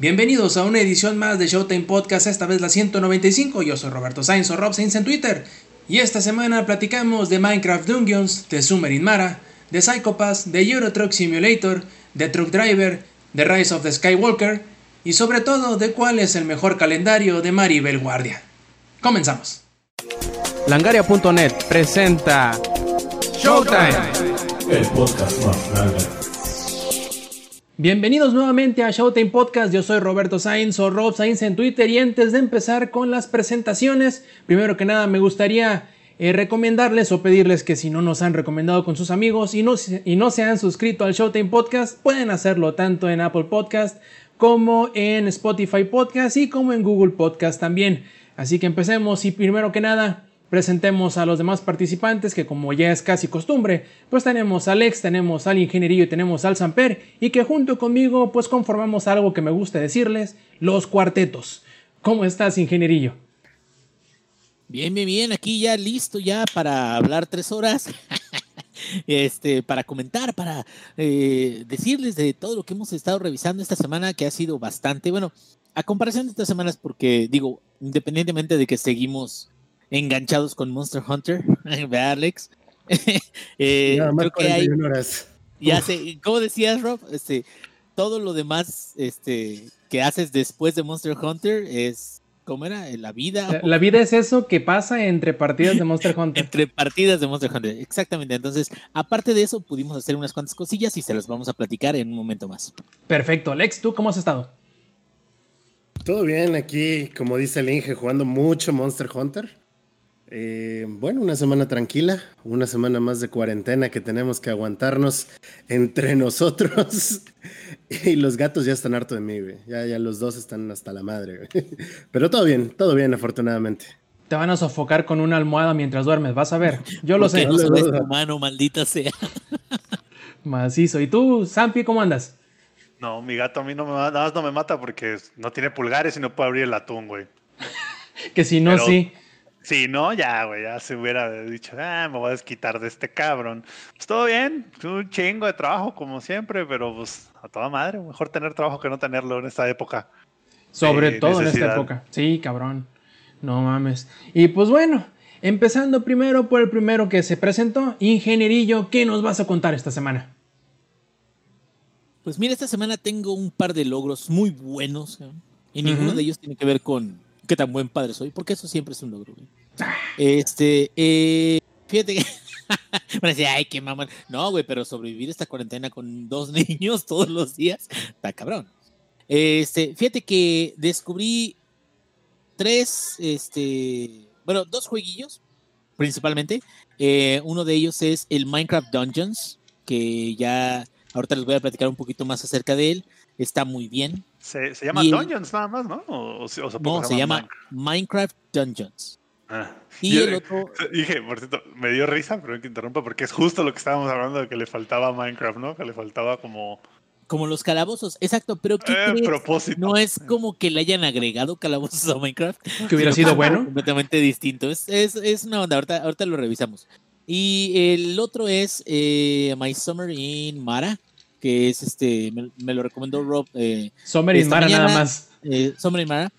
Bienvenidos a una edición más de Showtime Podcast, esta vez la 195. Yo soy Roberto Sainz o Rob Sainz en Twitter. Y esta semana platicamos de Minecraft Dungeons, de Submarine Mara, de Psychopass, de Euro Truck Simulator, de Truck Driver, de Rise of the Skywalker y sobre todo de cuál es el mejor calendario de Maribel Guardia. Comenzamos. Langaria.net presenta Showtime. El podcast más grande. Bienvenidos nuevamente a Showtime Podcast, yo soy Roberto Sainz o Rob Sainz en Twitter y antes de empezar con las presentaciones, primero que nada me gustaría eh, recomendarles o pedirles que si no nos han recomendado con sus amigos y no, y no se han suscrito al Showtime Podcast, pueden hacerlo tanto en Apple Podcast como en Spotify Podcast y como en Google Podcast también. Así que empecemos y primero que nada presentemos a los demás participantes que como ya es casi costumbre, pues tenemos a Alex, tenemos al Ingenierillo y tenemos al Samper y que junto conmigo pues conformamos algo que me gusta decirles, los cuartetos. ¿Cómo estás, Ingenierillo? Bien, bien, bien, aquí ya listo ya para hablar tres horas. este, para comentar, para eh, decirles de todo lo que hemos estado revisando esta semana, que ha sido bastante, bueno, a comparación de estas semanas, porque digo, independientemente de que seguimos enganchados con Monster Hunter, ¿verdad, Alex? eh, creo que hay, horas. Ya sé, ¿cómo decías, Rob? Este, todo lo demás este, que haces después de Monster Hunter es ¿Cómo era? La vida. La, la, vida es eso que pasa entre partidas de Monster Hunter. entre partidas de Monster Hunter, exactamente. Entonces, aparte de eso, pudimos hacer unas cuantas cosillas y se las vamos a platicar en un momento más. Perfecto. Alex, ¿tú cómo has estado? Todo bien, aquí, como dice el Inge, jugando mucho Monster Hunter. Eh, bueno, una semana tranquila, una semana más de cuarentena que tenemos que aguantarnos entre nosotros. y los gatos ya están harto de mí, güey. Ya, ya los dos están hasta la madre, güey. Pero todo bien, todo bien, afortunadamente. Te van a sofocar con una almohada mientras duermes, vas a ver. Yo lo sé. No sabes tu mano, maldita sea. Macizo. ¿Y tú, Sampi, cómo andas? No, mi gato a mí no me, nada más no me mata porque no tiene pulgares y no puede abrir el atún, güey. que si no, Pero... sí. Sí, no, ya, güey, ya se hubiera dicho, ah, me voy a desquitar de este cabrón. Pues todo bien, un chingo de trabajo como siempre, pero pues a toda madre, mejor tener trabajo que no tenerlo en esta época. Sobre todo necesidad. en esta época. Sí, cabrón. No mames. Y pues bueno, empezando primero por el primero que se presentó, Ingenierillo, ¿qué nos vas a contar esta semana? Pues mira, esta semana tengo un par de logros muy buenos ¿eh? y ninguno uh -huh. de ellos tiene que ver con qué tan buen padre soy, porque eso siempre es un logro. Este, eh, fíjate que. Decía, ay, qué mamá. No, güey, pero sobrevivir esta cuarentena con dos niños todos los días, está cabrón. Este, fíjate que descubrí tres, este, bueno, dos jueguillos, principalmente. Eh, uno de ellos es el Minecraft Dungeons, que ya ahorita les voy a platicar un poquito más acerca de él. Está muy bien. Se, se llama y Dungeons el, nada más, ¿no? O, o, o no, se llama, se llama Minecraft Dungeons. Ah. Y Yo, el otro. Dije, por cierto, me dio risa, pero que interrumpa, porque es justo lo que estábamos hablando de que le faltaba a Minecraft, ¿no? Que le faltaba como. Como los calabozos, exacto, pero ¿qué eh, crees? propósito. No es como que le hayan agregado calabozos a Minecraft. Que hubiera sido bueno. Completamente distinto. Es, es, es una onda, ahorita, ahorita lo revisamos. Y el otro es eh, My Summer in Mara, que es este, me, me lo recomendó Rob. Eh, Summer in Mara mañana, nada más. Eh, Summer in Mara.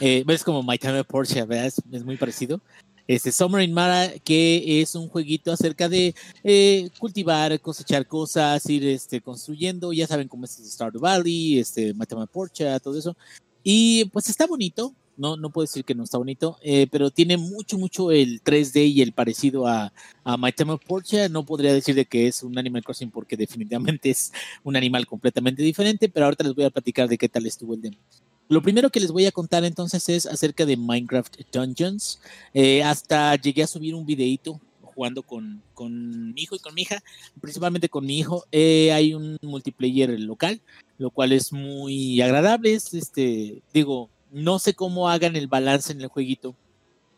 Eh, es como My Time Porsche, ¿verdad? Es, es, muy parecido. Este Summer in Mara, que es un jueguito acerca de eh, cultivar, cosechar cosas, ir este, construyendo. Ya saben cómo es Stardew Valley, este, My Time Porsche, todo eso. Y pues está bonito. No, no puedo decir que no está bonito, eh, pero tiene mucho, mucho el 3D y el parecido a, a My Time of Porsche. No podría decir de que es un Animal Crossing porque definitivamente es un animal completamente diferente, pero ahorita les voy a platicar de qué tal estuvo el demo. Lo primero que les voy a contar entonces es acerca de Minecraft Dungeons. Eh, hasta llegué a subir un videito jugando con, con, mi hijo y con mi hija, principalmente con mi hijo. Eh, hay un multiplayer local, lo cual es muy agradable. Es, este, digo, no sé cómo hagan el balance en el jueguito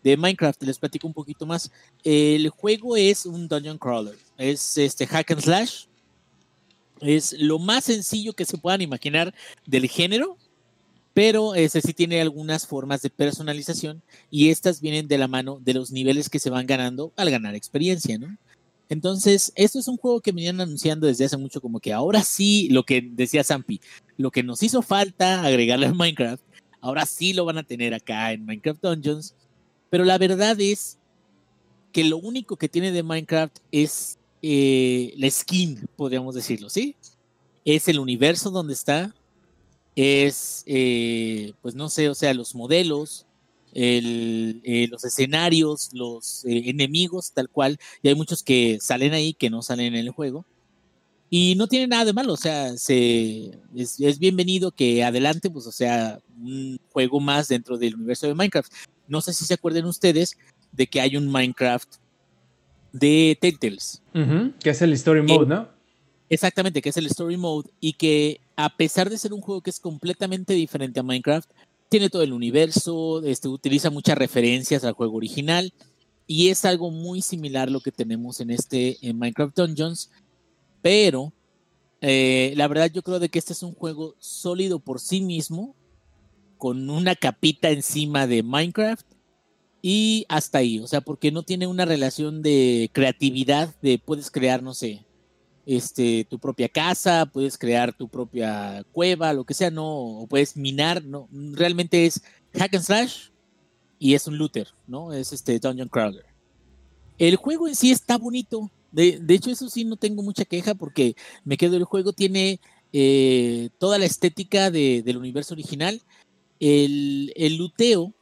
de Minecraft. Les platico un poquito más. El juego es un dungeon crawler. Es este hack and slash. Es lo más sencillo que se puedan imaginar del género. Pero ese sí tiene algunas formas de personalización y estas vienen de la mano de los niveles que se van ganando al ganar experiencia, ¿no? Entonces, esto es un juego que venían anunciando desde hace mucho, como que ahora sí, lo que decía Zampi, lo que nos hizo falta agregarle a Minecraft, ahora sí lo van a tener acá en Minecraft Dungeons. Pero la verdad es que lo único que tiene de Minecraft es eh, la skin, podríamos decirlo, ¿sí? Es el universo donde está, es, eh, pues no sé, o sea, los modelos, el, eh, los escenarios, los enemigos, tal cual, y hay muchos que salen ahí que no salen en el juego. Y no tiene nada de malo, o sea, se, es, es bienvenido que adelante, pues, o sea, un juego más dentro del universo de Minecraft. No sé si se acuerdan ustedes de que hay un Minecraft de Telltales. Que es el Story Mode, ¿no? Exactamente, que es el Story Mode y que a pesar de ser un juego que es completamente diferente a Minecraft, tiene todo el universo, este, utiliza muchas referencias al juego original y es algo muy similar lo que tenemos en este en Minecraft Dungeons, pero eh, la verdad yo creo de que este es un juego sólido por sí mismo, con una capita encima de Minecraft y hasta ahí, o sea, porque no tiene una relación de creatividad, de puedes crear, no sé, este, tu propia casa, puedes crear tu propia cueva, lo que sea, no, o puedes minar, no, realmente es hack and slash y es un looter, ¿no? Es este Dungeon Crawler. El juego en sí está bonito, de, de hecho eso sí no tengo mucha queja porque me quedo, el juego tiene eh, toda la estética de- del universo original, el, el luteo,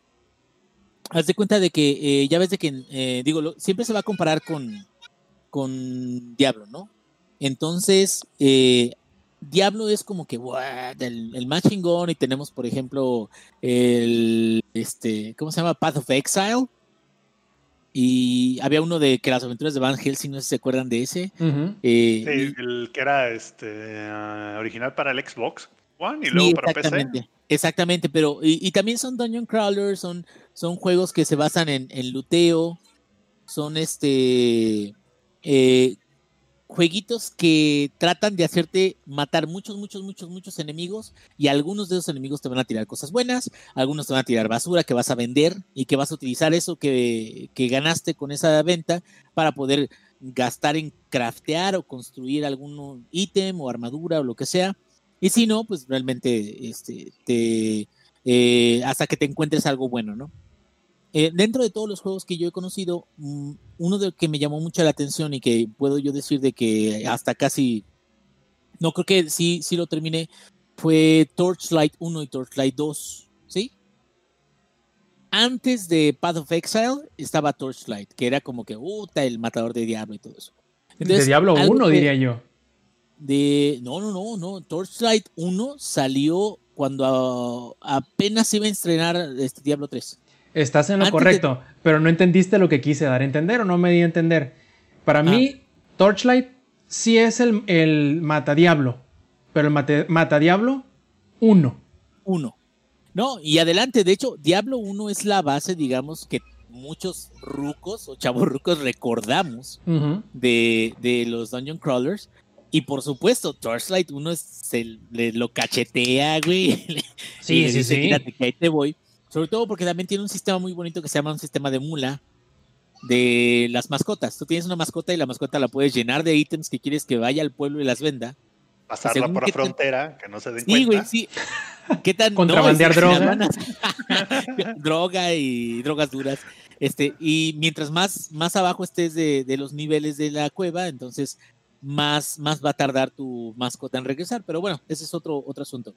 haz de cuenta de que eh, ya ves de que, eh, digo, lo- siempre se va a comparar con, con Diablo, ¿no? Entonces, Diablo es como que el, el más chingón y tenemos, por ejemplo, el, este, ¿cómo se llama? Path of Exile. Y había uno de que las aventuras de Van Helsing, no sé si se acuerdan de ese. Eh, Sí, y- el que era este ah, original para el Xbox One y Sí, luego para PC. exactamente, exactamente, pero y, y también son dungeon crawlers, son, son juegos que se basan en, en luteo, son este eh, jueguitos que tratan de hacerte matar muchos, muchos, muchos, muchos enemigos y algunos de esos enemigos te van a tirar cosas buenas, algunos te van a tirar basura que vas a vender y que vas a utilizar eso que, que ganaste con esa venta para poder gastar en craftear o construir algún ítem o armadura o lo que sea. Y si no, pues realmente este, te, eh, hasta que te encuentres algo bueno, ¿no? Eh, dentro de todos los juegos que yo he conocido, mm, uno de que me llamó mucho la atención y que puedo yo decir de que hasta casi, no creo que sí, sí lo terminé, fue Torchlight 1 y Torchlight 2, ¿sí? Antes de Path of Exile estaba Torchlight, que era como que, puta, el matador de Diablo y todo eso. de Diablo algo 1, que- diría yo. de. No, no, no, no. Torchlight 1 salió cuando ah, apenas iba a estrenar este Diablo 3. Estás en lo Antes correcto, pero no entendiste lo que quise dar a entender o no me di a entender. Para Ah. mí, Torchlight sí es el, el Matadiablo, pero el mate- Matadiablo 1. 1. No, y adelante. De hecho, Diablo 1 es la base, digamos, que muchos rucos o chavos rucos recordamos de, de los Dungeon Crawlers. Y por supuesto, Torchlight 1 es, se le- lo cachetea, güey. Sí, sí, dice, sí. "Quítate, que ahí te voy. Sobre todo porque también tiene un sistema muy bonito que se llama un sistema de mula de las mascotas. Tú tienes una mascota y la mascota la puedes llenar de ítems que quieres que vaya al pueblo y las venda. Pasarla por la tan- frontera, que no se den Sí, güey, cuenta. sí. ¿Qué tan Contrabandear que droga. droga y drogas duras. Este, y mientras más, más abajo estés de, de los niveles de la cueva, entonces más, más va a tardar tu mascota en regresar. Pero bueno, ese es otro, otro asunto.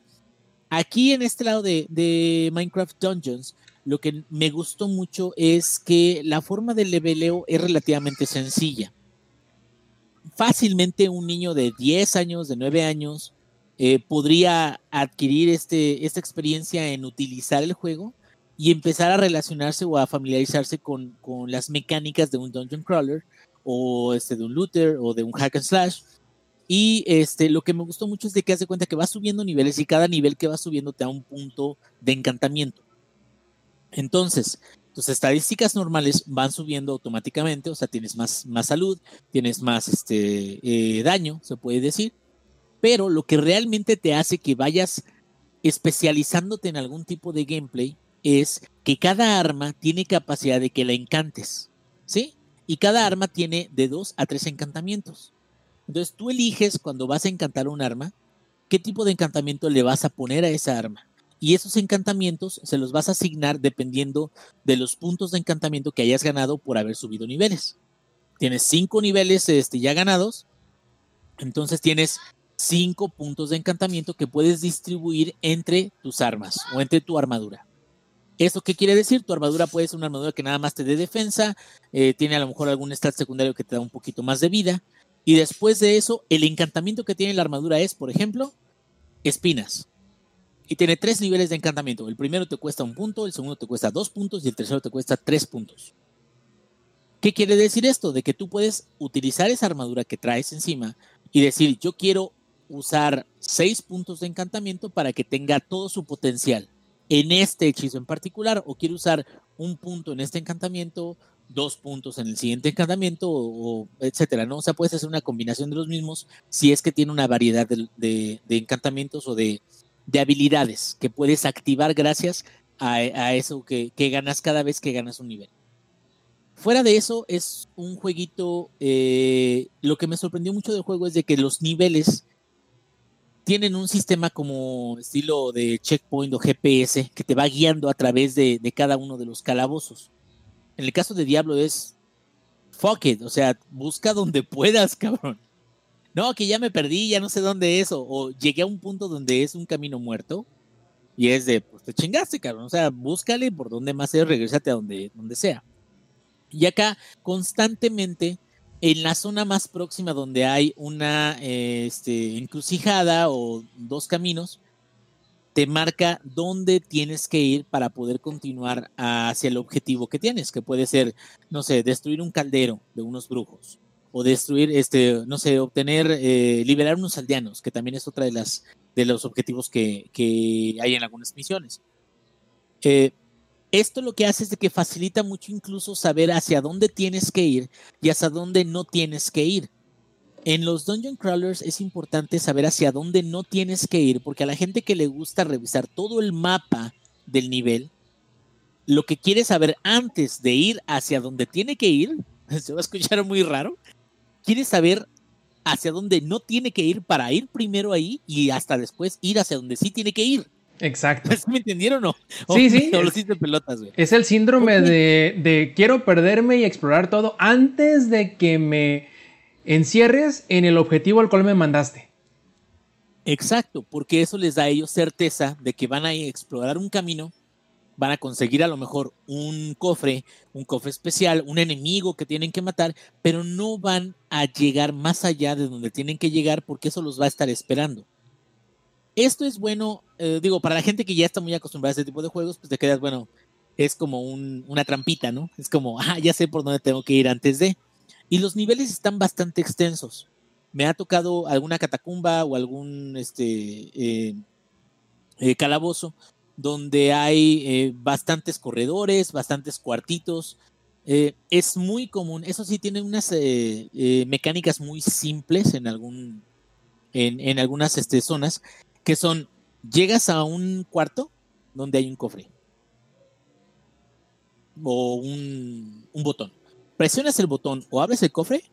Aquí en este lado de, Minecraft Dungeons, lo que me gustó mucho es que la forma de leveleo es relativamente sencilla. Fácilmente un niño de 10 años, de 9 años, eh, podría adquirir este, esta experiencia en utilizar el juego y empezar a relacionarse o a familiarizarse con, con las mecánicas de un dungeon crawler o este, de un looter o de un hack and slash. Y este, lo que me gustó mucho es de que hace cuenta que va subiendo niveles y cada nivel que va subiendo te da un punto de encantamiento. Entonces, tus estadísticas normales van subiendo automáticamente, o sea, tienes más, más salud, tienes más este, eh, daño, se puede decir, pero lo que realmente te hace que vayas especializándote en algún tipo de gameplay es que cada arma tiene capacidad de que la encantes, ¿sí? y cada arma tiene de dos a tres encantamientos. Entonces tú eliges cuando vas a encantar un arma, qué tipo de encantamiento le vas a poner a esa arma. Y esos encantamientos se los vas a asignar dependiendo de los puntos de encantamiento que hayas ganado por haber subido niveles. Tienes cinco niveles este, ya ganados, entonces tienes cinco puntos de encantamiento que puedes distribuir entre tus armas o entre tu armadura. ¿Eso qué quiere decir? Tu armadura puede ser una armadura que nada más te dé defensa, eh, tiene a lo mejor algún stat secundario que te da un poquito más de vida, y después de eso, el encantamiento que tiene la armadura es, por ejemplo, espinas. Y tiene tres niveles de encantamiento. El primero te cuesta un punto, el segundo te cuesta dos puntos y el tercero te cuesta tres puntos. ¿Qué quiere decir esto? De que tú puedes utilizar esa armadura que traes encima y decir, yo quiero usar seis puntos de encantamiento para que tenga todo su potencial en este hechizo en particular, o quiero usar un punto en este encantamiento, dos puntos en el siguiente encantamiento, o, etcétera, ¿no? O sea, puedes hacer una combinación de los mismos si es que tiene una variedad de, encantamientos o de, habilidades que puedes activar gracias a, eso que, ganas cada vez que ganas un nivel. Fuera de eso, es un jueguito. Eh, lo que me sorprendió mucho del juego es de que los niveles tienen un sistema como estilo de checkpoint o GPS que te va guiando a través de, cada uno de los calabozos. En el caso de Diablo es fuck it, o sea, busca donde puedas, cabrón. No, que ya me perdí, ya no sé dónde es, o, llegué a un punto donde es un camino muerto y es de, pues te chingaste, cabrón. O sea, búscale por donde más es, regresate a donde, donde sea. Y acá constantemente en la zona más próxima donde hay una este, encrucijada o dos caminos, te marca dónde tienes que ir para poder continuar hacia el objetivo que tienes, que puede ser, no sé, destruir un caldero de unos brujos, o destruir, este, no sé, obtener, eh, liberar unos aldeanos, que también es otra de las de los objetivos que, que hay en algunas misiones. Eh, esto lo que hace es que facilita mucho incluso saber hacia dónde tienes que ir y hacia dónde no tienes que ir. En los dungeon crawlers es importante saber hacia dónde no tienes que ir, porque a la gente que le gusta revisar todo el mapa del nivel, lo que quiere saber antes de ir hacia donde tiene que ir, se va a escuchar muy raro, quiere saber hacia dónde no tiene que ir para ir primero ahí y hasta después ir hacia donde sí tiene que ir. Exacto. ¿Me entendieron o no? Sí, sí. pelotas, güey. Es el síndrome de, de, quiero perderme y explorar todo antes de que me encierres en el objetivo al cual me mandaste. Exacto, porque eso les da a ellos certeza de que van a explorar un camino, van a conseguir a lo mejor un cofre, un cofre especial, un enemigo que tienen que matar, pero no van a llegar más allá de donde tienen que llegar porque eso los va a estar esperando. Esto es bueno, eh, digo, para la gente que ya está muy acostumbrada a este tipo de juegos, pues te quedas, bueno, es como una trampita, ¿no? Es como, ah, ya sé por dónde tengo que ir antes de. Y los niveles están bastante extensos. Me ha tocado alguna catacumba o algún este, eh, eh, calabozo donde hay bastantes corredores, bastantes cuartitos. es muy común, eso sí, tiene unas mecánicas muy simples en, algún, en, en algunas este, zonas que son, llegas a un cuarto donde hay un cofre o un, botón. Presionas el botón o abres el cofre,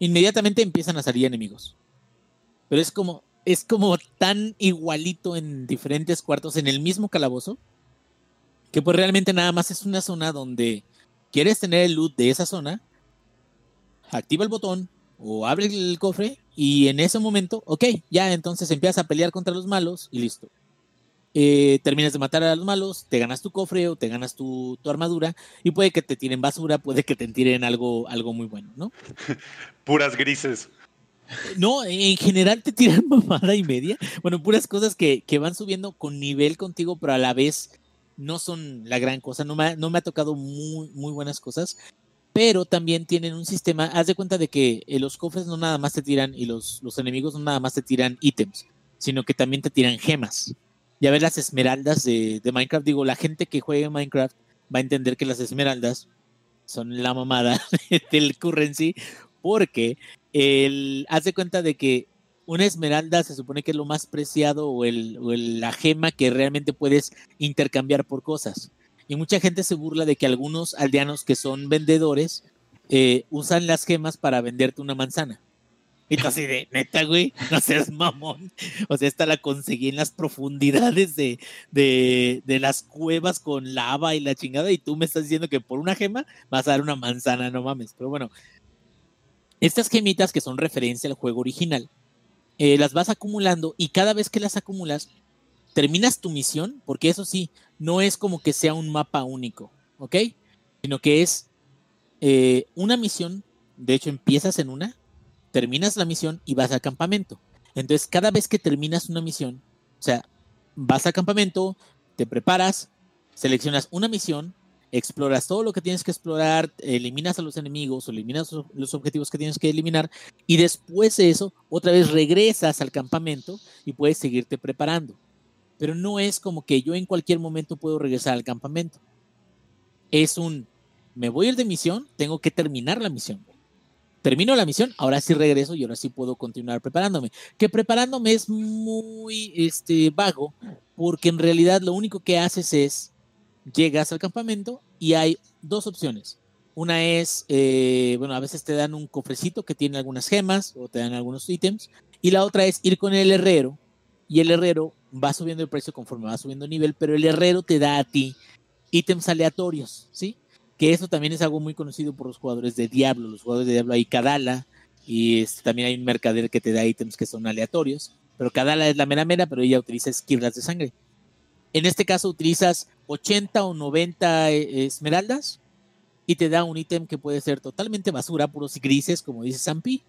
inmediatamente empiezan a salir enemigos. Pero es como, es como tan igualito en diferentes cuartos en el mismo calabozo que pues realmente nada más es una zona donde quieres tener el loot de esa zona, activa el botón o abre el cofre y en ese momento, ok, ya entonces empiezas a pelear contra los malos y listo. Eh, terminas de matar a los malos, te ganas tu cofre o te ganas tu, armadura y puede que te tiren basura, puede que te tiren algo, algo muy bueno, ¿no? Puras grises. No, en general te tiran mamada y media. Bueno, puras cosas que, van subiendo con nivel contigo, pero a la vez no son la gran cosa. No me, no me ha tocado muy, muy buenas cosas pero también tienen un sistema, haz de cuenta de que eh, los cofres no nada más te tiran y los, los enemigos no nada más te tiran ítems, sino que también te tiran gemas. Ya ves las esmeraldas de, Minecraft, digo, la gente que juega en Minecraft va a entender que las esmeraldas son la mamada del currency, porque el, haz de cuenta de que una esmeralda se supone que es lo más preciado o, el, o la gema que realmente puedes intercambiar por cosas. Y mucha gente se burla de que algunos aldeanos que son vendedores eh, usan las gemas para venderte una manzana. Y tú así de, neta, güey, no seas mamón. O sea, esta la conseguí en las profundidades de, de, de las cuevas con lava y la chingada. Y tú me estás diciendo que por una gema vas a dar una manzana, no mames. Pero bueno, estas gemitas que son referencia al juego original, eh, las vas acumulando y cada vez que las acumulas, terminas tu misión, porque eso sí, no es como que sea un mapa único, ¿ok? Sino que es eh, una misión, de hecho empiezas en una, terminas la misión y vas al campamento. Entonces, cada vez que terminas una misión, o sea, vas al campamento, te preparas, seleccionas una misión, exploras todo lo que tienes que explorar, eliminas a los enemigos eliminas los objetivos que tienes que eliminar y después de eso, otra vez regresas al campamento y puedes seguirte preparando. Pero no es como que yo en cualquier momento puedo regresar al campamento. Es un, me voy a de misión, tengo que terminar la misión termino la misión, ahora sí regreso y ahora sí puedo continuar preparándome. Que preparándome es muy este, vago, porque en realidad lo único que haces es, llegas al campamento y hay dos opciones. Una es, eh, bueno, a veces te dan un cofrecito que tiene algunas gemas o te dan algunos ítems. Y la otra es ir con el herrero y el herrero va subiendo el precio conforme va subiendo el nivel, pero el herrero te da a ti ítems aleatorios, ¿sí? Que eso también es algo muy conocido por los jugadores de Diablo. Los jugadores de Diablo hay Kadala y también hay un mercader que te da ítems que son aleatorios, pero Kadala es la mera mera, pero ella utiliza esquirlas de sangre. En este caso utilizas 80 o 90 eh, esmeraldas y te da un ítem que puede ser totalmente basura, puros grises, como dice Zampi,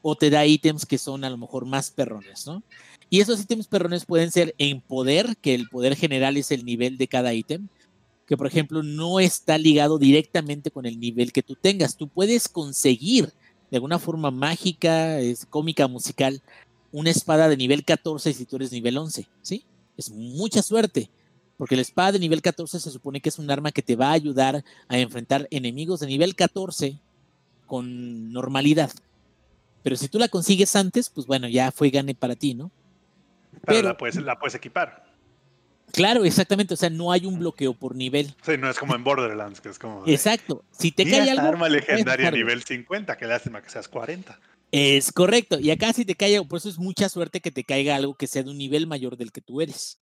o te da ítems que son a lo mejor más perrones, ¿no? Y esos ítems perrones pueden ser en poder, que el poder general es el nivel de cada ítem, que por ejemplo no está ligado directamente con el nivel que tú tengas. Tú puedes conseguir de alguna forma mágica, es cómica, musical, una espada de nivel 14 si tú eres nivel 11, ¿sí? Es mucha suerte, porque la espada de nivel 14 se supone que es un arma que te va a ayudar a enfrentar enemigos de nivel 14 con normalidad. Pero si tú la consigues antes, pues bueno, ya fue gane para ti, ¿no? Pero, la, puedes, la puedes equipar. Claro, exactamente. O sea, no hay un bloqueo por nivel. Sí, no es como en Borderlands, que es como. Exacto. Si te cae algo. arma legendaria nivel 50, que lástima que seas 40. Es correcto. Y acá si te cae, por eso es mucha suerte que te caiga algo que sea de un nivel mayor del que tú eres.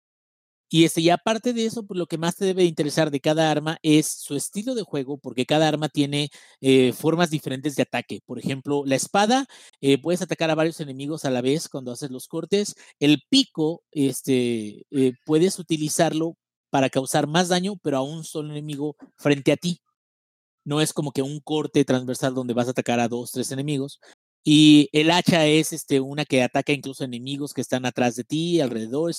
Y, este, y aparte de eso, pues lo que más te debe interesar de cada arma es su estilo de juego, porque cada arma tiene eh, formas diferentes de ataque. Por ejemplo, la espada, eh, puedes atacar a varios enemigos a la vez cuando haces los cortes. El pico, este, eh, puedes utilizarlo para causar más daño, pero a un solo enemigo frente a ti. No es como que un corte transversal donde vas a atacar a dos, tres enemigos. Y el hacha es este, una que ataca incluso enemigos que están atrás de ti, alrededor.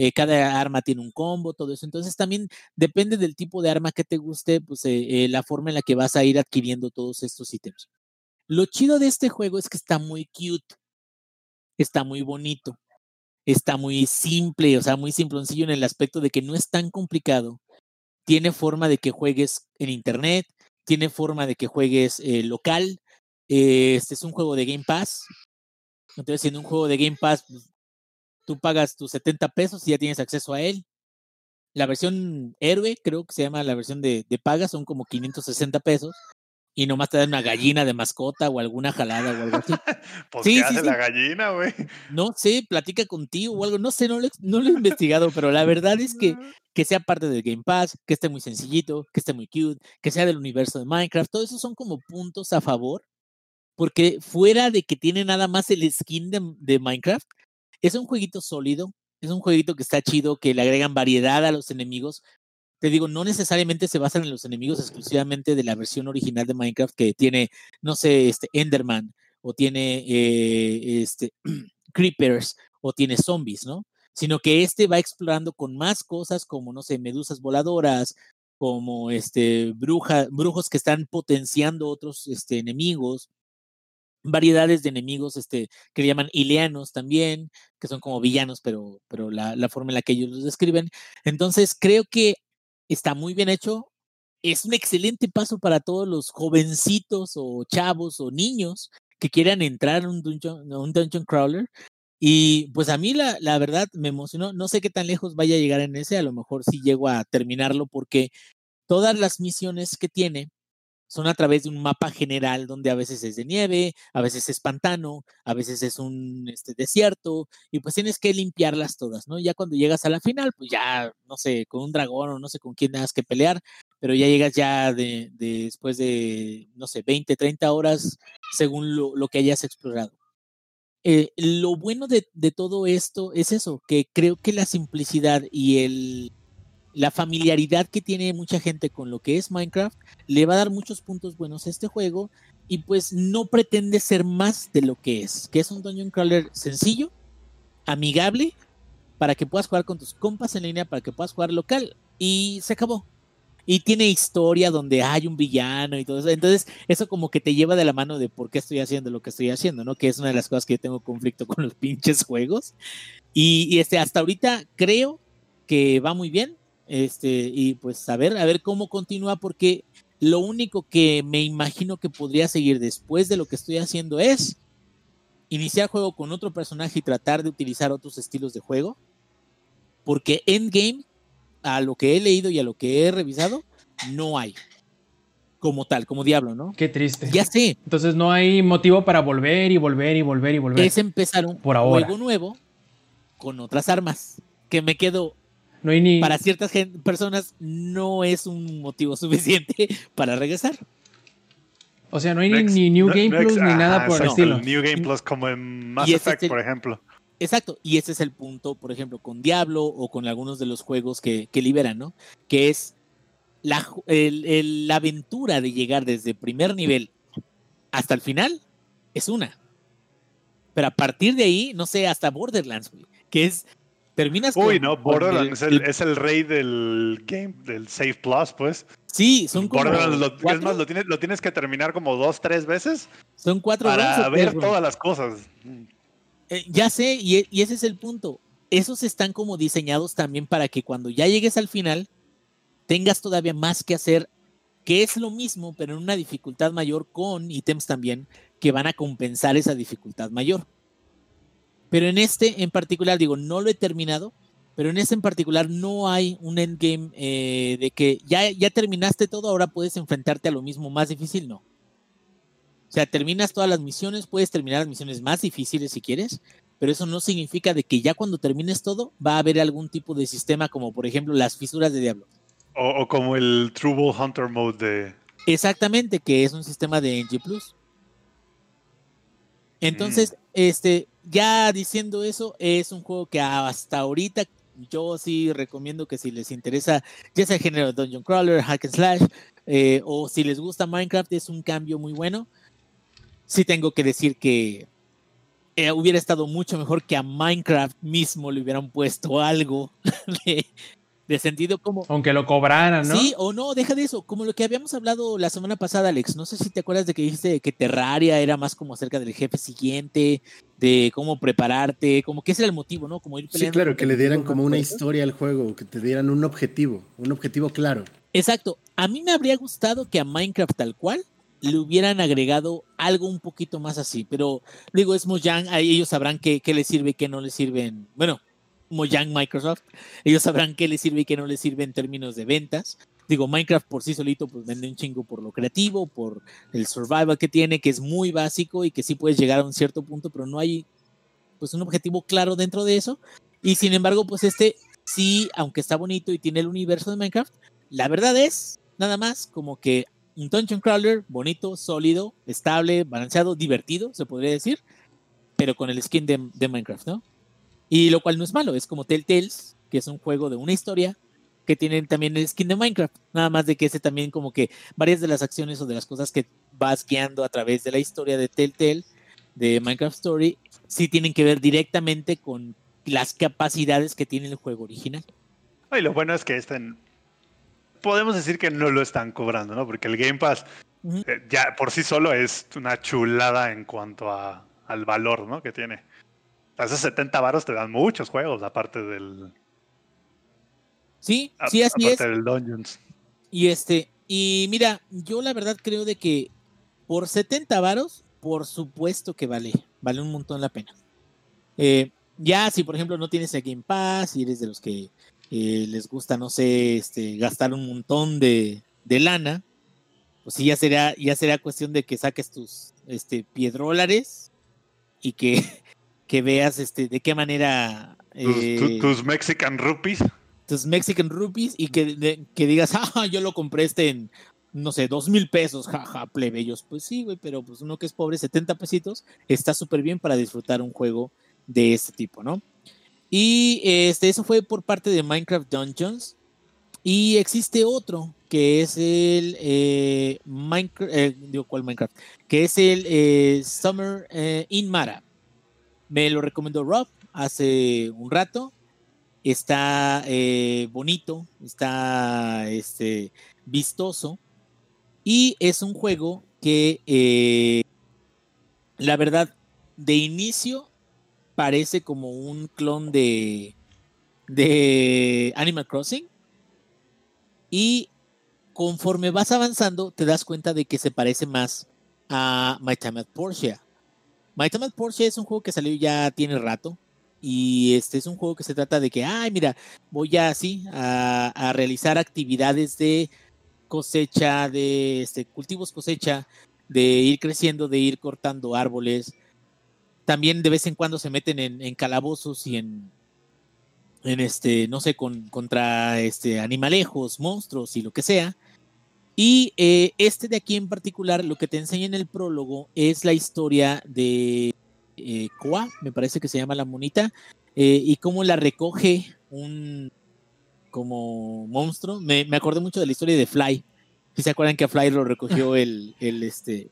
Eh, cada arma tiene un combo, todo eso. Entonces también depende del tipo de arma que te guste, pues eh, eh, la forma en la que vas a ir adquiriendo todos estos ítems. Lo chido de este juego es que está muy cute, está muy bonito, está muy simple, o sea, muy simploncillo en el aspecto de que no es tan complicado. Tiene forma de que juegues en internet, tiene forma de que juegues local. este es un juego de Game Pass. Entonces, siendo un juego de Game Pass, pues, tú pagas tus 70 pesos y ya tienes acceso a él. La versión héroe, creo que se llama la versión de, de paga, son como 560 pesos. Y nomás te dan una gallina de mascota o alguna jalada o algo así. pues, ¿qué hace la gallina, güey? No sé, platica contigo o algo. No sé, no lo, no lo he investigado, pero la verdad es que, que sea parte del Game Pass, que esté muy sencillito, que esté muy cute, que sea del universo de Minecraft. Todo eso son como puntos a favor. Porque fuera de que tiene nada más el skin de, de Minecraft, es un jueguito sólido, es un jueguito que está chido, que le agregan variedad a los enemigos. Te digo, no necesariamente se basan en los enemigos exclusivamente de la versión original de Minecraft que tiene, no sé, este Enderman o tiene eh, este, creepers o tiene zombies, ¿no? Sino que este va explorando con más cosas como, no sé, medusas voladoras, como este, bruja, brujos que están potenciando otros este, enemigos, variedades de enemigos este, que llaman ileanos también, que son como villanos, pero, pero la, forma en la que ellos los describen. Entonces, creo que está muy bien hecho. Es un excelente paso para todos los jovencitos o chavos o niños que quieran entrar a un dungeon, un dungeon crawler. Y pues a mí la, la verdad me emocionó. No sé qué tan lejos vaya a llegar en ese. A lo mejor sí llego a terminarlo porque todas las misiones que tiene son a través de un mapa general donde a veces es de nieve, a veces es pantano, a veces es un este, desierto, y pues tienes que limpiarlas todas, ¿no? Ya cuando llegas a la final, pues ya, no sé, con un dragón o no sé con quién tengas que pelear, pero ya llegas ya de, de- después de, no sé, 20, 30 horas según lo, que hayas explorado. Eh, lo bueno de todo esto es eso, que creo que la simplicidad y el, la familiaridad que tiene mucha gente con lo que es Minecraft le va a dar muchos puntos buenos a este juego y pues no pretende ser más de lo que es, que es un dungeon crawler sencillo, amigable, para que puedas jugar con tus compas en línea, para que puedas jugar local y se acabó. Y tiene historia donde hay un villano y todo eso. Entonces, eso como que te lleva de la mano de por qué estoy haciendo lo que estoy haciendo, ¿no? Que es una de las cosas que yo tengo conflicto con los pinches juegos. Y, y, este, hasta ahorita creo que va muy bien. Este, y pues a ver, a ver cómo continúa, porque lo único que me imagino que podría seguir después de lo que estoy haciendo es iniciar juego con otro personaje y tratar de utilizar otros estilos de juego. Porque Endgame, a lo que he leído y a lo que he revisado, no hay. Como tal, como diablo, ¿no? Qué triste. Ya sé. Entonces no hay motivo para volver y volver y volver y volver. Es empezar un Por ahora. juego nuevo con otras armas. Que me quedo, No hay ni. para ciertas personas, no es un motivo suficiente para regresar. O sea, no hay ni, Next- ni New no- Game no Plus ex- ni nada por el estilo. New Game Plus como en Mass Effect, el- por ejemplo. Exacto, y ese es el punto, por ejemplo, con Diablo o con algunos de los juegos que, que liberan, ¿no? Que es la, el- el- la aventura de llegar desde primer nivel hasta el final, es una. Pero a partir de ahí, no sé, hasta Borderlands, güey, que es, terminas con... Uy, no, Borderlands el- es, el, es el rey del game, del Save Plus, pues. Sí, son como Borderlands, lo, es cuatro, más, lo tienes, lo tienes que terminar como dos, tres veces son cuatro para ver todas las cosas. Eh, ya sé, y, e- y ese es el punto. Esos están como diseñados también para que cuando ya llegues al final tengas todavía más que hacer, que es lo mismo, pero en una dificultad mayor con ítems también que van a compensar esa dificultad mayor. Pero en este en particular, digo, no lo he terminado, pero en este en particular no hay un endgame eh, de que ya, ya terminaste todo, ahora puedes enfrentarte a lo mismo más difícil, no. O sea, terminas todas las misiones, puedes terminar las misiones más difíciles si quieres, pero eso no significa de que ya cuando termines todo va a haber algún tipo de sistema como por ejemplo las fisuras de Diablo. O, o como el True Bull Hunter Mode de. Exactamente, que es un sistema de NG Plus. Entonces, este, ya diciendo eso, es un juego que hasta ahorita yo sí recomiendo que si les interesa, ya sea el género de Dungeon Crawler, Hack and Slash, eh, o si les gusta Minecraft, es un cambio muy bueno. Sí tengo que decir que eh, hubiera estado mucho mejor que a Minecraft mismo le hubieran puesto algo de, de sentido como... Aunque lo cobraran, ¿no? Sí, o no, deja de eso, como lo que habíamos hablado la semana pasada, Alex. No sé si te acuerdas de que dijiste que Terraria era más como acerca del jefe siguiente, de cómo prepararte, como que ese era el motivo, ¿no? Como ir Sí, claro, que le dieran como una historia al juego, que te dieran un objetivo, un objetivo claro. Exacto. A mí me habría gustado que a Minecraft tal cual le hubieran agregado algo un poquito más así, pero digo, es Mojang, ahí ellos sabrán qué, qué les sirve y qué no les sirve. en- Bueno, Mojang Microsoft, ellos sabrán qué les sirve y qué no les sirve en términos de ventas. Digo, Minecraft por sí solito pues vende un chingo por lo creativo, por el survival que tiene, que es muy básico y que sí puedes llegar a un cierto punto, pero no hay pues un objetivo claro dentro de eso. Y sin embargo, pues este sí, aunque está bonito y tiene el universo de Minecraft, la verdad es nada más como que un dungeon crawler bonito, sólido, estable, balanceado, divertido, se podría decir, pero con el skin de, de Minecraft, ¿no? Y lo cual no es malo, es como Telltales, que es un juego de una historia que tienen también el skin de Minecraft, nada más de que ese también como que varias de las acciones o de las cosas que vas guiando a través de la historia de Telltale, de Minecraft Story, sí tienen que ver directamente con las capacidades que tiene el juego original. Y lo bueno es que estén. Podemos decir que no lo están cobrando, ¿no? Porque el Game Pass eh, ya por sí solo es una chulada en cuanto a, al valor, ¿no? Que tiene. A esos 70 varos te dan muchos juegos, aparte del. Sí, a- sí, así es. aparte del Dungeons. Y este, y mira, yo la verdad creo de que por 70 varos, por supuesto que vale, vale un montón la pena. Eh, ya si por ejemplo no tienes el Game Pass y eres de los que eh, les gusta, no sé, este, gastar un montón de, de lana, pues sí, ya sería, ya sería cuestión de que saques tus este, piedrólares y que, que veas este, de qué manera... Tus, tu- eh, tus Mexican rupees. tus Mexican rupees y que, de- que digas, ah, yo lo compré este en, no sé, dos mil pesos, jaja, plebeyos. Pues sí, güey, pero pues uno que es pobre, 70 pesitos, está súper bien para disfrutar un juego de este tipo, ¿no? Y este, eso fue por parte de Minecraft Dungeons. Y existe otro que es el eh, Minecraft, eh, digo, ¿cuál Minecraft? Que es el eh, Summer in Mara. Me lo recomendó Rob hace un rato. Está eh, bonito, está este, vistoso. Y es un juego que eh, la verdad de inicio parece como un clon de, de Animal Crossing. Y conforme vas avanzando te das cuenta de que se parece más a My Time at Porsche. My at Porsche es un juego que salió ya tiene rato, y este es un juego que se trata de que, ay, mira, voy a así a, realizar actividades de cosecha, de este, cultivos cosecha, de ir creciendo, de ir cortando árboles. También de vez en cuando se meten en, calabozos y en, en este, no sé, con, contra este, animalejos, monstruos y lo que sea. Y eh, este de aquí en particular, lo que te enseña en el prólogo es la historia de eh, Koa, me parece que se llama la monita, eh, y cómo la recoge un como monstruo. Me, me acordé mucho de la historia de Fly. Si se acuerdan que a Fly lo recogió el, el, este,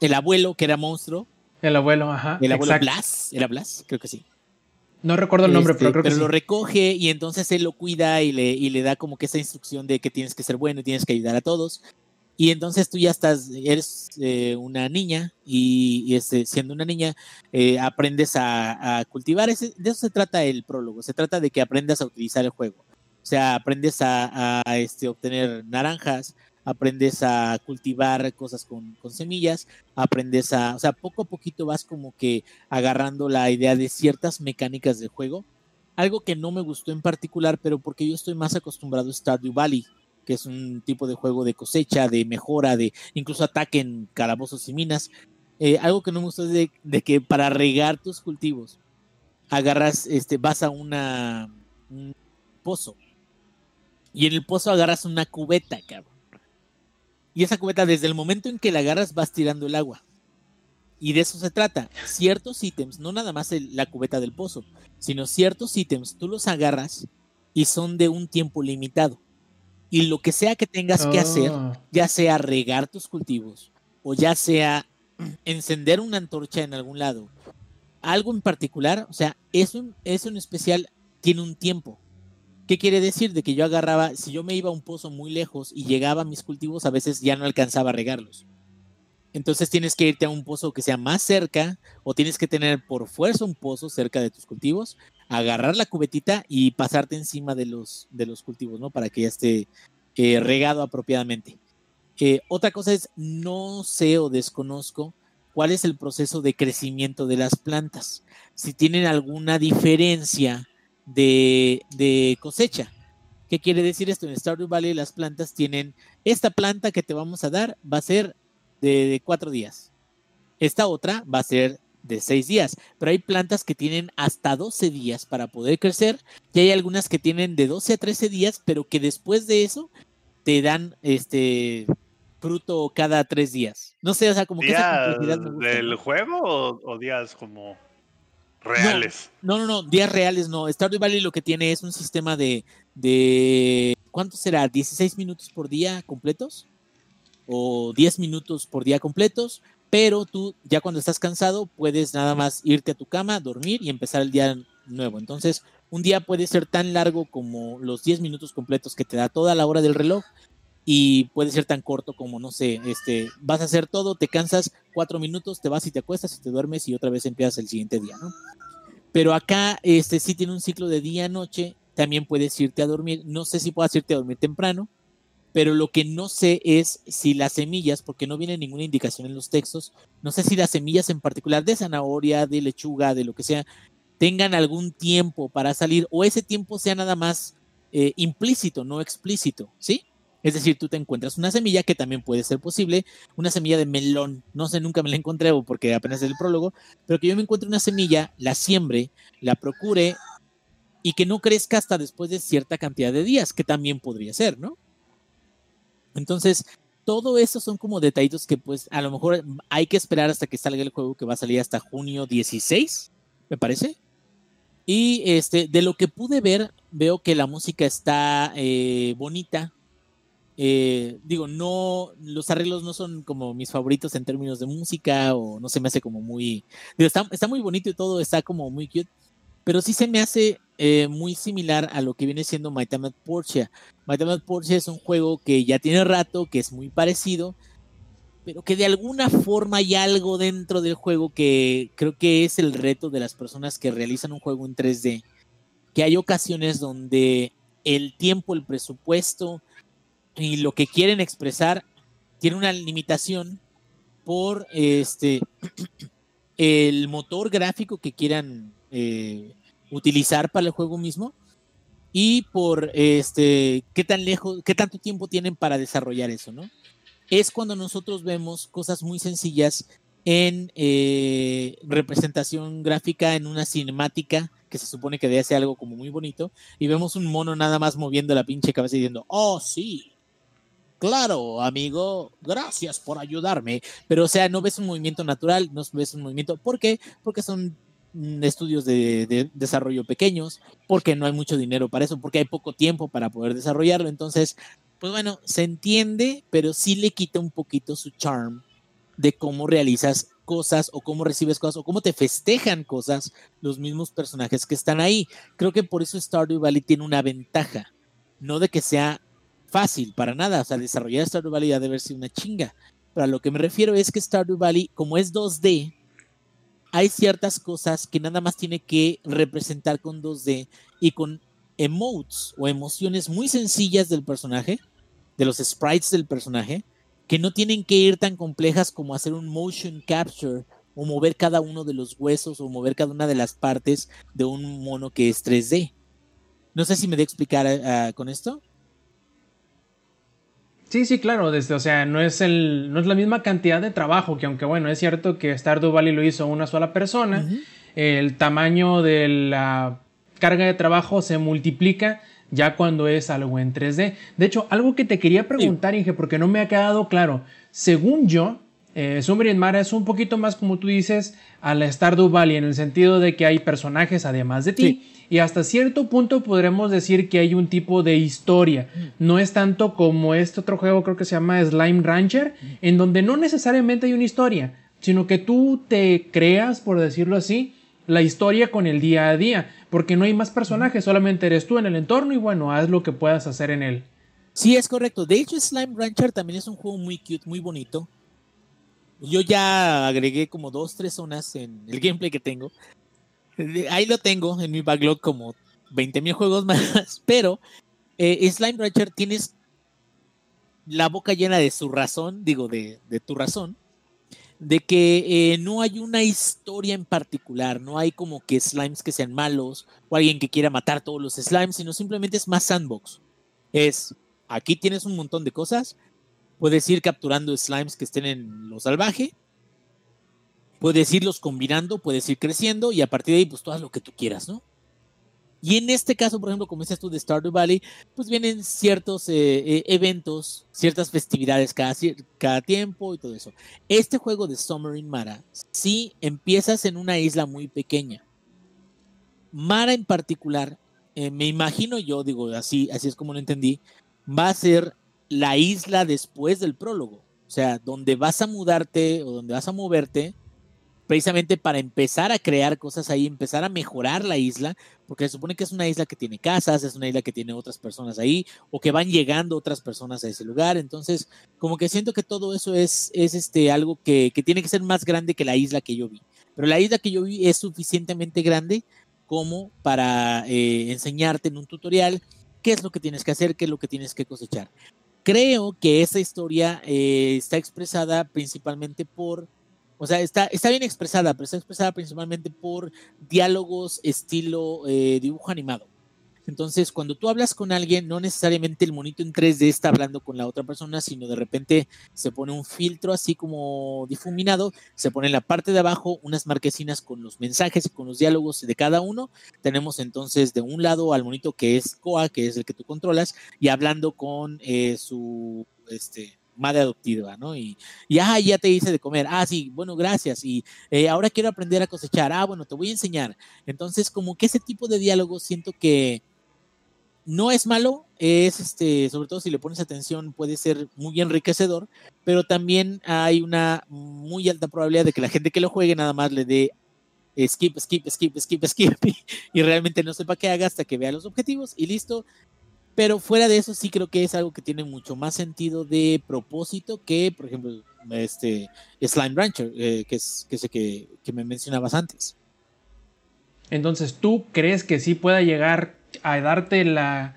el abuelo, que era monstruo, El abuelo, ajá. el abuelo exacto. Blas, ¿era Blas? Creo que sí. No recuerdo el nombre, Este, pero creo que sí. lo recoge y entonces él lo cuida y le, y le da como que esa instrucción de que tienes que ser bueno y tienes que ayudar a todos. Y entonces tú ya estás, eres eh, una niña y, y, este, siendo una niña eh, aprendes a, a cultivar. Ese- de eso se trata el prólogo. Se trata de que aprendas a utilizar el juego. O sea, aprendes a, a, este, obtener naranjas, aprendes a cultivar cosas con, semillas, aprendes a, o sea, poco a poquito vas como que agarrando la idea de ciertas mecánicas del juego. Algo que no me gustó en particular, pero porque yo estoy más acostumbrado a Stardew Valley, que es un tipo de juego de cosecha, de mejora, de incluso ataque en calabozos y minas. Eh, algo que no me gustó es de, de que para regar tus cultivos, agarras, este, vas a una, un pozo. Y en el pozo agarras una cubeta, cabrón. Y esa cubeta, desde el momento en que la agarras, vas tirando el agua. Y de eso se trata. Ciertos ítems, no nada más el- la cubeta del pozo, sino ciertos ítems, tú los agarras y son de un tiempo limitado. Y lo que sea que tengas que hacer, Ah, ya sea regar tus cultivos o ya sea encender una antorcha en algún lado, algo en particular, o sea, eso, eso en especial tiene un tiempo. ¿Qué quiere decir? De que yo agarraba, si yo me iba a un pozo muy lejos y llegaba a mis cultivos, a veces ya no alcanzaba a regarlos. Entonces tienes que irte a un pozo que sea más cerca o tienes que tener por fuerza un pozo cerca de tus cultivos, agarrar la cubetita y pasarte encima de los, de los cultivos, ¿no? Para que ya esté eh, regado apropiadamente. Eh, otra cosa es, no sé o desconozco cuál es el proceso de crecimiento de las plantas. Si tienen alguna diferencia de, de cosecha. ¿Qué quiere decir esto? En Stardew Valley las plantas tienen, esta planta que te vamos a dar va a ser de, de cuatro días. Esta otra va a ser de seis días. Pero hay plantas que tienen hasta 12 días para poder crecer y hay algunas que tienen de 12 a 13 días, pero que después de eso te dan este fruto cada tres días. No sé, o sea, como que esa ¿Días complejidad me gusta, del juego o, o días como reales? No, no, no, días reales no. Stardew Valley lo que tiene es un sistema de, de ¿cuánto será? ¿16 minutos por día completos? ¿O 10 minutos por día completos? Pero tú ya cuando estás cansado puedes nada más irte a tu cama, dormir y empezar el día nuevo. Entonces, un día puede ser tan largo como los 10 minutos completos que te da toda la hora del reloj y puede ser tan corto como, no sé, este, vas a hacer todo, te cansas, cuatro minutos, te vas y te acuestas y te duermes y otra vez empiezas el siguiente día, ¿no? Pero acá, este, sí tiene un ciclo de día-noche, también puedes irte a dormir, no sé si puedas irte a dormir temprano, pero lo que no sé es si las semillas, porque no viene ninguna indicación en los textos, no sé si las semillas en particular de zanahoria, de lechuga, de lo que sea, tengan algún tiempo para salir o ese tiempo sea nada más eh, implícito, no explícito, ¿sí? Es decir, tú te encuentras una semilla que también puede ser posible, una semilla de melón. No sé, nunca me la encontré porque apenas es el prólogo, pero que yo me encuentre una semilla, la siembre, la procure y que no crezca hasta después de cierta cantidad de días, que también podría ser, ¿no? Entonces, todo eso son como detallitos que pues a lo mejor hay que esperar hasta que salga el juego que va a salir hasta junio 16, me parece. Y este, de lo que pude ver, veo que la música está eh, bonita. Eh, digo, no, los arreglos no son como mis favoritos en términos de música o no se me hace como muy... Está, está muy bonito y todo, está como muy cute, pero sí se me hace eh, muy similar a lo que viene siendo My Time at Porsche. My Time at Porsche es un juego que ya tiene rato, que es muy parecido, pero que de alguna forma hay algo dentro del juego que creo que es el reto de las personas que realizan un juego en 3D. Que hay ocasiones donde el tiempo, el presupuesto y lo que quieren expresar tiene una limitación por este el motor gráfico que quieran eh, utilizar para el juego mismo y por este qué tan lejos, qué tanto tiempo tienen para desarrollar eso, ¿no? Es cuando nosotros vemos cosas muy sencillas en eh, representación gráfica, en una cinemática que se supone que ser algo como muy bonito, y vemos un mono nada más moviendo la pinche cabeza diciendo, oh sí, claro, amigo, gracias por ayudarme. Pero, o sea, no ves un movimiento natural, no ves un movimiento. ¿Por qué? Porque son Mm, estudios de, desarrollo pequeños, porque no hay mucho dinero para eso, porque hay poco tiempo para poder desarrollarlo. Entonces, pues bueno, se entiende, pero sí le quita un poquito su charm de cómo realizas cosas o cómo recibes cosas o cómo te festejan cosas los mismos personajes que están ahí. Creo que por eso Stardew Valley tiene una ventaja, no de que sea fácil para nada, o sea, desarrollar Stardew Valley ha de verse una chinga. Pero a lo que me refiero es que Stardew Valley, como es 2D, hay ciertas cosas que nada más tiene que representar con 2D y con emotes o emociones muy sencillas del personaje, de los sprites del personaje, que no tienen que ir tan complejas como hacer un motion capture o mover cada uno de los huesos o mover cada una de las partes de un mono que es 3D. No sé si me de explicar uh, con esto. Sí, sí, claro, desde, o sea, no es, el, no es la misma cantidad de trabajo, que aunque bueno, es cierto que Stardew Valley lo hizo una sola persona, el tamaño de la carga de trabajo se multiplica ya cuando es algo en 3D. De hecho, algo que te quería preguntar, Inge, porque no me ha quedado claro, según yo, eh, Summer Mara es un poquito más, como tú dices, a la Stardew Valley, en el sentido de que hay personajes además de ti. Y hasta cierto punto podremos decir que hay un tipo de historia. No es tanto como este otro juego, creo que se llama Slime Rancher, en donde no necesariamente hay una historia, sino que tú te creas, por decirlo así, la historia con el día a día, porque no hay más personajes, solamente eres tú en el entorno y bueno, haz lo que puedas hacer en él. Sí, es correcto. De hecho, Slime Rancher también es un juego muy cute, muy bonito. Yo ya agregué como dos, tres zonas en el gameplay que tengo Ahí lo tengo en mi backlog como 20 mil juegos más, pero eh, Slime Rancher tienes la boca llena de su razón, digo, de, tu razón, de que eh, no hay una historia en particular, no hay como que slimes que sean malos o alguien que quiera matar todos los slimes, sino simplemente es más sandbox. Es, aquí tienes un montón de cosas, puedes ir capturando slimes que estén en lo salvaje Puedes irlos combinando, puedes ir creciendo y a partir de ahí, pues tú lo que tú quieras, ¿no? Y en este caso, por ejemplo, como dices tú de Stardew Valley, pues vienen ciertos eh, eh, eventos, ciertas festividades cada, cada tiempo y todo eso. Este juego de Summer in Mara, sí empiezas en una isla muy pequeña. Mara en particular, eh, me imagino yo, digo, así, así es como lo entendí, va a ser la isla después del prólogo. O sea, donde vas a mudarte o donde vas a moverte precisamente para empezar a crear cosas ahí, empezar a mejorar la isla, porque se supone que es una isla que tiene casas, es una isla que tiene otras personas ahí, o que van llegando otras personas a ese lugar. Entonces, como que siento que todo eso es, es este, algo que, tiene que ser más grande que la isla que yo vi. Pero la isla que yo vi es suficientemente grande como para eh, enseñarte en un tutorial qué es lo que tienes que hacer, qué es lo que tienes que cosechar. Creo que esa historia eh, está expresada principalmente por o sea, está, está bien expresada, pero está expresada principalmente por diálogos estilo eh, dibujo animado. Entonces, cuando tú hablas con alguien, no necesariamente el monito en 3D está hablando con la otra persona, sino de repente se pone un filtro así como difuminado, se pone en la parte de abajo unas marquesinas con los mensajes y con los diálogos de cada uno. Tenemos entonces de un lado al monito que es Koa, que es el que tú controlas, y hablando con eh, su este, madre adoptiva, ¿no? Y, y ah, ya te hice de comer, ah, sí, bueno, gracias, y eh, ahora quiero aprender a cosechar, ah, bueno, te voy a enseñar. Entonces, como que ese tipo de diálogos siento que no es malo, es este, sobre todo si le pones atención, puede ser muy enriquecedor, pero también hay una muy alta probabilidad de que la gente que lo juegue nada más le dé skip, skip, skip, skip, skip, y, realmente no sepa qué haga hasta que vea los objetivos y listo. Pero fuera de eso, sí creo que es algo que tiene mucho más sentido de propósito que, por ejemplo, este Slime Rancher, eh, que es que, sé que, que me mencionabas antes. Entonces, ¿tú crees que sí pueda llegar a darte la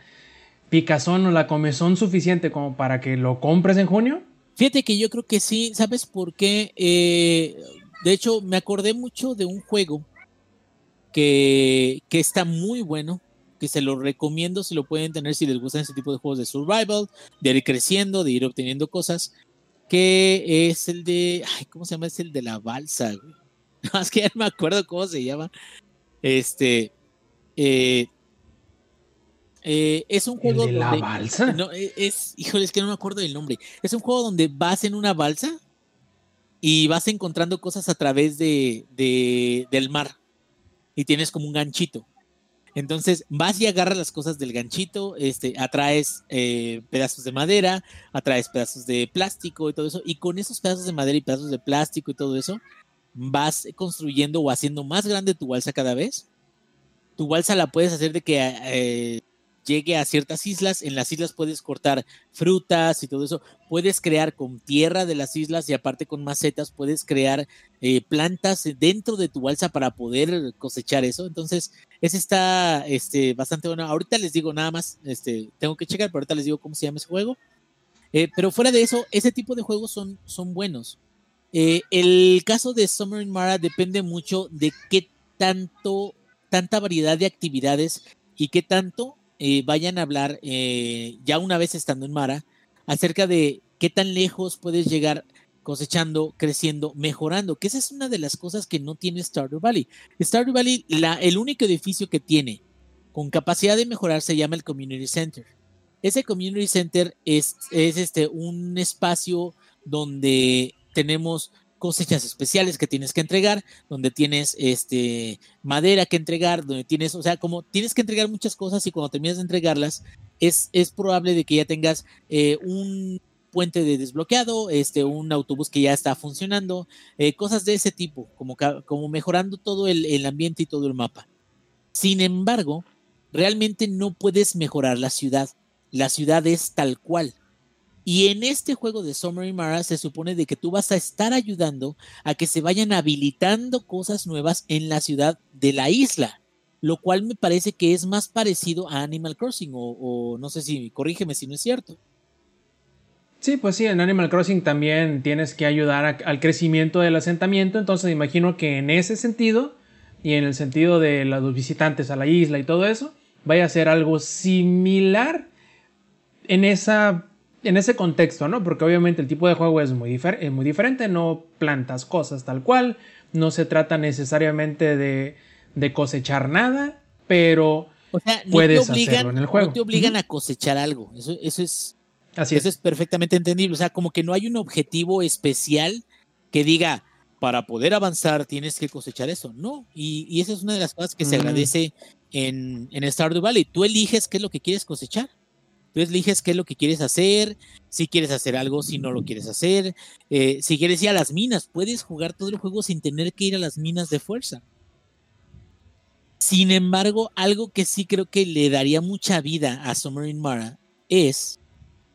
picazón o la comezón suficiente como para que lo compres en junio? Fíjate que yo creo que sí, ¿sabes por qué? Eh, de hecho, me acordé mucho de un juego que, que está muy bueno, que se lo recomiendo si lo pueden tener, si les gustan ese tipo de juegos de survival, de ir creciendo, de ir obteniendo cosas, que es el de, ay, ¿cómo se llama? Es el de la balsa, güey. Más que ya no me acuerdo cómo se llama. Este, eh, eh, es un juego. ¿De la balsa? No, e, es, híjole, es que no me acuerdo del nombre. Es un juego donde vas en una balsa y vas encontrando cosas a través de, del mar y tienes como un ganchito. Entonces vas y agarras las cosas del ganchito, este, atraes eh, pedazos de madera, atraes pedazos de plástico y todo eso, y con esos pedazos de madera y pedazos de plástico y todo eso, vas construyendo o haciendo más grande tu balsa cada vez. Tu balsa la puedes hacer de que eh, llegue a ciertas islas. En las islas puedes cortar frutas y todo eso. Puedes crear con tierra de las islas y aparte con macetas puedes crear eh, plantas dentro de tu balsa para poder cosechar eso. Entonces, ese está este, bastante bueno. Ahorita les digo nada más, este, tengo que checar, pero ahorita les digo cómo se llama ese juego. Eh, pero fuera de eso, ese tipo de juegos son, buenos. Eh, el caso de Summer in Mara depende mucho de qué tanto, tanta variedad de actividades y qué tanto eh, vayan a hablar, eh, ya una vez estando en Mara, acerca de qué tan lejos puedes llegar cosechando, creciendo, mejorando, que esa es una de las cosas que no tiene Stardew Valley. Stardew Valley, el único edificio que tiene con capacidad de mejorar se llama el Community Center. Ese Community Center es, es este, un espacio donde tenemos cosechas especiales que tienes que entregar, donde tienes este madera que entregar, donde tienes, o sea, como tienes que entregar muchas cosas y cuando terminas de entregarlas, es, es probable de que ya tengas eh, un puente de desbloqueado, este, un autobús que ya está funcionando, eh, cosas de ese tipo, como, como mejorando todo el, el ambiente y todo el mapa. Sin embargo, realmente no puedes mejorar la ciudad. La ciudad es tal cual. Y en este juego de Summer Mara se supone de que tú vas a estar ayudando a que se vayan habilitando cosas nuevas en la ciudad de la isla, lo cual me parece que es más parecido a Animal Crossing, o, no sé si, corrígeme si no es cierto. Sí, pues sí, en Animal Crossing también tienes que ayudar al crecimiento del asentamiento, entonces imagino que en ese sentido y en el sentido de los visitantes a la isla y todo eso, vaya a ser algo similar en esa en ese contexto, ¿no? Porque obviamente el tipo de juego es muy, muy diferente, no plantas cosas tal cual, no se trata necesariamente de, cosechar nada, pero puedes hacerlo en el juego. No te obligan a cosechar algo, eso, eso es... Así eso es. perfectamente entendible, o sea, como que no hay un objetivo especial que diga, para poder avanzar tienes que cosechar eso, no, y, esa es una de las cosas que se mm. agradece en, en Stardew Valley, tú eliges qué es lo que quieres cosechar. Tú eliges qué es lo que quieres hacer, si quieres hacer algo, si no lo quieres hacer. Eh, si quieres ir a las minas, puedes jugar todo el juego sin tener que ir a las minas de fuerza. Sin embargo, algo que sí creo que le daría mucha vida a Summer in Mara es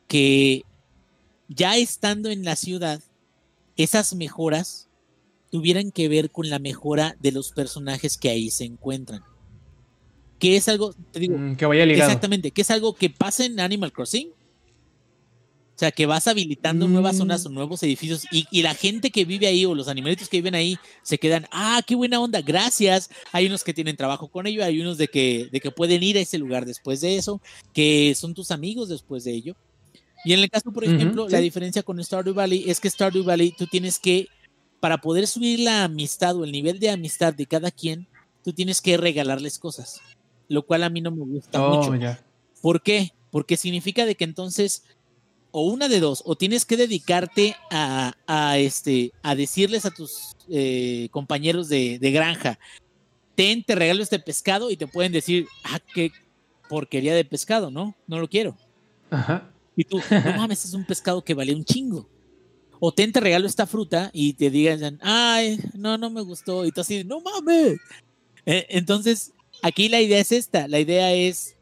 que ya estando en la ciudad, esas mejoras tuvieran que ver con la mejora de los personajes que ahí se encuentran que es algo, te digo, mm, que vaya ligado. Exactamente, que es algo que pasa en Animal Crossing, O sea, que vas habilitando nuevas Mm. zonas o nuevos edificios y, y la gente que vive ahí o los animalitos que viven ahí se quedan, ah, qué buena onda, gracias. Hay unos que tienen trabajo con ello, hay unos de que, de que pueden ir a ese lugar después de eso, que son tus amigos después de ello. Y en el caso, por ejemplo, la diferencia con Stardew Valley es que Stardew Valley tú tienes que, para poder subir la amistad o el nivel de amistad de cada quien, tú tienes que regalarles cosas, lo cual a mí no me gusta Oh, mucho. ¿Por qué? Porque significa de que entonces, o una de dos, o tienes que dedicarte a, a, este, a decirles a tus eh, compañeros de, de granja, ten, te regalo este pescado y te pueden decir, ah, qué porquería de pescado, ¿no? No lo quiero. Ajá. Y tú, no mames, es un pescado que vale un chingo. O ten, te regalo esta fruta y te digan, ay, no, no me gustó. Y tú así, no mames. Eh, entonces, aquí la idea es esta. La idea es,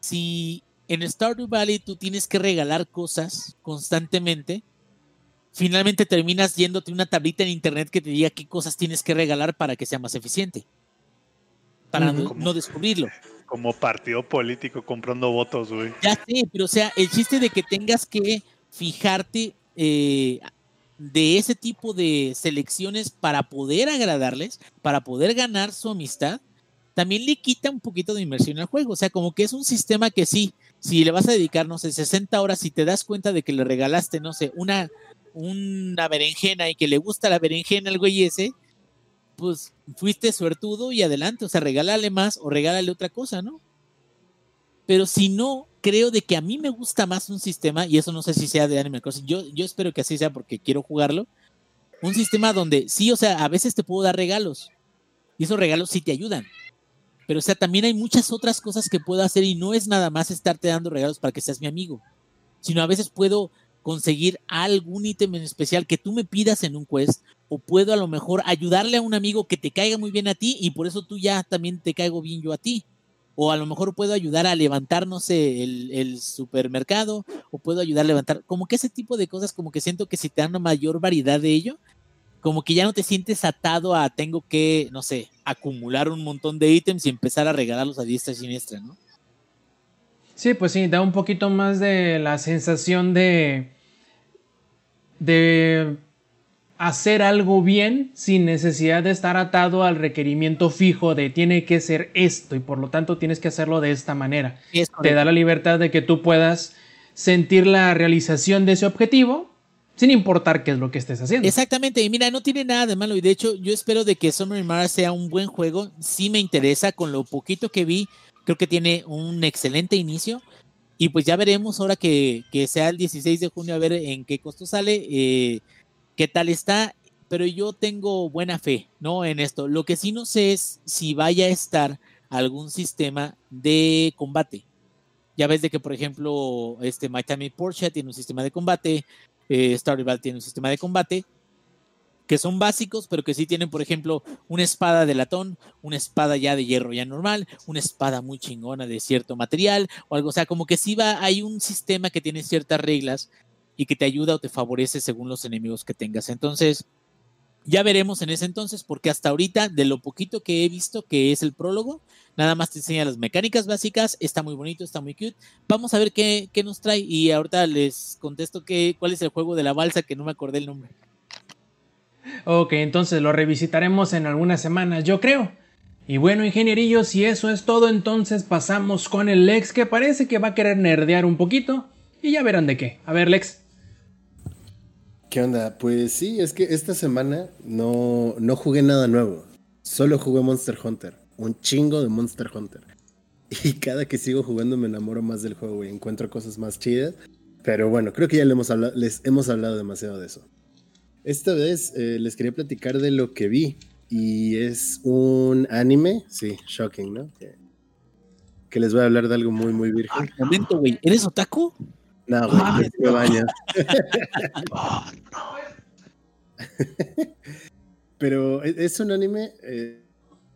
si en Stardew Valley tú tienes que regalar cosas constantemente, finalmente terminas yéndote una tablita en internet que te diga qué cosas tienes que regalar para que sea más eficiente. Para no- descubrirlo. Como partido político comprando votos, güey. Ya sé, pero o sea, el chiste de que tengas que fijarte eh, de ese tipo de selecciones para poder agradarles, para poder ganar su amistad, también le quita un poquito de inversión al juego. O sea, como que es un sistema que sí, si le vas a dedicar, no sé, 60 horas, si te das cuenta de que le regalaste, no sé, una, una berenjena y que le gusta la berenjena al güey ese, pues fuiste suertudo y adelante, o sea, regálale más o regálale otra cosa, ¿no? Pero si no, creo de que a mí me gusta más un sistema, y eso no sé si sea de Animal Crossing, yo, yo espero que así sea porque quiero jugarlo, un sistema donde sí, o sea, a veces te puedo dar regalos, y esos regalos sí te ayudan. Pero, o sea, también hay muchas otras cosas que puedo hacer y no es nada más estarte dando regalos para que seas mi amigo, sino a veces puedo conseguir algún ítem en especial que tú me pidas en un quest o puedo a lo mejor ayudarle a un amigo que te caiga muy bien a ti y por eso tú ya también te caigo bien yo a ti. O a lo mejor puedo ayudar a levantar, no sé, el, supermercado, o puedo ayudar a levantar, como que ese tipo de cosas, como que siento que si te dan una mayor variedad de ello, como que ya no te sientes atado a tengo que, no sé, acumular un montón de ítems y empezar a regalarlos a diestra y siniestra, ¿no? Sí, pues sí, da un poquito más de la sensación de. de hacer algo bien sin necesidad de estar atado al requerimiento fijo de tiene que ser esto y por lo tanto tienes que hacerlo de esta manera. Es Te da la libertad de que tú puedas sentir la realización de ese objetivo sin importar qué es lo que estés haciendo. Exactamente, y mira, no tiene nada de malo. Y de hecho, yo espero de que Summer Mara sea un buen juego. Sí me interesa, con lo poquito que vi, creo que tiene un excelente inicio. Y pues ya veremos ahora que, que sea el 16 de junio a ver en qué costo sale, eh, qué tal está. Pero yo tengo buena fe, ¿no? En esto. Lo que sí no sé es si vaya a estar algún sistema de combate. Ya ves de que, por ejemplo, este at Porsche tiene un sistema de combate, eh, Valley tiene un sistema de combate que son básicos, pero que sí tienen, por ejemplo, una espada de latón, una espada ya de hierro ya normal, una espada muy chingona de cierto material o algo. O sea, como que sí va, hay un sistema que tiene ciertas reglas y que te ayuda o te favorece según los enemigos que tengas. Entonces, ya veremos en ese entonces, porque hasta ahorita, de lo poquito que he visto, que es el prólogo, nada más te enseña las mecánicas básicas, está muy bonito, está muy cute. Vamos a ver qué, qué nos trae y ahorita les contesto que, cuál es el juego de la balsa, que no me acordé el nombre. Ok, entonces lo revisitaremos en algunas semanas, yo creo. Y bueno, ingenierillos, si eso es todo, entonces pasamos con el Lex que parece que va a querer nerdear un poquito. Y ya verán de qué. A ver, Lex. ¿Qué onda? Pues sí, es que esta semana no, no jugué nada nuevo. Solo jugué Monster Hunter. Un chingo de Monster Hunter. Y cada que sigo jugando me enamoro más del juego y encuentro cosas más chidas. Pero bueno, creo que ya hemos hablado- les hemos hablado demasiado de eso. Esta vez eh, les quería platicar de lo que vi. Y es un anime. Sí, shocking, ¿no? Que, que les voy a hablar de algo muy, muy virgen. Momento, güey, ¿eres otaku? No, güey, Ah, me baño. Pero e- es un anime, eh,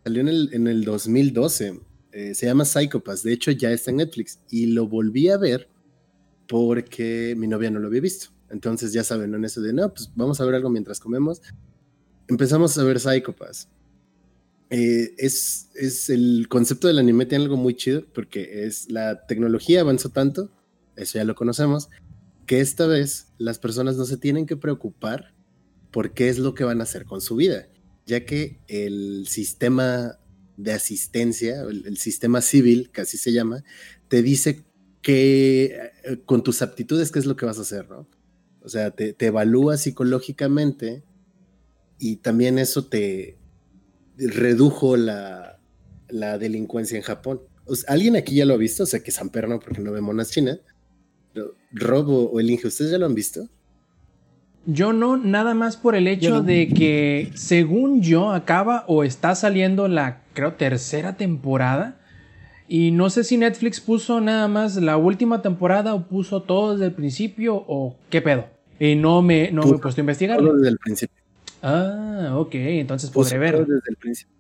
salió en el, en el 2012, eh, se llama Psychopass, de hecho ya está en Netflix y lo volví a ver porque mi novia no lo había visto. Entonces ya saben, ¿no? en eso de, no, pues vamos a ver algo mientras comemos. Empezamos a ver Psychopass. Eh, es, es el concepto del anime tiene algo muy chido porque es la tecnología avanzó tanto, eso ya lo conocemos, que esta vez las personas no se tienen que preocupar por qué es lo que van a hacer con su vida, ya que el sistema de asistencia, el, sistema civil, que así se llama, te dice que eh, con tus aptitudes, qué es lo que vas a hacer, ¿no? O sea, te, te evalúa psicológicamente y también eso te redujo la, la delincuencia en Japón. ¿Alguien aquí ya lo ha visto? O sea, que San Perno, porque no ve monas chinas. Pero Rob o, el Inge, ¿ustedes ya lo han visto? Yo no, nada más por el hecho no. de que, según yo, acaba o está saliendo la, creo, tercera temporada. Y no sé si Netflix puso nada más la última temporada o puso todo desde el principio o qué pedo. Y no me, no me he Puso puesto a investigar. Todo desde el principio. Ah, ok, entonces Puso podré todo ver. desde el principio.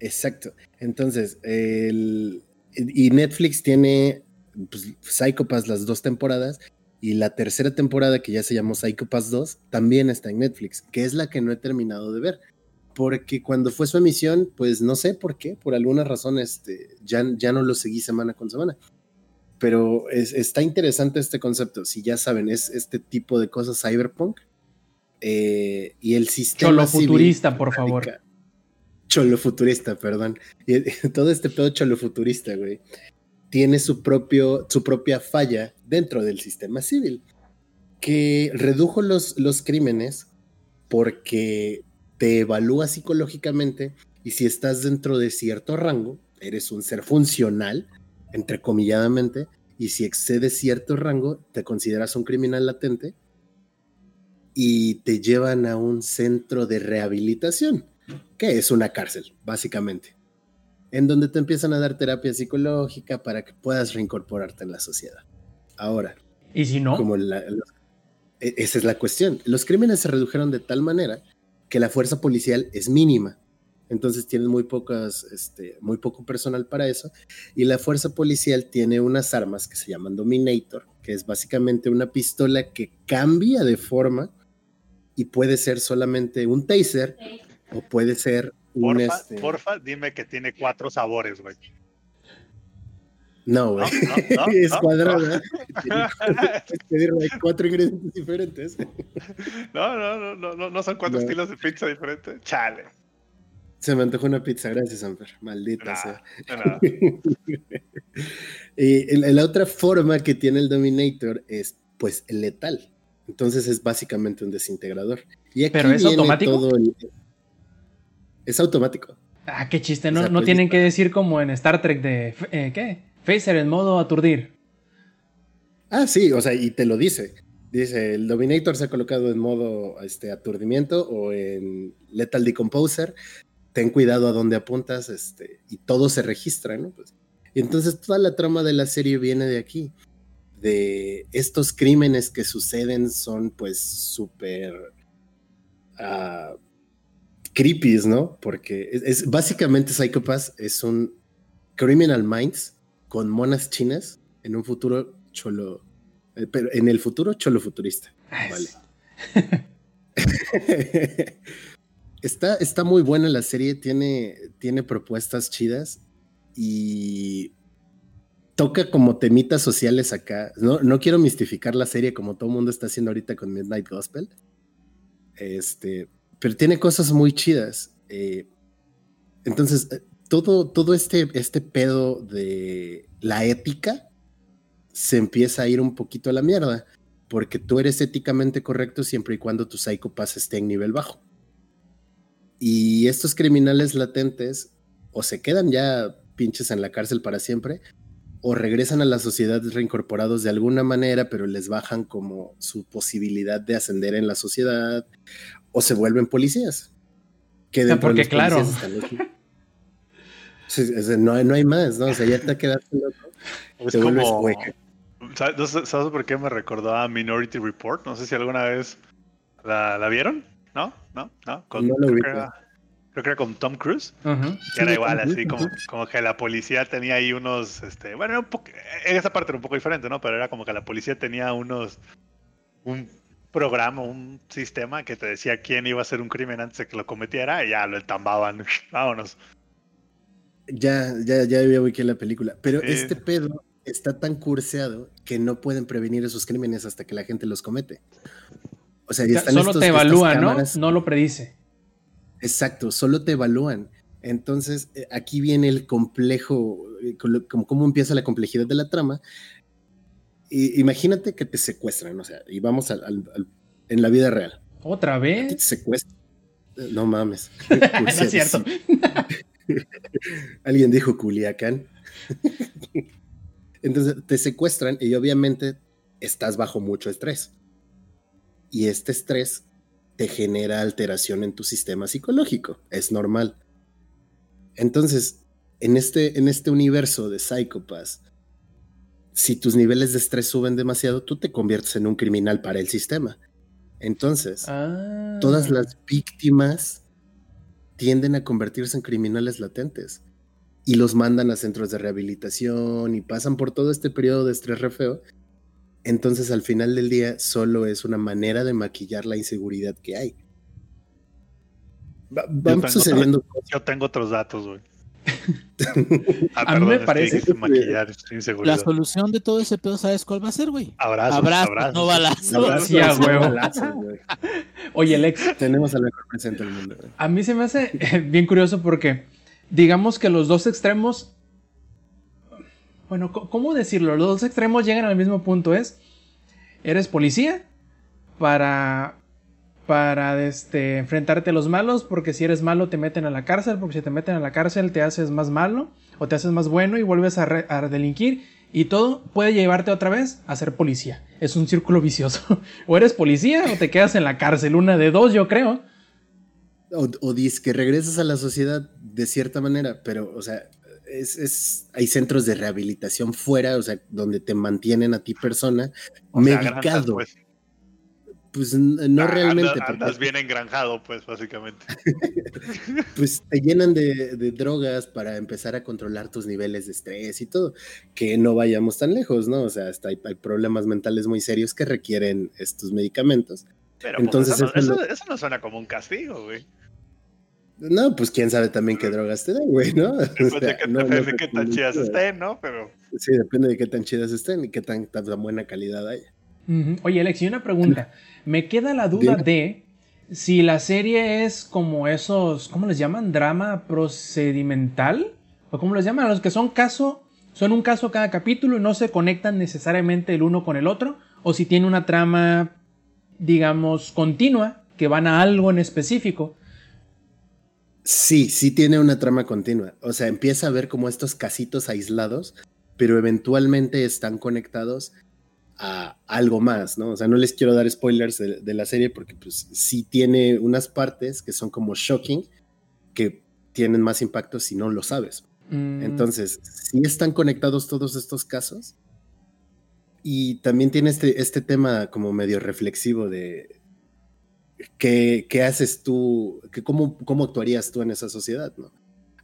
Exacto. Entonces, el, y Netflix tiene pues, las dos temporadas y la tercera temporada que ya se llamó Psycho Pass 2 también está en Netflix, que es la que no he terminado de ver. Porque cuando fue su emisión, pues no sé por qué, por alguna razón este, ya, ya no lo seguí semana con semana. Pero es- está interesante este concepto. Si ya saben, es este tipo de cosas cyberpunk. eh, y el sistema. Cholo futurista, por favor. Cholo futurista, perdón. Y, todo este pedo cholo futurista, güey, tiene su, propio, su propia falla dentro del sistema civil, que redujo los, los crímenes porque te evalúa psicológicamente y si estás dentro de cierto rango, eres un ser funcional, entrecomilladamente, y si excedes cierto rango, te consideras un criminal latente y te llevan a un centro de rehabilitación, que es una cárcel, básicamente, en donde te empiezan a dar terapia psicológica para que puedas reincorporarte en la sociedad. Ahora, Y si no, como la- los- e- esa es la cuestión. Los crímenes se redujeron de tal manera que la fuerza policial es mínima. Entonces tienen muy pocas, este, muy poco personal para eso. Y la fuerza policial tiene unas armas que se llaman Dominator, que es básicamente una pistola que cambia de forma y puede ser solamente un taser o puede ser Porfa, este, porfa, dime que tiene cuatro sabores, güey. No, güey. No, no, no, es no, cuadrada. Cuatro- tiene cuatro ingredientes diferentes. No, no, no, no, no, no son cuatro No. estilos de pizza diferentes. Chale. Se me antojó una pizza, gracias, Amper. Maldita Nah, sea. nah. y la, la otra forma que tiene el Dominator es, pues, letal. Entonces es básicamente un desintegrador. Y aquí ¿Pero es viene automático? todo el- Es automático. ah, qué chiste, o no, sea, no tienen que decir como en Star Trek de, eh, ¿qué? Phaser en modo aturdir. Ah, sí, o sea, y te lo dice. Dice, el Dominator se ha colocado en modo este, aturdimiento o en Lethal Decomposer. Ten cuidado a dónde apuntas este, y todo se registra, ¿no? Pues, y entonces toda la trama de la serie viene de aquí. De estos crímenes que suceden son pues súper ah, creepies, ¿no? Porque es, es- básicamente Psycho Pass es un Criminal Minds con monas chinas en un futuro cholo, eh, pero en el futuro cholo futurista. Vale. está, está muy buena la serie, tiene, tiene propuestas chidas y toca como temitas sociales acá. No, no quiero mistificar la serie como todo el mundo está haciendo ahorita con Midnight Gospel. Este, pero tiene cosas muy chidas. eh, entonces, eh, todo, todo este, este pedo de la ética se empieza a ir un poquito a la mierda, porque tú eres éticamente correcto siempre y cuando tu psycho pass esté en nivel bajo. Y estos criminales latentes o se quedan ya pinches en la cárcel para siempre, o regresan a la sociedad reincorporados de alguna manera, pero les bajan como su posibilidad de ascender en la sociedad, o se vuelven policías. Que de porque claro. no, hay- no hay más, ¿no? O sea, ya te quedaste loco. Es Te vuelves como. hueca. ¿Sabes, no sé- ¿Sabes por qué me recordó a Minority Report? No sé si alguna vez la, la vieron. ¿No? ¿No? ¿No? Con- No lo era, creo que era con Tom Cruise. Que era igual, así como, como que la policía tenía ahí unos, este, bueno, era un poco, en esa parte era un poco diferente, ¿no? Pero era como que la policía tenía unos, un programa, un sistema que te decía quién iba a hacer un crimen antes de que lo cometiera y ya lo entambaban, vámonos. Ya, ya, ya había ubiqué la película. Pero Sí. este pedo está tan curseado que no pueden prevenir esos crímenes hasta que la gente los comete. O sea, sea, están solo estos- te evalúa, ¿no? No lo predice. Exacto, solo te evalúan. Entonces, eh, aquí viene el complejo, eh, como cómo empieza la complejidad de la trama. Y, imagínate que te secuestran, o sea, y vamos al- al- al- en la vida real. ¿Otra ti te vez? secuestran. Eh, No mames. no es cierto. Alguien dijo Culiacán. Entonces te secuestran y obviamente estás bajo mucho estrés. Y este estrés te genera alteración en tu sistema psicológico. Es normal. Entonces, en este, en este universo de psicópatas, si tus niveles de estrés suben demasiado, tú te conviertes en un criminal para el sistema. Entonces, Ah. todas las víctimas tienden a convertirse en criminales latentes y los mandan a centros de rehabilitación y pasan por todo este periodo de estrés re feo. Entonces al final del día solo es una manera de maquillar la inseguridad que hay. Va- van sucediendo cosas. Yo tengo otros datos, güey. A mí me parece que- maquillar La solución de todo ese pedo, ¿sabes cuál va a ser, güey? Abrazos, Abrazos, abrazos. no balazos. Abrazos, Sí, a huevo. balazos. Oye, Lex, Tenemos al mejor presente del mundo. güey. a mí se me hace eh, bien curioso porque digamos que los dos extremos, bueno, ¿cómo decirlo? Los dos extremos llegan al mismo punto, es, eres policía para, para este, enfrentarte a los malos, porque si eres malo te meten a la cárcel, porque si te meten a la cárcel te haces más malo o te haces más bueno y vuelves a delinquir. Y todo puede llevarte otra vez a ser policía. Es un círculo vicioso. o eres policía o te quedas en la cárcel. Una de dos, yo creo. O, o dices que regresas a la sociedad de cierta manera, pero, o sea, es, es- hay centros de rehabilitación fuera, o sea, donde te mantienen a ti persona O medicado. pues. Pues no Ah, realmente, Andas, porque, andas bien engranjado, pues, básicamente. pues te llenan de, de drogas para empezar a controlar tus niveles de estrés y todo. Que no vayamos tan lejos, ¿no? O sea, hasta hay, hay problemas mentales muy serios que requieren estos medicamentos. Pero Entonces, pues, eso, no, eso eso- eso no suena como un castigo, güey. No, pues quién sabe también qué drogas te dan, güey, ¿no? O Depende sea, de qué, no- no depende de te qué tan chidas estén, ¿no? Pero Sí, depende de qué tan chidas estén y qué tan, tan buena calidad haya. Ujú. Oye, Alex, y una pregunta. Me queda la duda Dime. de si la serie es como esos, ¿cómo les llaman? ¿Drama procedimental? ¿O cómo les llaman? A los que son caso, son un caso cada capítulo y no se conectan necesariamente el uno con el otro. O si tiene una trama, digamos, continua, que van a algo en específico. Sí, sí tiene una trama continua. O sea, empieza a ver como estos casitos aislados, pero eventualmente están conectados a algo más, ¿no? O sea, no les quiero dar spoilers de, de la serie porque pues sí tiene unas partes que son como shocking, que tienen más impacto si no lo sabes. Mm, Entonces, sí están conectados todos estos casos. Y también tiene este, este tema como medio reflexivo de qué, qué haces tú, que cómo, cómo actuarías tú en esa sociedad, ¿no?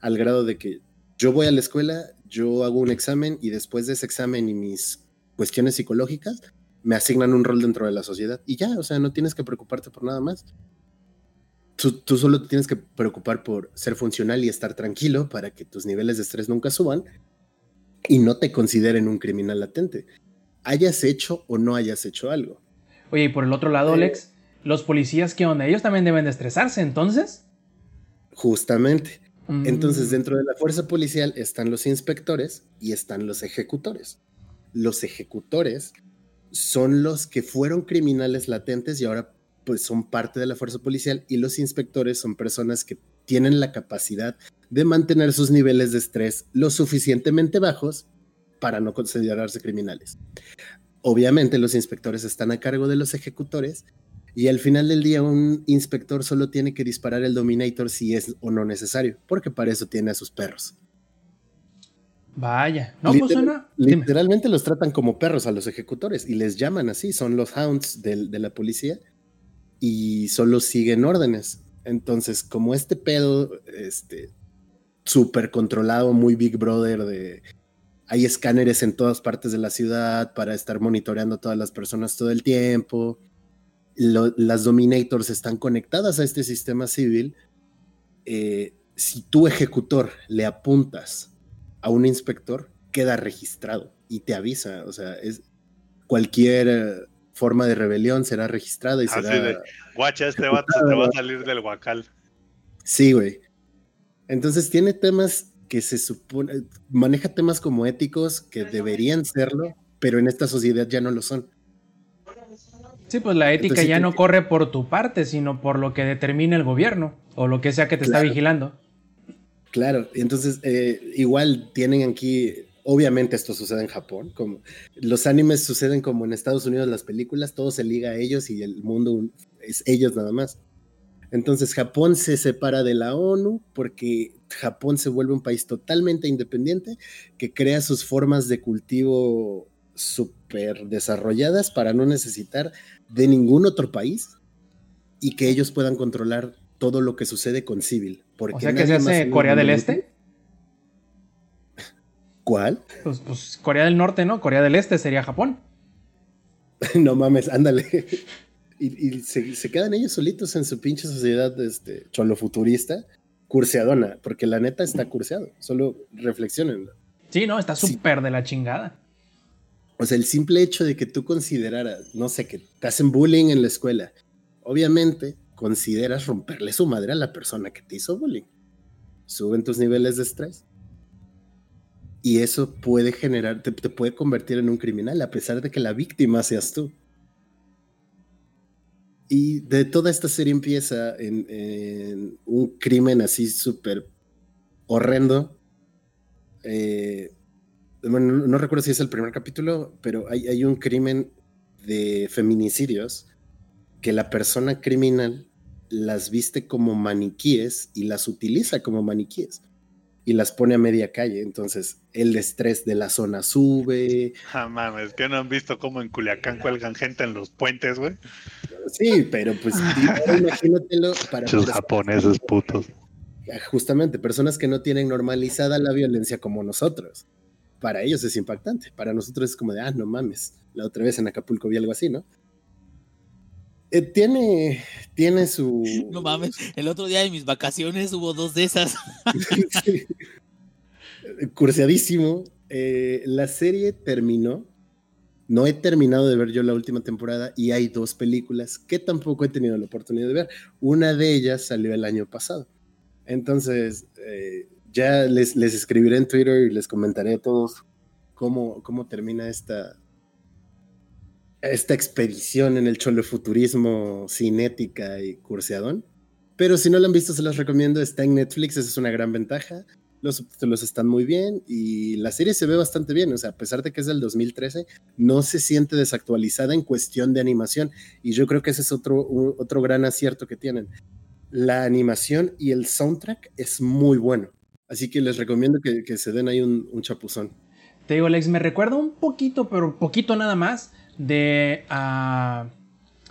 Al grado de que yo voy a la escuela, yo hago un examen y después de ese examen y mis cuestiones psicológicas, me asignan un rol dentro de la sociedad. Y ya, o sea, no tienes que preocuparte por nada más. Tú, tú solo tienes que preocupar por ser funcional y estar tranquilo para que tus niveles de estrés nunca suban y no te consideren un criminal latente. Hayas hecho o no hayas hecho algo. Oye, y por el otro lado. Alex, los policías, ¿qué onda? Ellos también deben de estresarse, entonces. Justamente. Mm, Entonces, dentro de la fuerza policial están los inspectores y están los ejecutores. Los ejecutores son los que fueron criminales latentes y ahora pues son parte de la fuerza policial y los inspectores son personas que tienen la capacidad de mantener sus niveles de estrés lo suficientemente bajos para no considerarse criminales. Obviamente los inspectores están a cargo de los ejecutores y al final del día un inspector solo tiene que disparar el Dominator si es o no necesario, porque para eso tiene a sus perros. Vaya. No, pues Literal- suena. dime. Literalmente los tratan como perros a los ejecutores y les llaman así, son los hounds del- de, la policía y solo siguen órdenes. Entonces, como este pedo, este, súper controlado, muy Big Brother de... Hay escáneres en todas partes de la ciudad para estar monitoreando a todas las personas todo el tiempo. Lo- las Dominators están conectadas a este sistema civil. Eh, si tu ejecutor le apuntas a un inspector, queda registrado y te avisa. O sea, es cualquier eh, forma de rebelión será registrada y Así será. de, guacha, este vato se te va a salir del guacal. Sí, güey. Entonces tiene temas que se supone, maneja temas como éticos que deberían serlo, pero en esta sociedad ya no lo son. Sí, pues la ética Entonces, ya no corre por tu parte, sino por lo que determina el gobierno o lo que sea que te está vigilando. Claro, y entonces eh, igual tienen aquí, obviamente esto sucede en Japón, como los animes suceden como en Estados Unidos las películas, todo se liga a ellos y el mundo es ellos nada más. Entonces Japón se separa de la ONU porque Japón se vuelve un país totalmente independiente que crea sus formas de cultivo súper desarrolladas para no necesitar de ningún otro país y que ellos puedan controlar todo lo que sucede con civil. Porque O sea que se hace Corea del Este. ¿Cuál? Pues, pues Corea del Norte, ¿no? Corea del Este sería Japón. no mames, ándale. Y, y se, se quedan ellos solitos en su pinche sociedad este, cholofuturista, curseadona, porque la neta está curseado. Solo reflexionen. Sí, no, está Sí. súper de la chingada. O sea, el simple hecho de que tú consideraras, no sé, que te hacen bullying en la escuela, obviamente consideras romperle su madre a la persona que te hizo bullying. Suben tus niveles de estrés. Y eso puede generar, te, puede convertir en un criminal, a pesar de que la víctima seas tú. Y de toda esta serie empieza en, en un crimen así súper horrendo. Eh, bueno, no, recuerdo si es el primer capítulo, pero hay, hay un crimen de feminicidios que la persona criminal las viste como maniquíes y las utiliza como maniquíes y las pone a media calle. Entonces el estrés de la zona sube. Ah, mames, que no han visto cómo en Culiacán cuelgan gente en los puentes, güey. Sí, pero pues imagínatelo para Muchos personas- japoneses putos. justamente personas que no tienen normalizada la violencia como nosotros. Para ellos es impactante. Para nosotros es como de, ah, no mames. La otra vez en Acapulco vi algo así, ¿no? Eh, tiene, tiene su. No mames, el otro día de mis vacaciones hubo dos de esas. Sí. Curseadísimo. Eh, la serie terminó. No he terminado de ver yo la última temporada y hay dos películas que tampoco he tenido la oportunidad de ver. Una de ellas salió el año pasado. Entonces, eh, ya les, les escribiré en Twitter y les comentaré a todos cómo, cómo termina esta, esta expedición en el cholofuturismo cinética y curseadón. Pero si no lo han visto, se los recomiendo. Está en Netflix, esa es una gran ventaja. Los subtítulos están muy bien y la serie se ve bastante bien. O sea, a pesar de que es del 2013, no se siente desactualizada en cuestión de animación. Y yo creo que ese es otro, otro gran acierto que tienen. La animación y el soundtrack es muy bueno. Así que les recomiendo que, que se den ahí un, un chapuzón. Te digo, Lex, me recuerda un poquito, pero poquito nada más, de ah,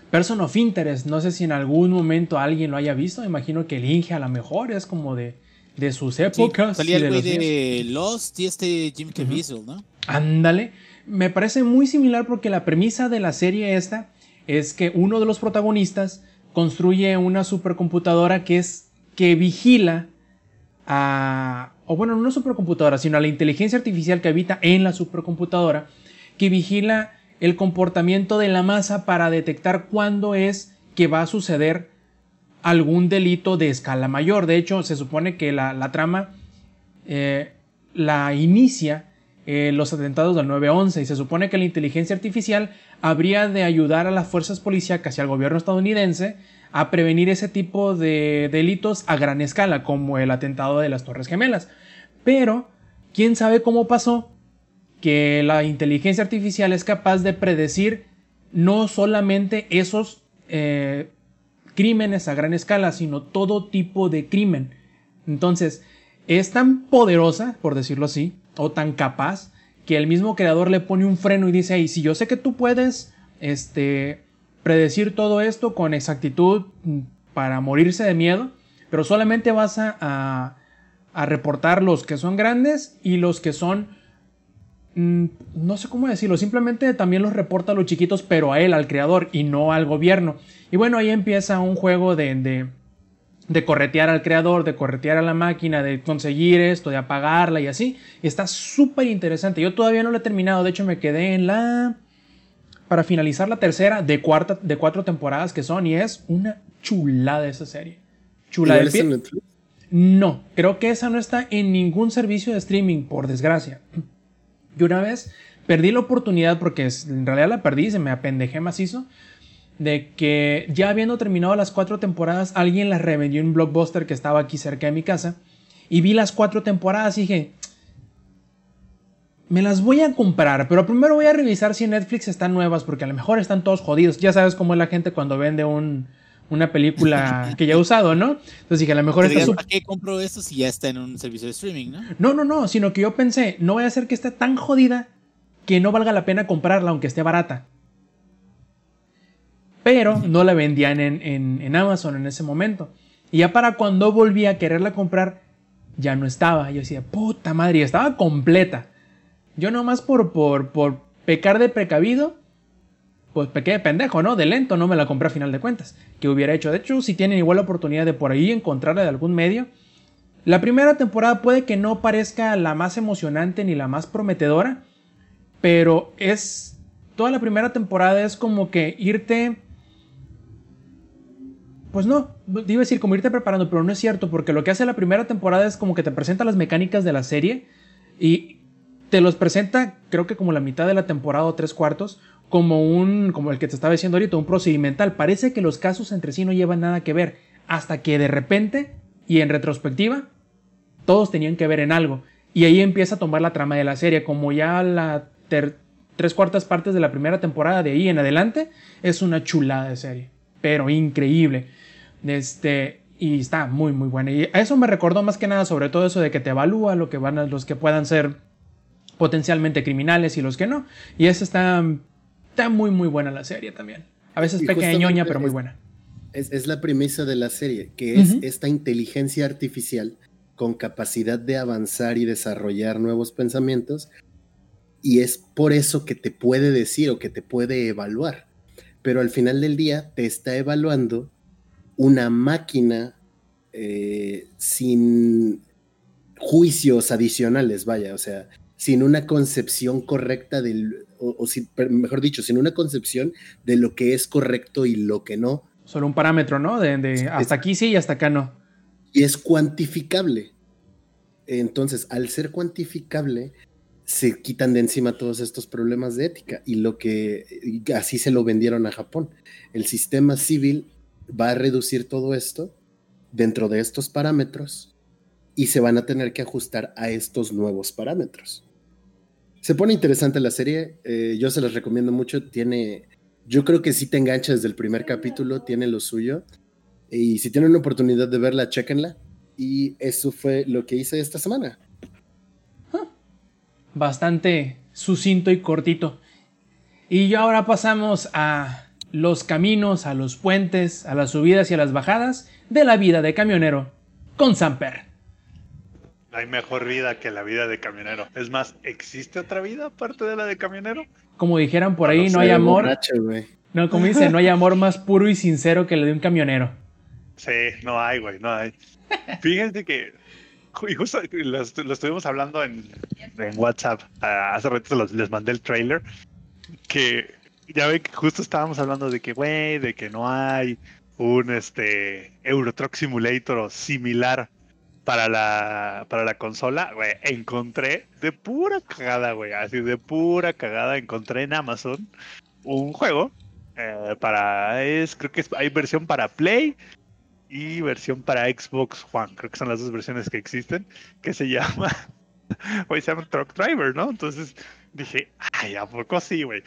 Person of Interest. No sé si en algún momento alguien lo haya visto. Imagino que el Inge a lo mejor es como de, de sus Sí, épocas. salía y de el güey de Lost y este Jim Caviezel, ¿no? Ándale. Me parece muy similar porque la premisa de la serie esta es que uno de los protagonistas construye una supercomputadora que es que vigila a o bueno, no una supercomputadora, sino a la inteligencia artificial que habita en la supercomputadora que vigila el comportamiento de la masa para detectar cuándo es que va a suceder algún delito de escala mayor. De hecho, se supone que la, trama eh, la inicia eh, los atentados del 9-11 y se supone que la inteligencia artificial habría de ayudar a las fuerzas policíacas y al gobierno estadounidense a prevenir ese tipo de delitos a gran escala, como el atentado de las Torres Gemelas. Pero, ¿quién sabe cómo pasó? Que la inteligencia artificial es capaz de predecir no solamente esos eh, crímenes a gran escala, sino todo tipo de crimen. Entonces, es tan poderosa, por decirlo así, o tan capaz, que el mismo creador le pone un freno y dice, si yo sé que tú puedes este, predecir todo esto con exactitud mm, para morirse de miedo, pero solamente vas a, a, reportar los que son grandes y los que son mm, no sé cómo decirlo, simplemente también los reporta a los chiquitos, pero a él, al creador, y no al gobierno. Y bueno, ahí empieza un juego de, de de corretear al creador, de corretear a la máquina, de conseguir esto, de apagarla y así. Está súper interesante. Yo todavía no lo he terminado, de hecho me quedé en la... Para finalizar la tercera de, cuarta, de cuatro temporadas que son y es una chulada esa serie. Chula ¿Igual del es pie. en Netflix? No, creo que esa no está en ningún servicio de streaming, por desgracia. Yo una vez perdí la oportunidad, porque en realidad la perdí, se me apendejé macizo, de que ya habiendo terminado las cuatro temporadas, alguien las revendió en un blockbuster que estaba aquí cerca de mi casa. Y vi las cuatro temporadas y dije, me las voy a comprar, pero primero voy a revisar si en Netflix están nuevas, porque a lo mejor están todos jodidos. Ya sabes cómo es la gente cuando vende un- una película que ya ha usado, ¿no? Entonces dije, a lo mejor está. ¿Para qué compro esto si ya está en un servicio de streaming, no? No, no, no, sino que yo pensé, no voy a hacer que esté tan jodida que no valga la pena comprarla aunque esté barata. Pero no la vendían en, en- en Amazon en ese momento. Y ya para cuando volví a quererla comprar, ya no estaba. Yo decía, puta madre, estaba completa. Yo nomás por, por, por pecar de precavido, pues pequé de pendejo, ¿no? De lento, no me la compré a final de cuentas. Que hubiera hecho. De hecho, si tienen igual la oportunidad de por ahí encontrarla de algún medio, la primera temporada puede que no parezca la más emocionante ni la más prometedora, pero es. Toda la primera temporada es como que irte. Pues no, iba a decir como irte preparando, pero no es cierto, porque lo que hace la primera temporada es como que te presenta las mecánicas de la serie y te los presenta, creo que como la mitad de la temporada o tres cuartos, como un, como el que te estaba diciendo ahorita, un procedimental. Parece que los casos entre sí no llevan nada que ver, hasta que de repente y en retrospectiva, todos tenían que ver en algo. Y ahí empieza a tomar la trama de la serie, como ya la tres cuartas partes de la primera temporada de ahí en adelante, es una chulada de serie, pero increíble. Este, y está muy, muy buena. Y a eso me recordó más que nada sobre todo eso de que te evalúa lo que van a- los que puedan ser potencialmente criminales y los que no. Y esa está, está muy, muy buena la serie también. A veces pequeñoña, pero muy buena. Es, es la premisa de la serie, que es esta inteligencia artificial con capacidad de avanzar y desarrollar nuevos pensamientos. Y es por eso que te puede decir o que te puede evaluar. Pero al final del día te está evaluando una máquina eh, sin juicios adicionales, vaya, o sea, sin una concepción correcta del, o, o sin- mejor dicho, sin una concepción de lo que es correcto y lo que no, Solo un parámetro, ¿no? De, de hasta aquí sí y hasta acá no. y es cuantificable. Entonces, al ser cuantificable, se quitan de encima todos estos problemas de ética y lo que y así se lo vendieron a Japón. El sistema civil va a reducir todo esto dentro de estos parámetros y se van a tener que ajustar a estos nuevos parámetros. Se pone interesante la serie, eh, yo se las recomiendo mucho, tiene, yo creo que sí te engancha desde el primer capítulo, tiene lo suyo. Y si tienen una oportunidad de verla, chéquenla. Y eso fue lo que hice esta semana. Bastante sucinto y cortito. Y ya ahora pasamos a los caminos, a los puentes, a las subidas y a las bajadas de la vida de camionero con Samper. No hay mejor vida que la vida de camionero. Es más, ¿existe otra vida aparte de la de camionero? Como dijeran por ahí, no hay amor. No, como dice, no hay amor más puro y sincero que el de un camionero. Sí, no hay, güey, no hay. Fíjense que, y justo lo, estu- lo estuvimos hablando en, en WhatsApp. ah, hace rato los- les mandé el trailer. Que ya ven que justo estábamos hablando de que, güey, de que no hay un este Euro Truck Simulator o similar para la, para la consola. Güey, encontré de pura cagada, güey, así de pura cagada. Encontré en Amazon un juego eh, para, es, creo que es- hay versión para Play y versión para Xbox One. Creo que son las dos versiones que existen. Que se llama. Güey, se llama Truck Driver, ¿no? Entonces dije, ay, ¿a poco sí, güey?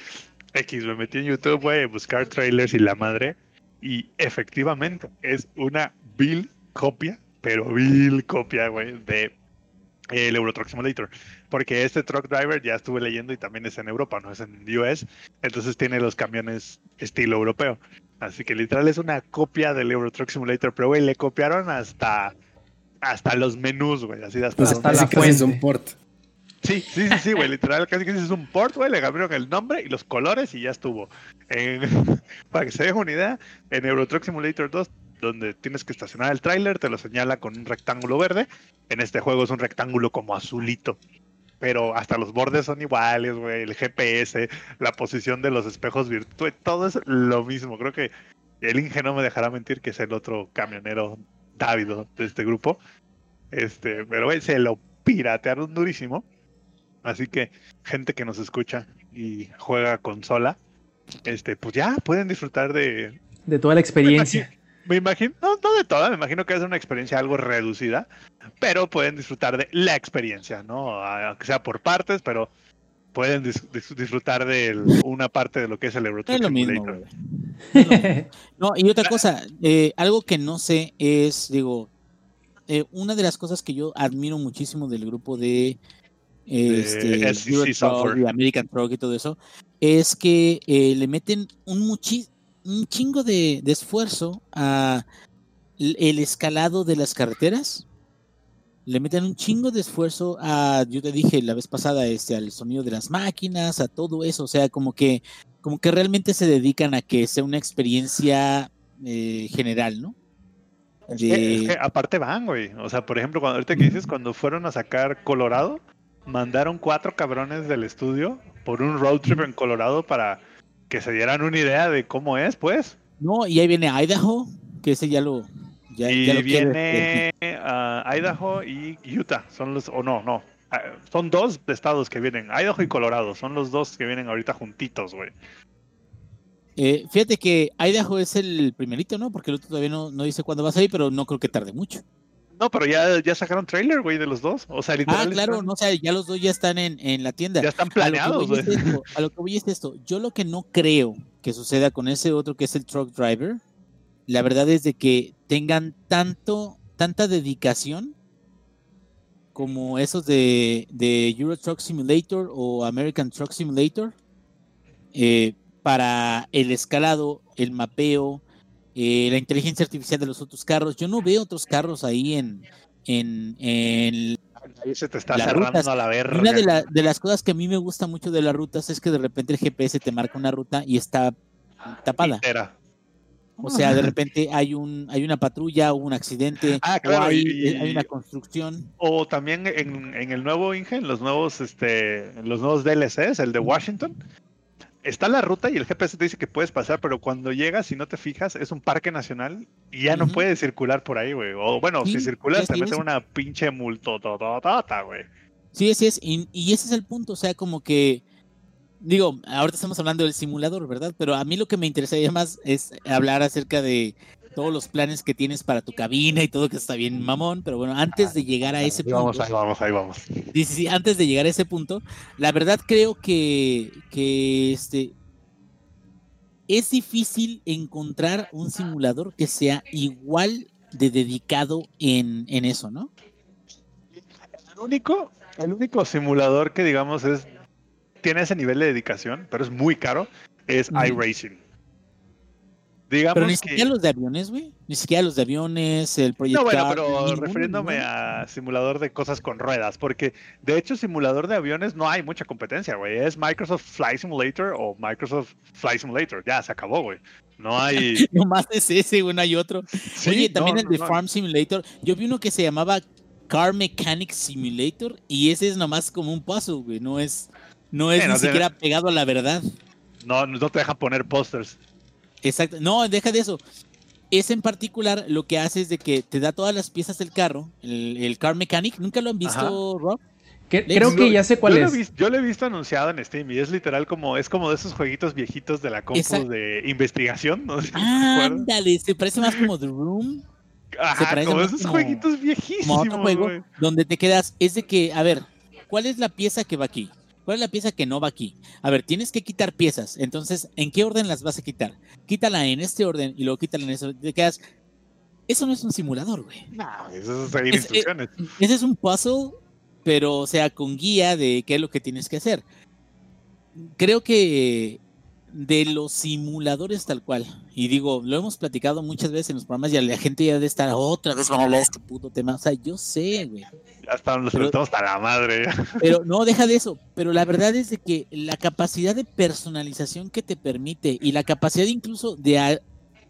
X, me metí en YouTube, güey, a buscar trailers y la madre. Y efectivamente, es una vil copia, pero vil copia, güey, de el Euro Truck Simulator. Porque este Truck Driver ya estuve leyendo y también es en Europa, no es en US. Entonces tiene los camiones estilo europeo. Así que literal es una copia del Euro Truck Simulator, pero güey, le copiaron hasta hasta los menús, güey, así de hasta, Pues Hasta la casi es un fuente. port. Sí, sí, sí, sí, güey, literal casi casi es un port, güey, le cambiaron el nombre y los colores y ya estuvo. En- para que se den una idea, en Euro Truck Simulator 2 donde tienes que estacionar el tráiler, te lo señala con un rectángulo verde. En este juego es un rectángulo como azulito. Pero hasta los bordes son iguales, güey. El GPS, la posición de los espejos virtuales, todo es lo mismo. Creo que el Inge no me dejará mentir que es el otro camionero dávido de este grupo. Este, pero güey, se lo piratearon durísimo. Así que, gente que nos escucha y juega consola, este, pues ya pueden disfrutar de, De toda la experiencia. Me imagino, no, no de toda, me imagino que es una experiencia algo reducida, pero pueden disfrutar de la experiencia, ¿no? Aunque sea por partes, pero pueden dis- dis- disfrutar de una parte de lo que es el Euro Es lo mismo. No, y otra cosa, eh, algo que no sé es, digo, eh, una de las cosas que yo admiro muchísimo del grupo de, De este, Euro Truck y American Truck y todo eso, es que eh, le meten un, muchi- un chingo de, de esfuerzo a el escalado de las carreteras. Le meten un chingo de esfuerzo a, yo te dije la vez pasada, este, al sonido de las máquinas, a todo eso. O sea, como que, como que realmente se dedican a que sea una experiencia eh, general, ¿no? Es que aparte van, güey. O sea, por ejemplo, cuando ahorita que dices, cuando fueron a sacar Colorado, mandaron cuatro cabrones del estudio por un road trip en Colorado para que se dieran una idea de cómo es, pues. No, y ahí viene Idaho, que ese ya lo. Ya, y ya lo quiere- viene ah, Idaho y Utah. Son los, o no, no. ah, Son dos estados que vienen. Idaho y Colorado. Son los dos que vienen ahorita juntitos, güey. Eh, fíjate que Idaho es el primerito, ¿no? Porque el otro todavía no, no dice cuándo vas a ir, pero no creo que tarde mucho. No, pero ya, ya sacaron trailer, güey, de los dos. O sea, Ah, claro, están- no, o sea, ya los dos ya están en, en la tienda. Ya están planeados, güey. a lo que voy es esto. Yo lo que no creo que suceda con ese otro que es el truck driver, la verdad es de que tengan tanto, tanta dedicación como esos de, de Euro Truck Simulator o American Truck Simulator eh, para el escalado, el mapeo, eh, la inteligencia artificial de los otros carros. Yo no veo otros carros ahí en, en, en Ahí se te está las cerrando rutas. a la verga. Una de, la- de las cosas que a mí me gusta mucho de las rutas es que de repente el GPS te marca una ruta y está tapada. O sea, de repente hay un hay una patrulla o un accidente Ah, o claro, hay, y- hay una construcción. O también en, en el nuevo Inge, en los nuevos, este, en los nuevos DLCs, el de Washington, está la ruta y el GPS te dice que puedes pasar, pero cuando llegas y no te fijas, es un parque nacional y ya no puedes circular por ahí, güey. O bueno, Sí, si circulas te meten una pinche multototota, güey. Sí, así es. Y, y ese es el punto. O sea, como que. Digo, ahorita estamos hablando del simulador, ¿verdad? Pero a mí lo que me interesaría más es hablar acerca de todos los planes que tienes para tu cabina y todo que está bien mamón. Pero bueno, antes de llegar a ese Ahí vamos, punto. ahí vamos, ahí vamos. Sí, sí, sí, antes de llegar a ese punto, la verdad creo que, que este es difícil encontrar un simulador que sea igual de dedicado en, en eso, ¿no? El único, el único simulador que digamos es tiene ese nivel de dedicación, pero es muy caro, es iRacing. Digamos Pero ni que... siquiera los de aviones, güey. Ni siquiera los de aviones, el Project No, bueno, pero refiriéndome a simulador de cosas con ruedas, porque de hecho simulador de aviones no hay mucha competencia, güey. Es Microsoft Flight Simulator o Microsoft Flight Simulator. Ya, se acabó, güey. No hay... Nomás es ese, güey, no hay otro. Sí, Oye, también no, el de no. Farm Simulator. Yo vi uno que se llamaba Car Mechanic Simulator y ese es nomás como un puzzle, güey. No es, no es Eh, ni te- siquiera pegado a la verdad. No, no te dejan poner pósters. Exacto. No, deja de eso. Ese en particular lo que hace es de que te da todas las piezas del carro, el, el Car Mechanic. ¿Nunca lo han visto, Ajá. Rob? Que- creo que ya sé cuál yo Lo es. he vis- yo lo he visto anunciado en Steam y es literal como, es como de esos jueguitos viejitos de la compu Exacto. de investigación. No Ah, ándale, se parece más como The Room, Ajá, parece como más esos como- jueguitos como viejísimos. otro juego, donde te quedas. Es de que, a ver, ¿cuál es la pieza que va aquí? ¿Cuál es la pieza que no va aquí? A ver, tienes que quitar piezas. Entonces, ¿en qué orden las vas a quitar? Quítala en este orden y luego quítala en eso. Te quedas. Eso no es un simulador, güey. No, eso es seguir Es- eh, instrucciones. Ese es un puzzle, pero o sea, con guía de qué es lo que tienes que hacer. Creo que de los simuladores tal cual, y digo, lo hemos platicado muchas veces en los programas y la gente ya debe estar otra vez van a hablar de este puto tema. O sea, yo sé, güey. Ya estamos, los pero- estamos para la madre. Pero no, deja de eso. Pero la verdad es de que la capacidad de personalización que te permite y la capacidad incluso de a-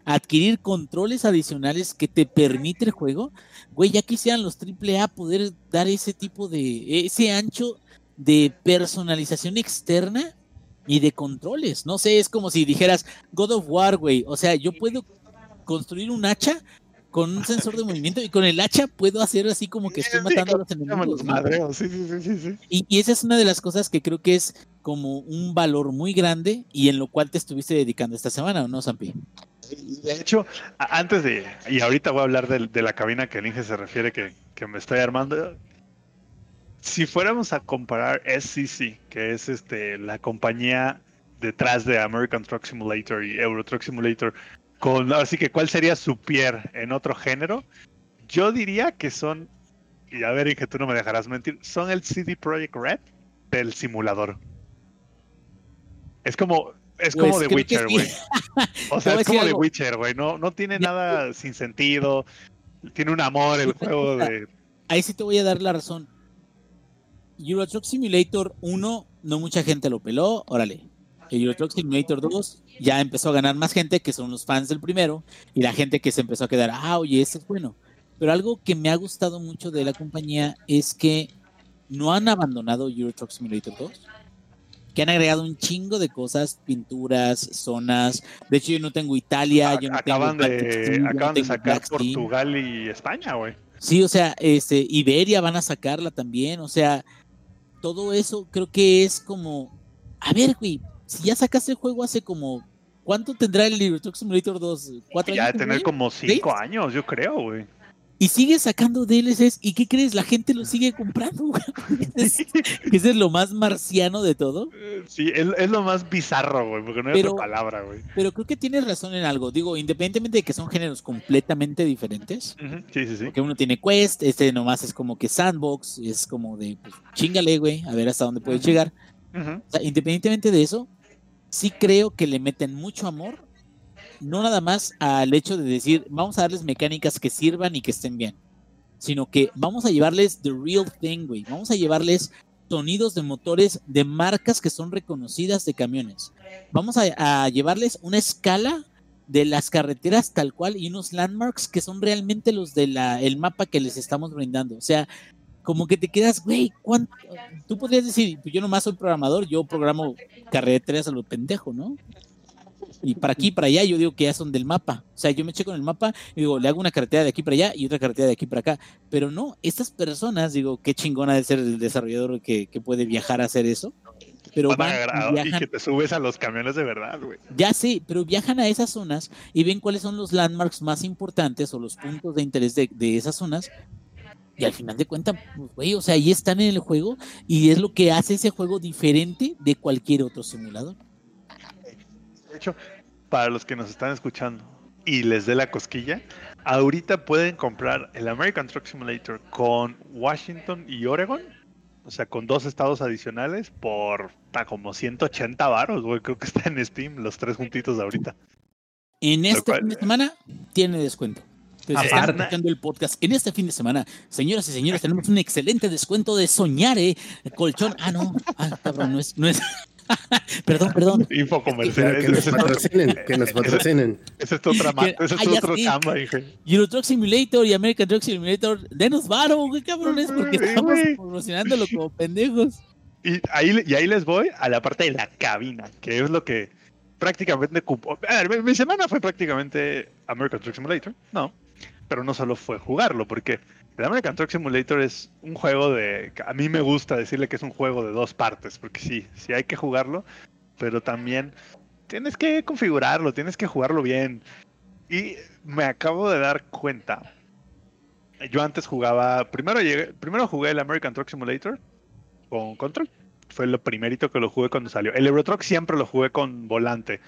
adquirir controles adicionales que te permite el juego, güey, ya quisieran los AAA poder dar ese tipo de, ese ancho de personalización externa y de controles. No sé, es como si dijeras God of War, güey. O sea, yo puedo construir un hacha con un sensor de movimiento y con el hacha puedo hacer así como que estoy matando a los enemigos. ¿no? Sí, sí, sí, sí, sí. Y, y esa es una de las cosas que creo que es como un valor muy grande y en lo cual te estuviste dedicando esta semana, ¿o no, Zampi? Y De hecho, antes de, y ahorita voy a hablar de, la cabina que el Inge se refiere que, que me estoy armando. Si fuéramos a comparar SCC, que es este la compañía detrás de American Truck Simulator y Euro Truck Simulator, con así que cuál sería su pier en otro género, yo diría que son, y a ver Inge, tú no me dejarás mentir, son el CD Projekt Red del simulador. Es como, es como Pues creo que Witcher, sí. güey. O sea, es como algo. Witcher, güey. No, no tiene nada sin sentido. Tiene un amor el juego de. Ahí sí te voy a dar la razón. Euro Truck Simulator 1, no mucha gente lo peló, órale. El Euro Truck Simulator 2 ya empezó a ganar más gente que son los fans del primero y la gente que se empezó a quedar, ah, oye, este es bueno. Pero algo que me ha gustado mucho de la compañía es que no han abandonado Euro Truck Simulator 2, que han agregado un chingo de cosas, pinturas, zonas. De hecho, yo no tengo Italia, yo no acaban tengo de, no acaban de sacar Black. Portugal y España, güey. Sí, o sea, este, Iberia van a sacarla también, o sea, todo eso creo que es como, a ver, güey, si ya sacaste el juego hace como, ¿cuánto tendrá el Truck Simulator 2? ¿Cuatro Ya de años? tener como cinco años, yo creo, güey. Y sigue sacando DLCs, ¿y qué crees? La gente lo sigue comprando. Es, ese es lo más marciano de todo. Eh, Sí, es, es lo más bizarro, güey, porque no hay Pero- otra palabra, güey. Pero creo que tienes razón en algo. Digo, independientemente de que son géneros completamente diferentes, Ujú, Sí, sí, sí. Porque uno tiene quest, este nomás es como que sandbox, es como de, pues, chingale, güey, a ver hasta dónde puedes llegar. O sea, independientemente de eso, sí creo que le meten mucho amor, no nada más al hecho de decir, vamos a darles mecánicas que sirvan y que estén bien, sino que vamos a llevarles the real thing, güey, vamos a llevarles sonidos de motores de marcas que son reconocidas de camiones. Vamos a, llevarles una escala de las carreteras tal cual y unos landmarks que son realmente los del el mapa que les estamos brindando. O sea, como que te quedas, güey, ¿cuánto? Tú podrías decir, pues yo nomás soy programador, yo programo carreteras a lo pendejo, ¿no? Y para aquí y para allá yo digo que ya son del mapa. O sea, yo me eché con el mapa y digo, le hago una carretera de aquí para allá y otra carretera de aquí para acá. Pero no, estas personas, digo, qué chingona de ser el desarrollador que, que puede viajar a hacer eso. Pero Van y que te subes a los camiones de verdad, güey. ya sé, pero viajan a esas zonas y ven cuáles son los landmarks más importantes o los puntos de interés de, de esas zonas. Y al final de cuentas, pues, güey, o sea, ahí están en el juego y es lo que hace ese juego diferente de cualquier otro simulador. De hecho, para los que nos están escuchando y les dé la cosquilla, ahorita pueden comprar el American Truck Simulator con Washington y Oregon. O sea, con dos estados adicionales por ta, como 180 varos, güey. Creo que está en Steam los tres juntitos de ahorita. En este cual- fin de semana tiene descuento. Entonces, están Aparte. escuchando el podcast. En este fin de semana, señoras y señores, tenemos un excelente descuento de Soñare Colchón. Ah, no, ah, cabrón, no es, no es. perdón, perdón. Info Pero comercial. que nos patrocinen, que nos patrocinen. ese es otra ma- Que- ese es otro chamba, dije. Euro Truck Simulator y American Truck Simulator, denos varo, güey, cabrones, porque estamos promocionándolo como pendejos. Y ahí, y ahí les voy a la parte de la cabina, que es lo que prácticamente ocupó. A ver, mi semana fue prácticamente American Truck Simulator, no, pero no solo fue jugarlo, porque el American Truck Simulator es un juego de. A mí me gusta decirle que es un juego de dos partes, porque sí, sí hay que jugarlo, pero también tienes que configurarlo, tienes que jugarlo bien. Y me acabo de dar cuenta. Yo antes jugaba. Primero, llegué, primero jugué el American Truck Simulator con control. Fue lo primerito que lo jugué cuando salió. El Euro Truck siempre lo jugué con volante.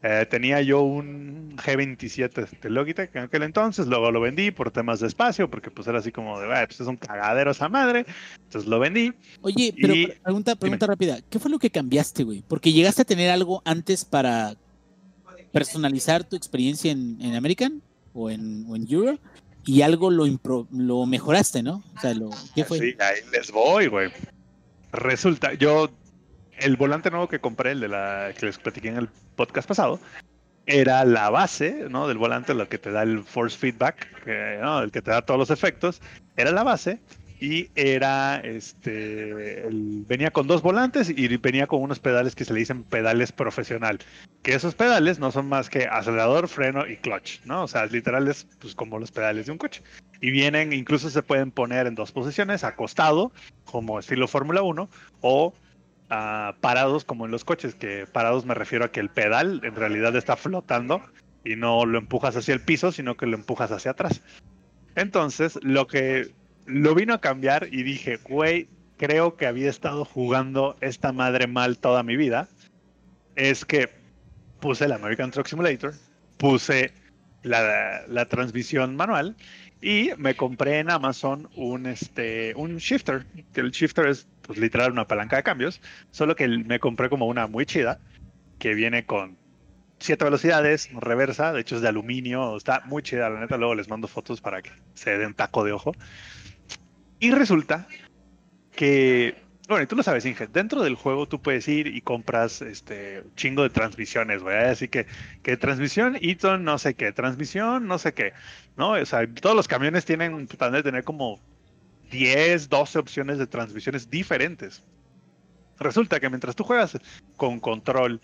Eh, tenía yo un G27 de Logitech en aquel entonces, luego lo vendí por temas de espacio, porque pues era así como de, "Ah, pues es un cagadero esa madre, entonces lo vendí. Oye, pero Y- pregunta, pregunta rápida, ¿qué fue lo que cambiaste, güey? Porque llegaste a tener algo antes para personalizar tu experiencia en, en American o en, o en Euro y algo lo, impro- lo mejoraste, ¿no? O sea, lo, ¿qué fue? Sí, ahí les voy, güey. Resulta, yo, el volante nuevo que compré, el de la que les platiqué en el podcast pasado, era la base, ¿no? Del volante, lo que te da el force feedback, el que te da todos los efectos, era la base y era este venía con dos volantes y venía con unos pedales que se le dicen pedales profesional que esos pedales no son más que acelerador freno y clutch no o sea literal es pues como los pedales de un coche. Y vienen incluso se pueden poner en dos posiciones acostado como estilo Fórmula 1 o parados como en los coches que parados me refiero a que el pedal en realidad está flotando y no lo empujas hacia el piso sino que lo empujas hacia atrás entonces lo que lo vino a cambiar y dije, güey, creo que había estado jugando esta madre mal toda mi vida. Es que puse el American Truck Simulator, puse la, la transmisión manual y me compré en Amazon un, este, un shifter, que el shifter es pues, literal una palanca de cambios, solo que me compré como una muy chida, que viene con siete velocidades, reversa, de hecho es de aluminio, está muy chida, la neta, luego les mando fotos para que se den taco de ojo. Y resulta que, bueno, y tú lo sabes, Inge, dentro del juego tú puedes ir y compras este chingo de transmisiones, güey. Así que, que transmisión, Eaton, no sé qué, transmisión, no sé qué, ¿no? O sea, todos los camiones tienen, han de tener como 10, 12 opciones de transmisiones diferentes. Resulta que mientras tú juegas con control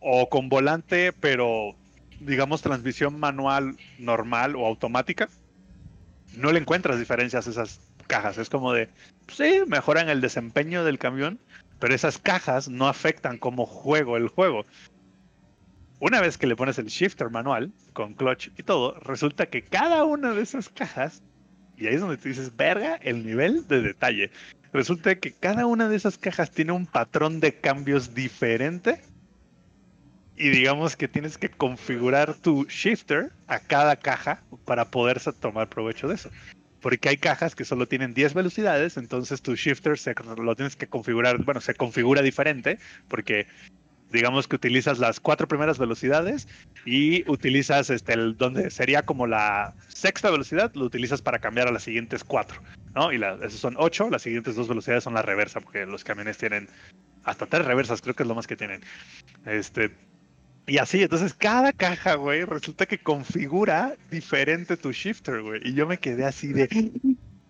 o con volante, pero digamos transmisión manual normal o automática, no le encuentras diferencias a esas cajas. Es como de, sí, mejoran el desempeño del camión, pero esas cajas no afectan como juego el juego. Una vez que le pones el shifter manual con clutch y todo, resulta que cada una de esas cajas, y ahí es donde tú dices, verga, el nivel de detalle. Resulta que cada una de esas cajas tiene un patrón de cambios diferente. Y digamos que tienes que configurar tu shifter a cada caja para poder tomar provecho de eso. Porque hay cajas que solo tienen 10 velocidades, entonces tu shifter se, lo tienes que configurar, bueno, se configura diferente, porque digamos que utilizas las cuatro primeras velocidades y utilizas este, el, donde sería como la sexta velocidad, lo utilizas para cambiar a las siguientes cuatro, ¿no? Y la, esos son ocho, las siguientes dos velocidades son la reversa, porque los camiones tienen hasta tres reversas, creo que es lo más que tienen. Este, y así, entonces cada caja, güey, resulta que configura diferente tu shifter, güey. Y yo me quedé así de,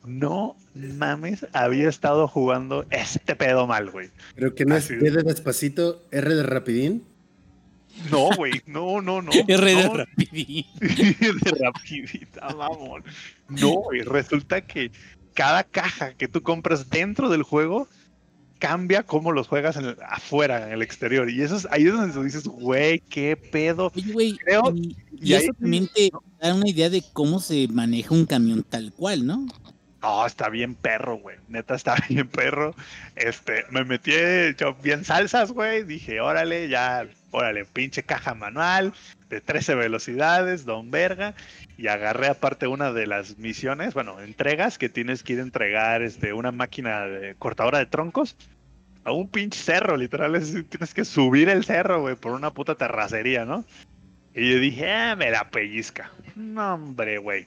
no mames, había estado jugando este pedo mal, güey. Creo que no es Así D es. de despacito, R de rapidín. No, güey, no, no, no. R de no. rapidín. de rapidita, vamos. No, güey, resulta que cada caja que tú compras dentro del juego cambia cómo los juegas en el- afuera, en el exterior. Y eso es, ahí es donde tú dices, güey, qué pedo. Oye, güey, Creo- y, y y ahí eso también te da una idea de cómo se maneja un camión tal cual, ¿no? No, está bien perro, güey. Neta, está bien perro. Este, me metí yo bien salsas, güey. Dije, órale, ya, órale, pinche caja manual de 13 velocidades, don verga. Y agarré aparte una de las misiones, bueno, entregas que tienes que ir a entregar este, una máquina de cortadora de troncos a un pinche cerro, literal. es- tienes que subir el cerro, güey, por una puta terracería, ¿no? Y yo dije, ah, me la pellizca. No, hombre, güey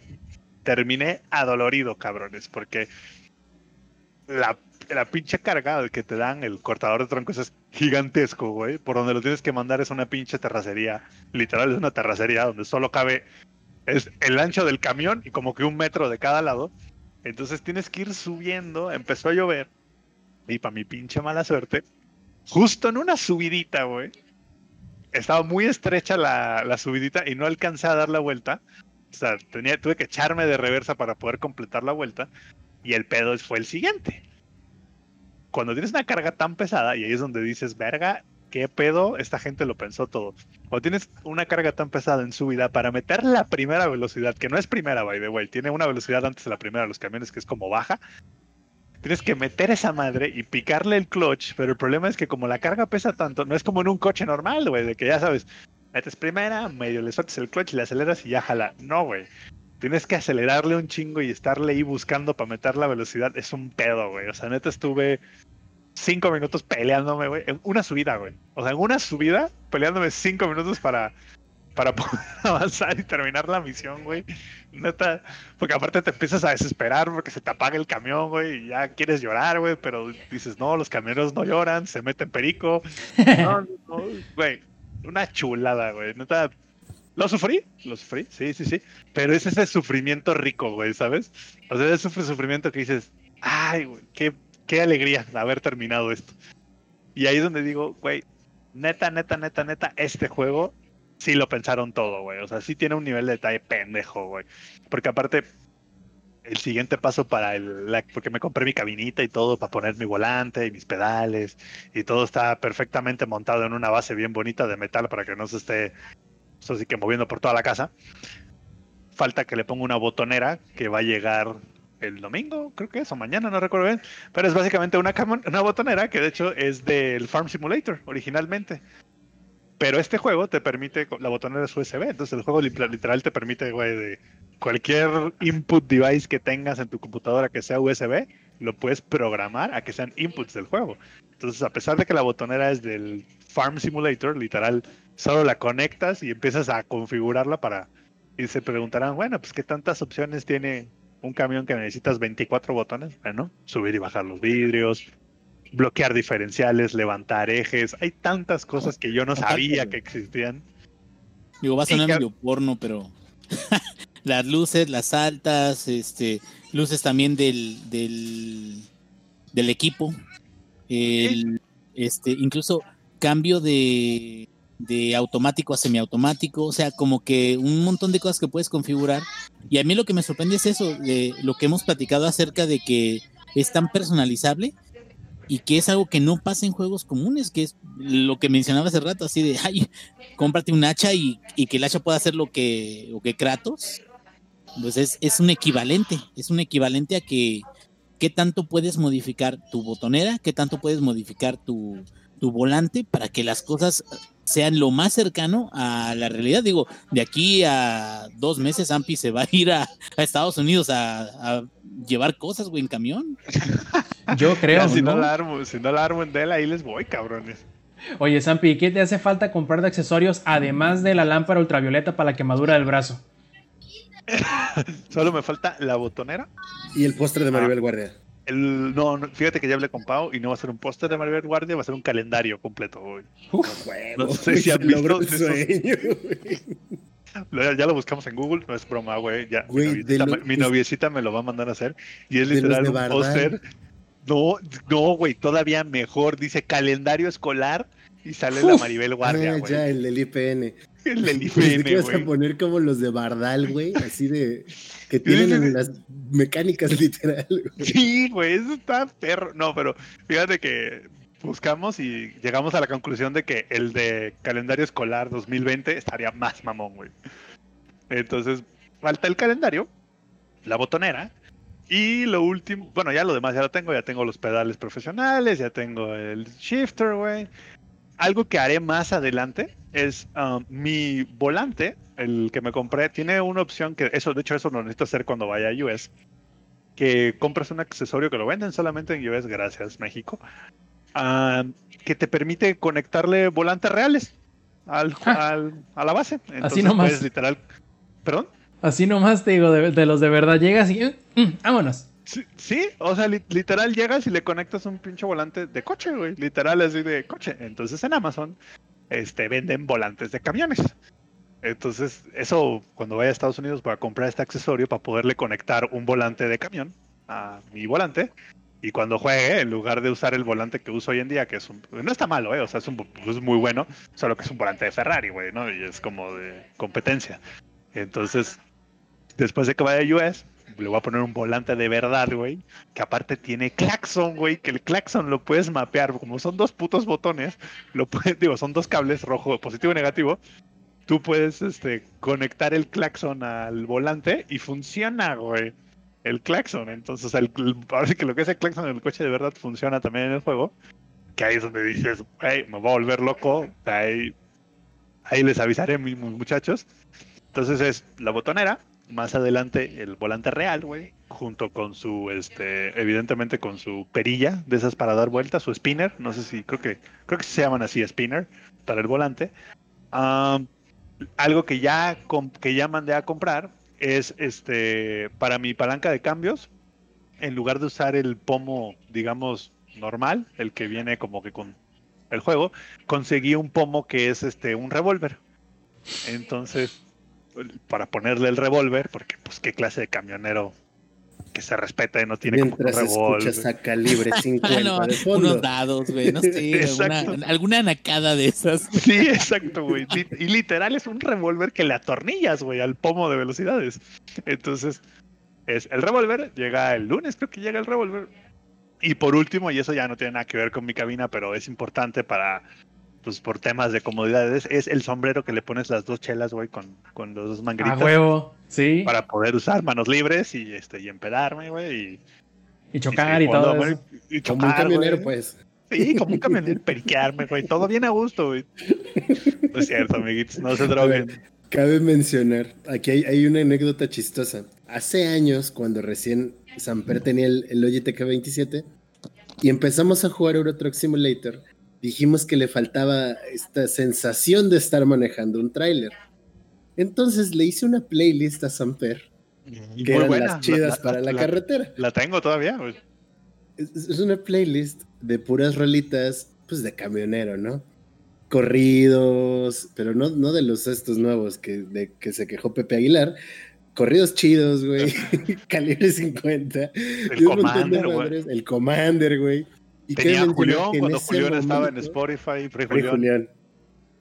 terminé adolorido, cabrones, porque la, la pinche carga que te dan el cortador de troncos es gigantesco, güey. Por donde lo tienes que mandar es una pinche terracería. Literal, es una terracería donde solo cabe es el ancho del camión y como que un metro de cada lado. Entonces tienes que ir subiendo. Empezó a llover. Y para mi pinche mala suerte, justo en una subidita, güey. Estaba muy estrecha la, la subidita y no alcancé a dar la vuelta. O sea, tenía, tuve que echarme de reversa para poder completar la vuelta. Y el pedo fue el siguiente. Cuando tienes una carga tan pesada, y ahí es donde dices, verga, ¿qué pedo? Esta gente lo pensó todo. Cuando tienes una carga tan pesada en subida, para meter la primera velocidad, que no es primera, by the way, tiene una velocidad antes de la primera de los camiones que es como baja, tienes que meter esa madre y picarle el clutch, pero el problema es que como la carga pesa tanto, no es como en un coche normal, güey, de que ya sabes, metes primera, medio le sueltas el clutch, le aceleras y ya jala. No, güey. Tienes que acelerarle un chingo y estarle ahí buscando para meter la velocidad. Es un pedo, güey. O sea, neta estuve cinco minutos peleándome, güey. En una subida, güey. O sea, en una subida, peleándome cinco minutos para, para poder avanzar y terminar la misión, güey. Neta, porque aparte te empiezas a desesperar porque se te apaga el camión, güey, y ya quieres llorar, güey, pero dices, no, los camioneros no lloran, se meten perico. No, no, no, güey, una chulada, güey. Neta, Lo sufrí, lo sufrí, sí, sí, sí. Pero es ese sufrimiento rico, güey, ¿sabes? O sea, es sufrimiento que dices, ay, güey, qué, qué alegría haber terminado esto. Y ahí es donde digo, güey, neta, neta, neta, neta, este juego sí lo pensaron todo, güey. O sea, sí tiene un nivel de detalle pendejo, güey. Porque aparte, el siguiente paso para el. porque me compré mi cabinita y todo para poner mi volante y mis pedales. Y todo está perfectamente montado en una base bien bonita de metal para que no se esté. Eso sí que moviendo por toda la casa. Falta que le ponga una botonera que va a llegar el domingo, creo que es, o mañana, no recuerdo bien. Pero es básicamente una, una botonera que de hecho es del Farm Simulator originalmente. Pero este juego te permite, la botonera es USB, entonces el juego li- literal te permite, cualquier input device que tengas en tu computadora que sea USB, lo puedes programar a que sean inputs del juego. Entonces, a pesar de que la botonera es del Farm Simulator, literal, solo la conectas y empiezas a configurarla para... Y se preguntarán, bueno, pues qué tantas opciones tiene un camión que necesitas 24 botones. Bueno, subir y bajar los vidrios, bloquear diferenciales, levantar ejes. Hay tantas cosas que yo no sabía que existían. Digo, va a sonar medio porno, pero las luces, las altas, este, luces también del, del, del equipo, el, este, incluso cambio de, de automático a semiautomático, o sea, como que un montón de cosas que puedes configurar. Y a mí lo que me sorprende es eso, de lo que hemos platicado acerca de que es tan personalizable y que es algo que no pasa en juegos comunes, que es lo que mencionaba hace rato, así de, ay, cómprate un hacha y, y que el hacha pueda hacer lo que, lo que Kratos. Pues es, es un equivalente, es un equivalente a que qué tanto puedes modificar tu botonera, qué tanto puedes modificar tu, tu volante para que las cosas sean lo más cercano a la realidad. Digo, de aquí a dos meses Ampi se va a ir a, a Estados Unidos a, a llevar cosas, güey, en camión. Yo creo, Ya, si, no ¿no? la armo, si no la armo en Dell, ahí les voy, cabrones. Oye, Sampi, ¿qué te hace falta comprar de accesorios además de la lámpara ultravioleta para la quemadura del brazo? Solo me falta la botonera. Y el postre de Maribel Guardia. El, no, no, fíjate que ya hablé con Pau y no va a ser un póster de Maribel Guardia, va a ser un calendario completo. Huevo, No sé si han visto sueño, Ya lo buscamos en Google, no es broma, güey. Ya, Güey, mi, noviecita, lo- me- mi noviecita me lo va a mandar a hacer. Y es literal un póster. No, no, güey, todavía mejor. Dice calendario escolar y sale la Maribel Guardia, Ah, güey. ya, el del IPN. El IPN, ibas a poner como los de Bardal, güey, así de que tienen en las mecánicas literal. güey. Sí, güey, eso está perro. No, pero fíjate que buscamos y llegamos a la conclusión de que el de calendario escolar 2020 estaría más mamón, güey. Entonces, falta el calendario, la botonera y lo último, bueno, ya lo demás ya lo tengo, ya tengo los pedales profesionales, ya tengo el shifter, güey. Algo que haré más adelante es um, mi volante, el que me compré, tiene una opción que eso, de hecho, eso lo necesito hacer cuando vaya a US que compras un accesorio que lo venden solamente en US, gracias México, ah, que te permite conectarle volantes reales al, Ah. al- a la base. Entonces nomás. puedes literal. ¿Perdón? Así nomás te digo, de, de los de verdad, llegas y... "Mm, mm, vámonos. Sí, sí, o sea, li- literal llegas y le conectas un pinche volante de coche, güey. Literal así de coche. Entonces en Amazon este, venden volantes de camiones. Entonces, eso cuando vaya a Estados Unidos voy a comprar este accesorio para poderle conectar un volante de camión a mi volante. Y cuando juegue, en lugar de usar el volante que uso hoy en día, que es un. No está malo, ¿eh? O sea, es, un, es muy bueno, solo que es un volante de Ferrari, güey, ¿no? Y es como de competencia. Entonces, después de que vaya a US, le voy a poner un volante de verdad, güey. Que aparte tiene claxon, güey. Que el claxon lo puedes mapear. Como son dos putos botones, digo, son dos cables, rojo, positivo y negativo. Tú puedes este, conectar el claxon al volante y funciona, güey. El claxon. Entonces, el, ahora sí que lo que es el claxon en el coche de verdad funciona también en el juego. Que ahí es donde dices, hey, me voy a volver loco. Ahí, ahí les avisaré, mis muchachos. Entonces es la botonera, más adelante el volante real, güey, junto con su, este, evidentemente con su perilla de esas para dar vueltas, su spinner, no sé si, creo que, creo que se llaman así, spinner, para el volante. Algo que ya, que ya mandé a comprar es, este, para mi palanca de cambios, en lugar de usar el pomo, digamos, normal, el que viene como que con el juego, conseguí un pomo que es, este, un revólver. Entonces, para ponerle el revólver, porque pues qué clase de camionero que se respeta y no tiene Mientras como un revólver. escuchas a calibre 50 Ah, no, de fondo. unos dados, güey, no sé, alguna, alguna anacada de esas. Sí, exacto, güey. Y literal es un revólver que le atornillas, güey, al pomo de velocidades. Entonces, es el revólver, llega el lunes, creo que llega el revólver. Y por último, y eso ya no tiene nada que ver con mi cabina, pero es importante para, pues por temas de comodidades, es el sombrero que le pones las dos chelas, güey, con, con los dos A mangueritas. huevo, sí. Para poder usar manos libres y, este, y empedarme, güey. Y, Y chocar y, seguir todo jugando, eso. güey, y Como un chocar, camionero, pues. Sí, como un camionero, periquearme, güey. Todo bien a gusto, güey. No es cierto, amiguitos, no se droguen. Cabe mencionar, aquí hay, hay una anécdota chistosa. Hace años, cuando recién Samper tenía el, el Logitech 27 y empezamos a jugar Euro Truck Simulator, dijimos que le faltaba esta sensación de estar manejando un tráiler. Entonces le hice una playlist a Samper, Y que eran buena, las chidas la- para la, la- carretera. La tengo todavía. Es, es una playlist de puras rolitas, pues de camionero, ¿no? Corridos, pero no, no de los estos nuevos que, de, que se quejó Pepe Aguilar. Corridos chidos, güey. Calibre 50. El y un montón de Commander, güey. madres. El Commander, güey. Y Tenía Julián que cuando ese Julián estaba en momento- Spotify.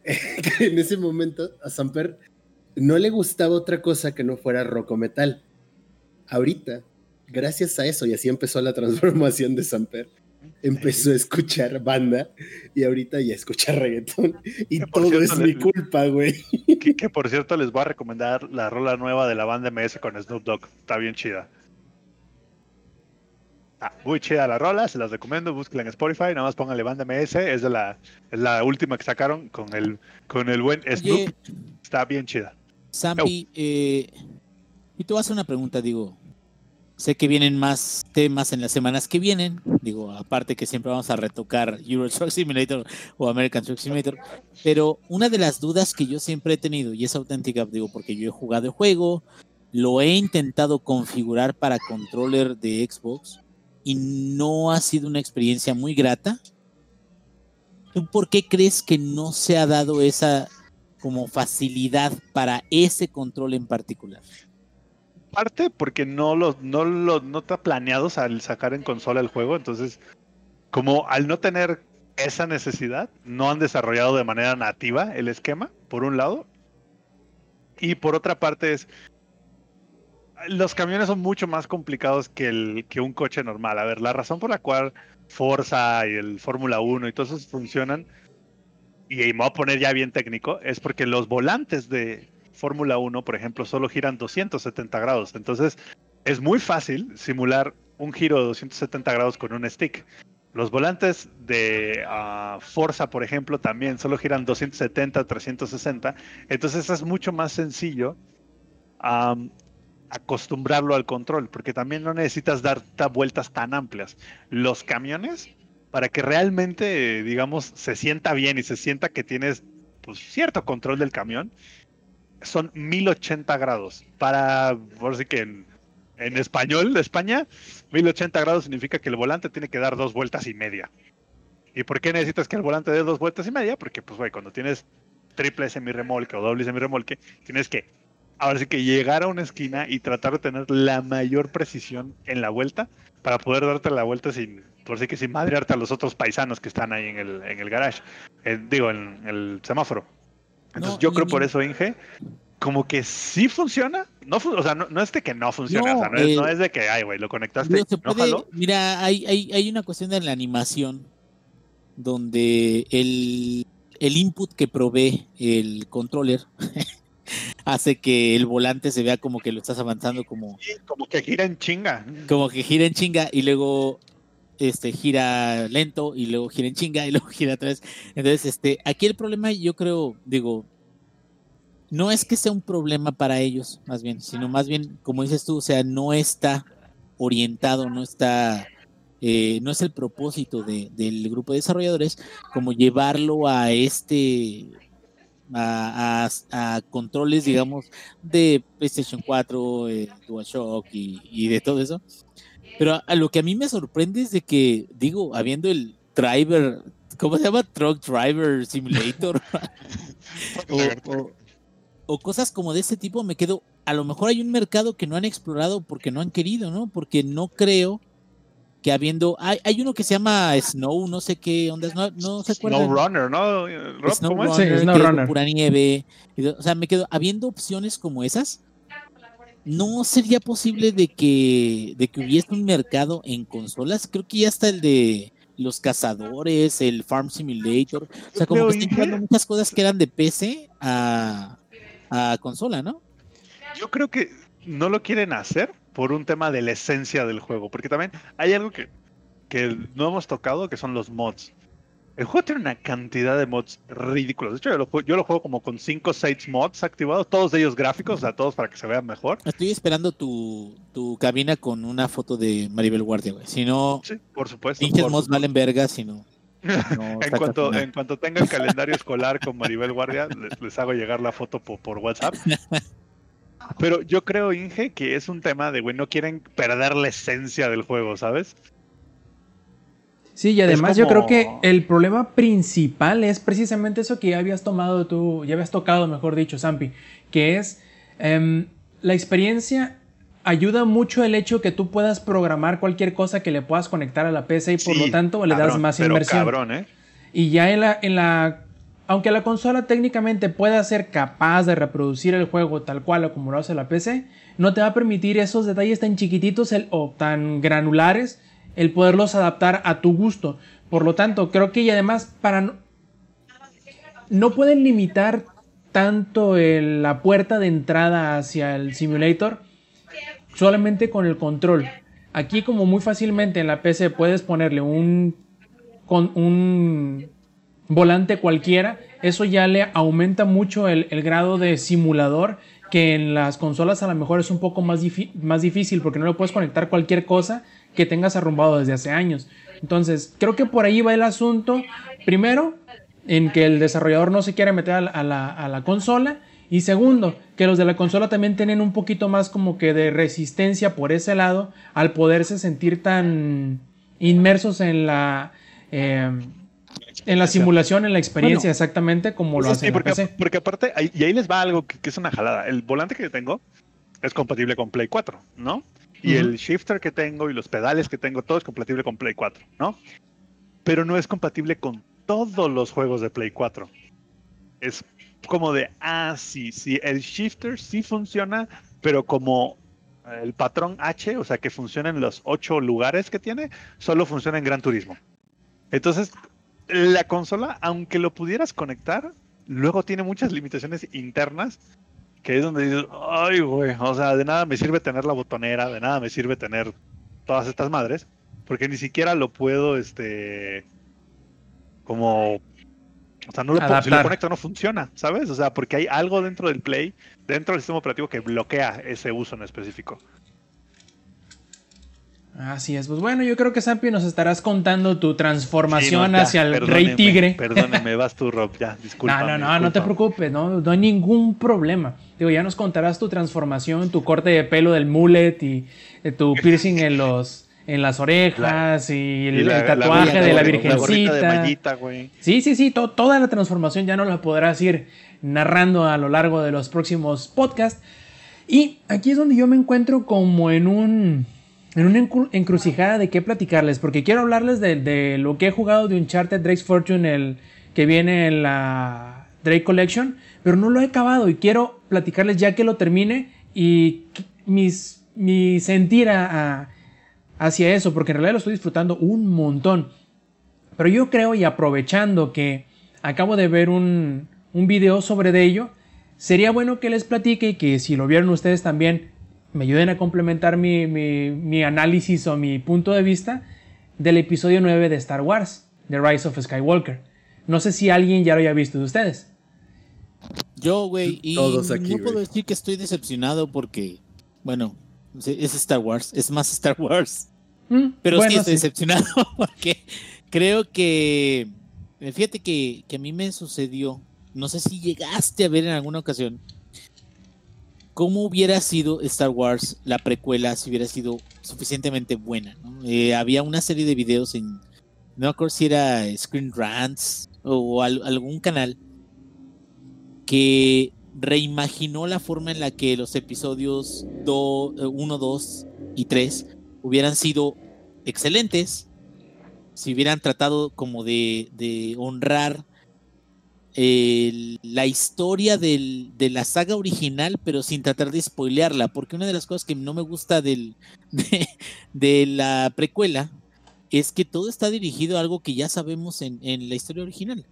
En ese momento a Samper no le gustaba otra cosa que no fuera rock o metal. Ahorita, gracias a eso, y así empezó la transformación de Samper, empezó a escuchar banda y ahorita ya escucha reggaetón. Y todo cierto, es le- mi culpa, güey. Que, que, por cierto les voy a recomendar la rola nueva de la banda MS con Snoop Dogg. Está bien chida. Ah, muy chida la rola, se las recomiendo, búsquenla en Spotify, nada más pónganle banda MS, es de la, es la última que sacaron con el, con el buen Snoop, Oye, está bien chida. Zampi, eh, y te voy a hacer una pregunta, digo. Sé que vienen más temas en las semanas que vienen. Digo, aparte que siempre vamos a retocar Euro Truck Simulator o American Truck Simulator. Pero una de las dudas que yo siempre he tenido, y es auténtica, digo, porque yo he jugado el juego, lo he intentado configurar para controller de Xbox y no ha sido una experiencia muy grata. ¿Tú por qué crees que no se ha dado esa como facilidad para ese control en particular? Parte porque no lo, no lo, no está planeado al sacar en consola el juego, entonces, como al no tener esa necesidad, no han desarrollado de manera nativa el esquema, por un lado. Y por otra parte es, los camiones son mucho más complicados que, el, que un coche normal. A ver, la razón por la cual Forza y el Fórmula 1 y todos esos funcionan, y me voy a poner ya bien técnico, es porque los volantes de Fórmula 1, por ejemplo, solo giran 270 grados. Entonces, es muy fácil simular un giro de 270 grados con un stick. Los volantes de ah, Forza, por ejemplo, también solo giran 270, 360. Entonces es mucho más sencillo acostumbrarlo al control, porque también no necesitas dar ta- vueltas tan amplias. Los camiones, para que realmente, digamos, se sienta bien y se sienta que tienes pues, cierto control del camión, son 1080 grados. Para, por así que en, español de España, 1080 grados significa que el volante tiene que dar dos vueltas y media. ¿Y por qué necesitas que el volante dé dos vueltas y media? Porque, pues, güey, cuando tienes triple semirremolque o doble semirremolque, tienes que, ahora sí que llegar a una esquina y tratar de tener la mayor precisión en la vuelta para poder darte la vuelta sin, por así que sin madrearte a los otros paisanos que están ahí en el, en el garage, Eh, digo, en el semáforo. Entonces No, yo y- creo por eso, Inge, como que sí funciona. No, o sea, no, no es de que no funciona. No, o sea, no, es, eh, no es de que, ay, güey, lo conectaste. Se puede- jaló. mira, hay, hay, hay una cuestión de la animación donde el, el input que provee el controller hace que el volante se vea como que lo estás avanzando como, Sí, como que gira en chinga. como que gira en chinga y luego este gira lento y luego gira en chinga y luego gira otra vez. Entonces, este, aquí el problema yo creo, digo, no es que sea un problema para ellos, más bien, sino más bien, como dices tú, o sea, no está orientado, no está, eh, no es el propósito de- del grupo de desarrolladores como llevarlo a este, a, a- a controles, digamos, de PlayStation 4, eh, DualShock y, y de todo eso. Pero a, a lo que a mí me sorprende es de que, digo, habiendo el driver, ¿cómo se llama? Truck Driver Simulator. o, o- o cosas como de ese tipo, me quedo, a lo mejor hay un mercado que no han explorado porque no han querido, ¿no? Porque no creo que habiendo, hay, hay uno que se llama Snow, no sé qué ondas, no, no se acuerdan. No Runner, ¿no? Rob, Snow ¿Cómo es? Sí, Runner, Snow Runner. pura nieve. O sea, me quedo, habiendo opciones como esas, ¿no sería posible de que, de que hubiese un mercado en consolas? Creo que ya está el de los cazadores, el Farm Simulator. O sea, como que están llevando muchas cosas que eran de PC a, a consola, ¿no? Yo creo que no lo quieren hacer por un tema de la esencia del juego, porque también hay algo que, que no hemos tocado, que son los mods. El juego tiene una cantidad de mods ridículos. De hecho, yo lo, jue- yo lo juego como con 5 o 6 mods activados, todos ellos gráficos, o sea, todos para que se vean mejor. Estoy esperando tu, tu cabina con una foto de Maribel Guardia, güey. Si no, Sí, por supuesto. pinches por mods valen verga, si no. no en cuanto, en cuanto tenga el calendario escolar con Maribel Guardia, les, les hago llegar la foto po- por, WhatsApp. Pero yo creo, Inge, que es un tema de, güey, no quieren perder la esencia del juego, ¿sabes? Sí, y además yo creo que el problema principal es precisamente eso que ya habías tomado tú, ya habías tocado, mejor dicho, Zampi, que es em, la experiencia ayuda mucho el hecho que tú puedas programar cualquier cosa que le puedas conectar a la PC y por Sí, lo tanto le das cabrón, más pero inversión. cabrón, ¿eh? Y ya en la, en la. Aunque la consola técnicamente pueda ser capaz de reproducir el juego tal cual o como lo hace la PC, no te va a permitir esos detalles tan chiquititos el- o tan granulares el poderlos adaptar a tu gusto. Por lo tanto, creo que y además para no, no pueden limitar tanto el- la puerta de entrada hacia el simulator solamente con el control. Aquí como muy fácilmente en la PC puedes ponerle un con un volante cualquiera, eso ya le aumenta mucho el, grado de simulador que en las consolas a lo mejor es un poco más, más difícil porque no le puedes conectar cualquier cosa que tengas arrumbado desde hace años. Entonces, creo que por ahí va el asunto. Primero, en que el desarrollador no se quiere meter a la, a la- a la consola. Y segundo, que los de la consola también tienen un poquito más como que de resistencia por ese lado al poderse sentir tan inmersos en la... eh, en la simulación, en la experiencia, Bueno, exactamente como lo Sí, hace en la porque, PC. porque aparte, ahí- y ahí les va algo que, que es una jalada. El volante que yo tengo es compatible con Play 4, ¿no? Y el shifter que tengo y los pedales que tengo, todo es compatible con Play 4, ¿no? Pero no es compatible con todos los juegos de Play 4. Es como de, ah, sí, sí, el shifter sí funciona, pero como el patrón H, o sea, que funciona en los ocho lugares que tiene, solo funciona en Gran Turismo. Entonces, la consola, aunque lo pudieras conectar, luego tiene muchas limitaciones internas, que es donde dices, ay, güey, o sea, de nada me sirve tener la botonera, de nada me sirve tener todas estas madres, porque ni siquiera lo puedo, este, como, o sea, no lo puedo, si lo conecto no funciona, ¿sabes? O sea, porque hay algo dentro del Play, dentro del sistema operativo que bloquea ese uso en específico. Así es. Pues bueno, yo creo que Sampi nos estarás contando tu Sí, transformación no, ya, hacia el Rey Tigre. Perdóneme, vas tú, Rob, ya, disculpa. no, no, no, no te preocupes, no, no hay ningún problema. Digo, ya nos contarás tu transformación, tu corte de pelo del mullet y eh, tu piercing en los en las orejas y el, el tatuaje de la virgencita. de mallita, güey. Sí, sí, sí, to- toda la transformación ya no la podrás ir narrando a lo largo de los próximos podcasts. Y aquí es donde yo me encuentro como en un en una encru- encrucijada de qué platicarles, porque quiero hablarles de, lo que he jugado de Uncharted Drake's Fortune, el que viene en la Drake Collection, pero no lo he acabado y quiero platicarles ya que lo termine y mis, mi sentir a- hacia eso, porque en realidad lo estoy disfrutando un montón. Pero yo creo y aprovechando que acabo de ver un, un video sobre de ello, sería bueno que les platique y que si lo vieron ustedes también me ayuden a complementar mi, mi- mi análisis o mi punto de vista del episodio 9 de Star Wars, The Rise of Skywalker. No sé si alguien ya lo haya visto de ustedes. Yo, güey, y Todos aquí, no puedo decir que estoy decepcionado porque, bueno, es Star Wars, es más Star Wars. Mm, Pero bueno, sí estoy sí. decepcionado porque creo que, eh, fíjate que, que a mí me sucedió, no sé si llegaste a ver en alguna ocasión, cómo hubiera sido Star Wars, la precuela, si hubiera sido suficientemente buena. Eh, había una serie de videos en, no me acuerdo si era Screen Rants o al- algún canal, que reimaginó la forma en la que los episodios 1, 2 y 3 hubieran sido excelentes si hubieran tratado como de, de honrar la historia de la saga original, pero sin tratar de spoilearla, porque una de las cosas que no me gusta de, la precuela es que todo está dirigido a algo que ya sabemos en, la historia original.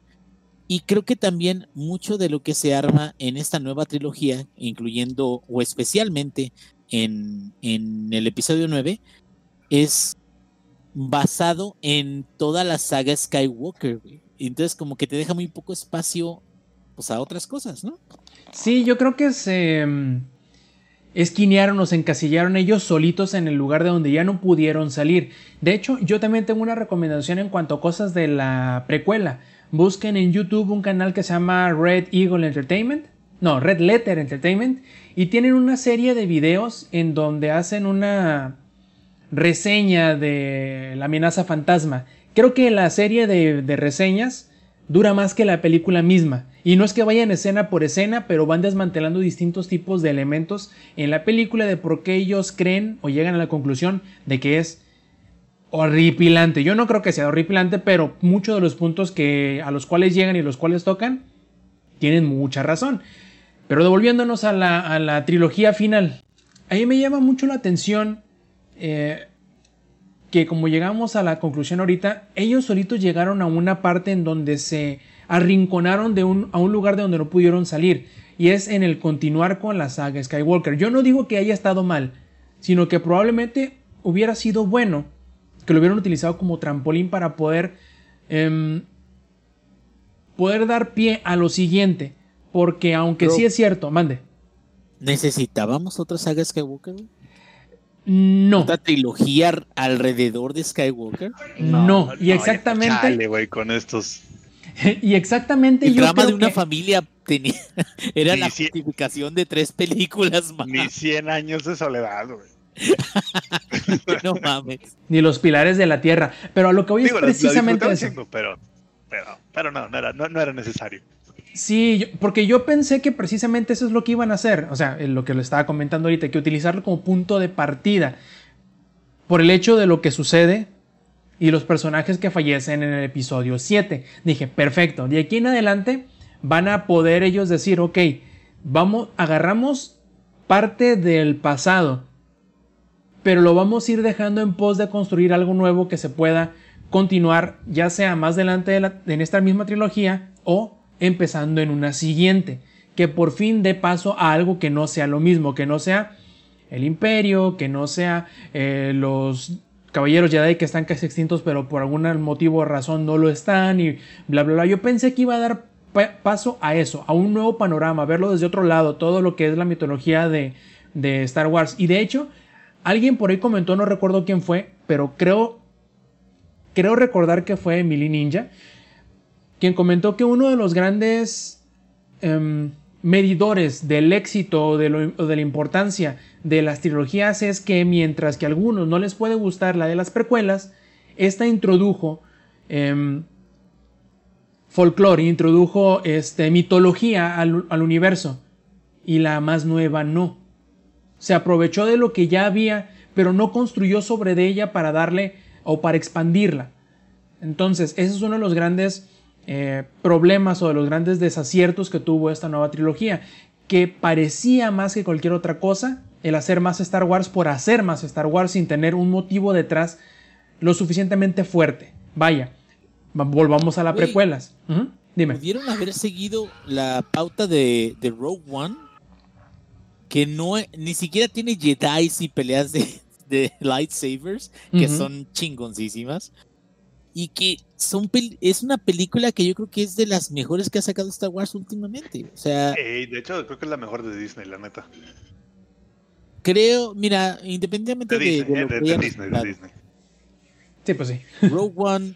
Y creo que también mucho de lo que se arma en esta nueva trilogía, incluyendo o especialmente en, en el episodio 9, es basado en toda la saga Skywalker. güey. Entonces como que te deja muy poco espacio pues, a otras cosas, ¿no? Sí, yo creo que se mm, esquinearon o se encasillaron ellos solitos en el lugar de donde ya no pudieron salir. De hecho, yo también tengo una recomendación en cuanto a cosas de la precuela. Busquen en YouTube un canal que se llama Red Eagle Entertainment. No, Red Letter Entertainment. Y tienen una serie de videos en donde hacen una reseña de la amenaza fantasma. Creo que la serie de, reseñas dura más que la película misma. Y no es que vayan escena por escena, pero van desmantelando distintos tipos de elementos en la película de por qué ellos creen o llegan a la conclusión de que es horripilante. Yo no creo que sea horripilante, pero muchos de los puntos que, a los cuales llegan y los cuales tocan tienen mucha razón. Pero devolviéndonos a la, a la trilogía final, a mí me llama mucho la atención eh, que como llegamos a la conclusión ahorita, ellos solitos llegaron a una parte en donde se arrinconaron de un, a un lugar de donde no pudieron salir. Y es en el continuar con la saga Skywalker. Yo no digo que haya estado mal, sino que probablemente hubiera sido bueno que lo hubieran utilizado como trampolín para poder, em, poder dar pie a lo siguiente. Porque aunque Pero- sí es cierto, mande. ¿Necesitábamos otra saga Skywalker? No, ¿Otra trilogía alrededor de Skywalker? no. Y exactamente, chale, güey, con estos. y exactamente El yo drama creo de una que- familia tenía era Ni la si- justificación de tres películas más. Ni 100 años de soledad, güey. No mames. ni los pilares de la tierra. Pero a lo que voy Digo, es precisamente eso. pero no, no era, no, no era necesario. Sí, porque yo pensé que precisamente eso es lo que iban a hacer. O sea, lo que le estaba comentando ahorita, que utilizarlo como punto de partida. Por el hecho de lo que sucede y los personajes que fallecen en el episodio 7. Dije, perfecto. De aquí en adelante van a poder ellos decir, ok, vamos, agarramos parte del pasado, pero lo vamos a ir dejando en pos de construir algo nuevo que se pueda continuar, ya sea más adelante de la- en esta misma trilogía o empezando en una siguiente, que por fin dé paso a algo que no sea lo mismo, que no sea el imperio, que no sea eh, los caballeros Jedi que están casi extintos, pero por algún motivo o razón no lo están y bla, bla, bla. Yo pensé que iba a dar pa- paso a eso, a un nuevo panorama, verlo desde otro lado, todo lo que es la mitología de, de Star Wars. Y de hecho, alguien por ahí comentó, no recuerdo quién fue, pero creo, creo recordar que fue Emily Ninja, quien comentó que uno de los grandes em, medidores del éxito o de, la importancia de las trilogías es que mientras que a algunos no les puede gustar la de las precuelas, esta introdujo em, folclore, introdujo este, mitología al, al universo y la más nueva no. Se aprovechó de lo que ya había, pero no construyó sobre de ella para darle o para expandirla. Entonces, ese es uno de los grandes eh, problemas o de los grandes desaciertos que tuvo esta nueva trilogía, que parecía más que cualquier otra cosa el hacer más Star Wars por hacer más Star Wars sin tener un motivo detrás lo suficientemente fuerte. Vaya, va- volvamos a las precuelas. Dime. Pudieron haber seguido la pauta de, de Rogue One, que no ni siquiera tiene Jedi y peleas de, de lightsabers, que son chingoncísimas. Y que son es una película que yo creo que es de las mejores que ha sacado Star Wars últimamente. O sea, de hecho, creo que es la mejor de Disney, la neta. creo, mira, independientemente De de, Disney, de eh, lo de, que de hayan Disney, de resultado, Disney. Sí, pues sí. Rogue One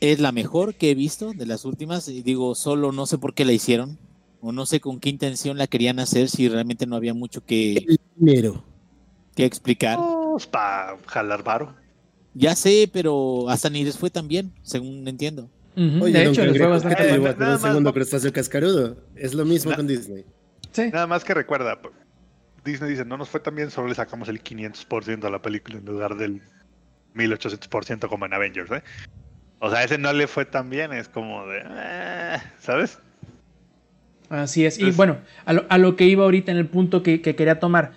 es la mejor que he visto de las últimas. Y digo, solo no sé por qué la hicieron. O no sé con qué intención la querían hacer si realmente no había mucho que, Dinero. que explicar. Pues, para jalar varo. Ya sé, pero hasta ni les fue tan bien, según entiendo. Ujú, Oye, de hecho, les fue Cangrejo, ¿qué bastante te llevó a tener un más, segundo crustáceo cascarudo? Es lo mismo Na- con Disney. Sí. Nada más que recuerda, Disney dice, no nos fue tan bien, solo le sacamos el 500% a la película en lugar del 1800% como en Avengers, ¿eh? O sea, ese no le fue tan bien, es como de, "Eh", ¿sabes? Así es. Y bueno, a lo, a lo que iba ahorita en el punto que, que quería tomar.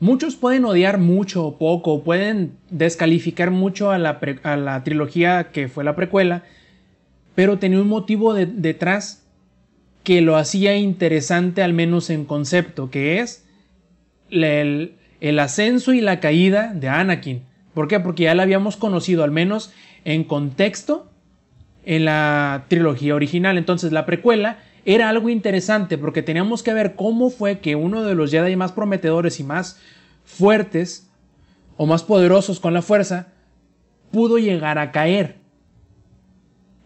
Muchos pueden odiar mucho o poco, pueden descalificar mucho a la, trilogía que fue la precuela, pero tenía un motivo de- detrás que lo hacía interesante, al menos en concepto, que es el, el ascenso y la caída de Anakin. ¿Por qué? Porque ya la habíamos conocido, al menos en contexto, en la trilogía original. Entonces la precuela era algo interesante porque teníamos que ver cómo fue que uno de los Jedi más prometedores y más fuertes o más poderosos con la fuerza pudo llegar a caer.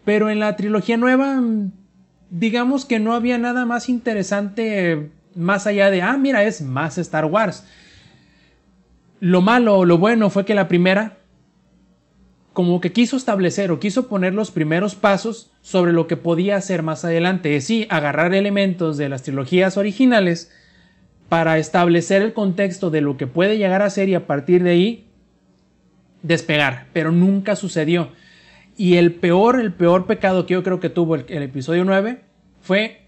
Pero en la trilogía nueva, digamos que no había nada más interesante más allá de, ah, mira, es más Star Wars. Lo malo lo bueno fue que la primera como que quiso establecer o quiso poner los primeros pasos sobre lo que podía hacer más adelante. Es sí, agarrar elementos de las trilogías originales para establecer el contexto de lo que puede llegar a ser y a partir de ahí despegar, pero nunca sucedió. Y el peor, el peor pecado que yo creo que tuvo el, episodio 9 fue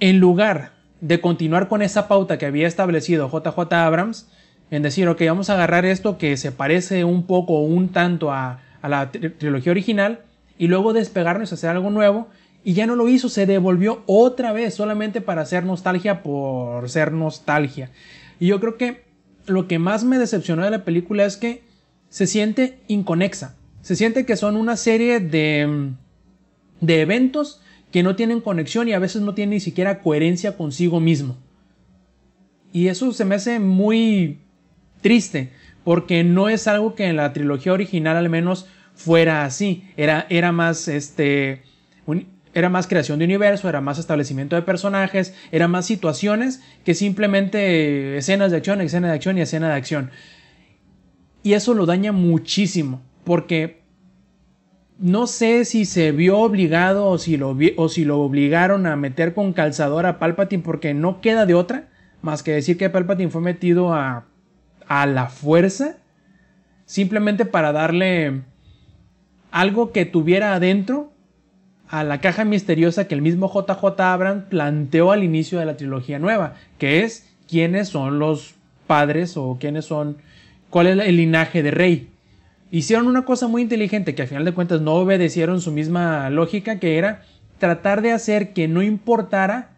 en lugar de continuar con esa pauta que había establecido JJ Abrams, en decir, ok, vamos a agarrar esto que se parece un poco o un tanto a, la tri- trilogía original y luego despegarnos hacer algo nuevo. Y ya no lo hizo, se devolvió otra vez solamente para hacer nostalgia por ser nostalgia. Y yo creo que lo que más me decepcionó de la película es que se siente inconexa. Se siente que son una serie de, mm, de eventos que no tienen conexión y a veces no tienen ni siquiera coherencia consigo mismo. Y eso se me hace muy triste, porque no es algo que en la trilogía original al menos fuera así. Era, era más este. era más creación de universo, era más establecimiento de personajes, era más situaciones que simplemente escenas de acción, escena de acción y escena de acción. Y eso lo daña muchísimo, porque no sé si se vio obligado o si lo, o si lo obligaron a meter con calzador a Palpatine, porque no queda de otra más que decir que Palpatine fue metido a, a la fuerza, simplemente para darle algo que tuviera adentro a la caja misteriosa que el mismo JJ Abrams planteó al inicio de la trilogía nueva, que es quiénes son los padres o quiénes son, cuál es el linaje de Rey. Hicieron una cosa muy inteligente que al final de cuentas no obedecieron su misma lógica, que era tratar de hacer que no importara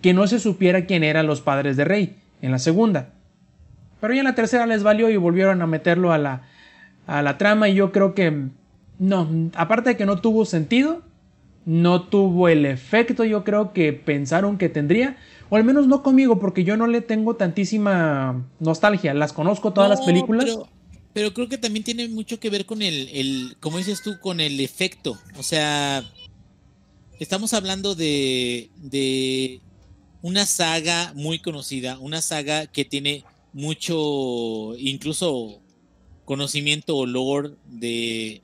que no se supiera quién eran los padres de Rey en la segunda. Pero ya en la tercera les valió y volvieron a meterlo a la, a la trama y yo creo que no, aparte de que no tuvo sentido, no tuvo el efecto yo creo que pensaron que tendría, o al menos no conmigo porque yo no le tengo tantísima nostalgia, las conozco todas las películas. Pero, pero creo que también tiene mucho que ver con el, el, como dices tú, con el efecto. O sea, estamos hablando de, de una saga muy conocida, una saga que tiene mucho, incluso conocimiento o lore de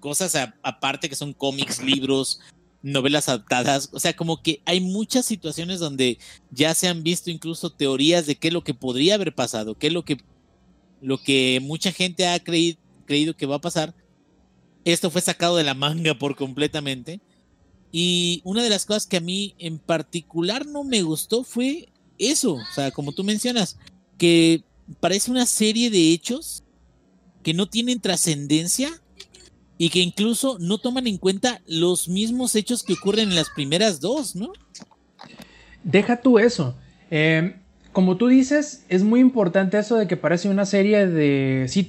cosas aparte que son cómics, libros, novelas adaptadas. O sea, como que hay muchas situaciones donde ya se han visto incluso teorías de qué es lo que podría haber pasado, qué es lo que, lo que mucha gente ha creído, creído que va a pasar. Esto fue sacado de la manga por completamente. Y una de las cosas que a mí en particular no me gustó fue eso. O sea, como tú mencionas, que parece una serie de hechos que no tienen trascendencia y que incluso no toman en cuenta los mismos hechos que ocurren en las primeras dos, ¿no? Deja tú eso. Eh, como tú dices, es muy importante eso de que parece una serie de,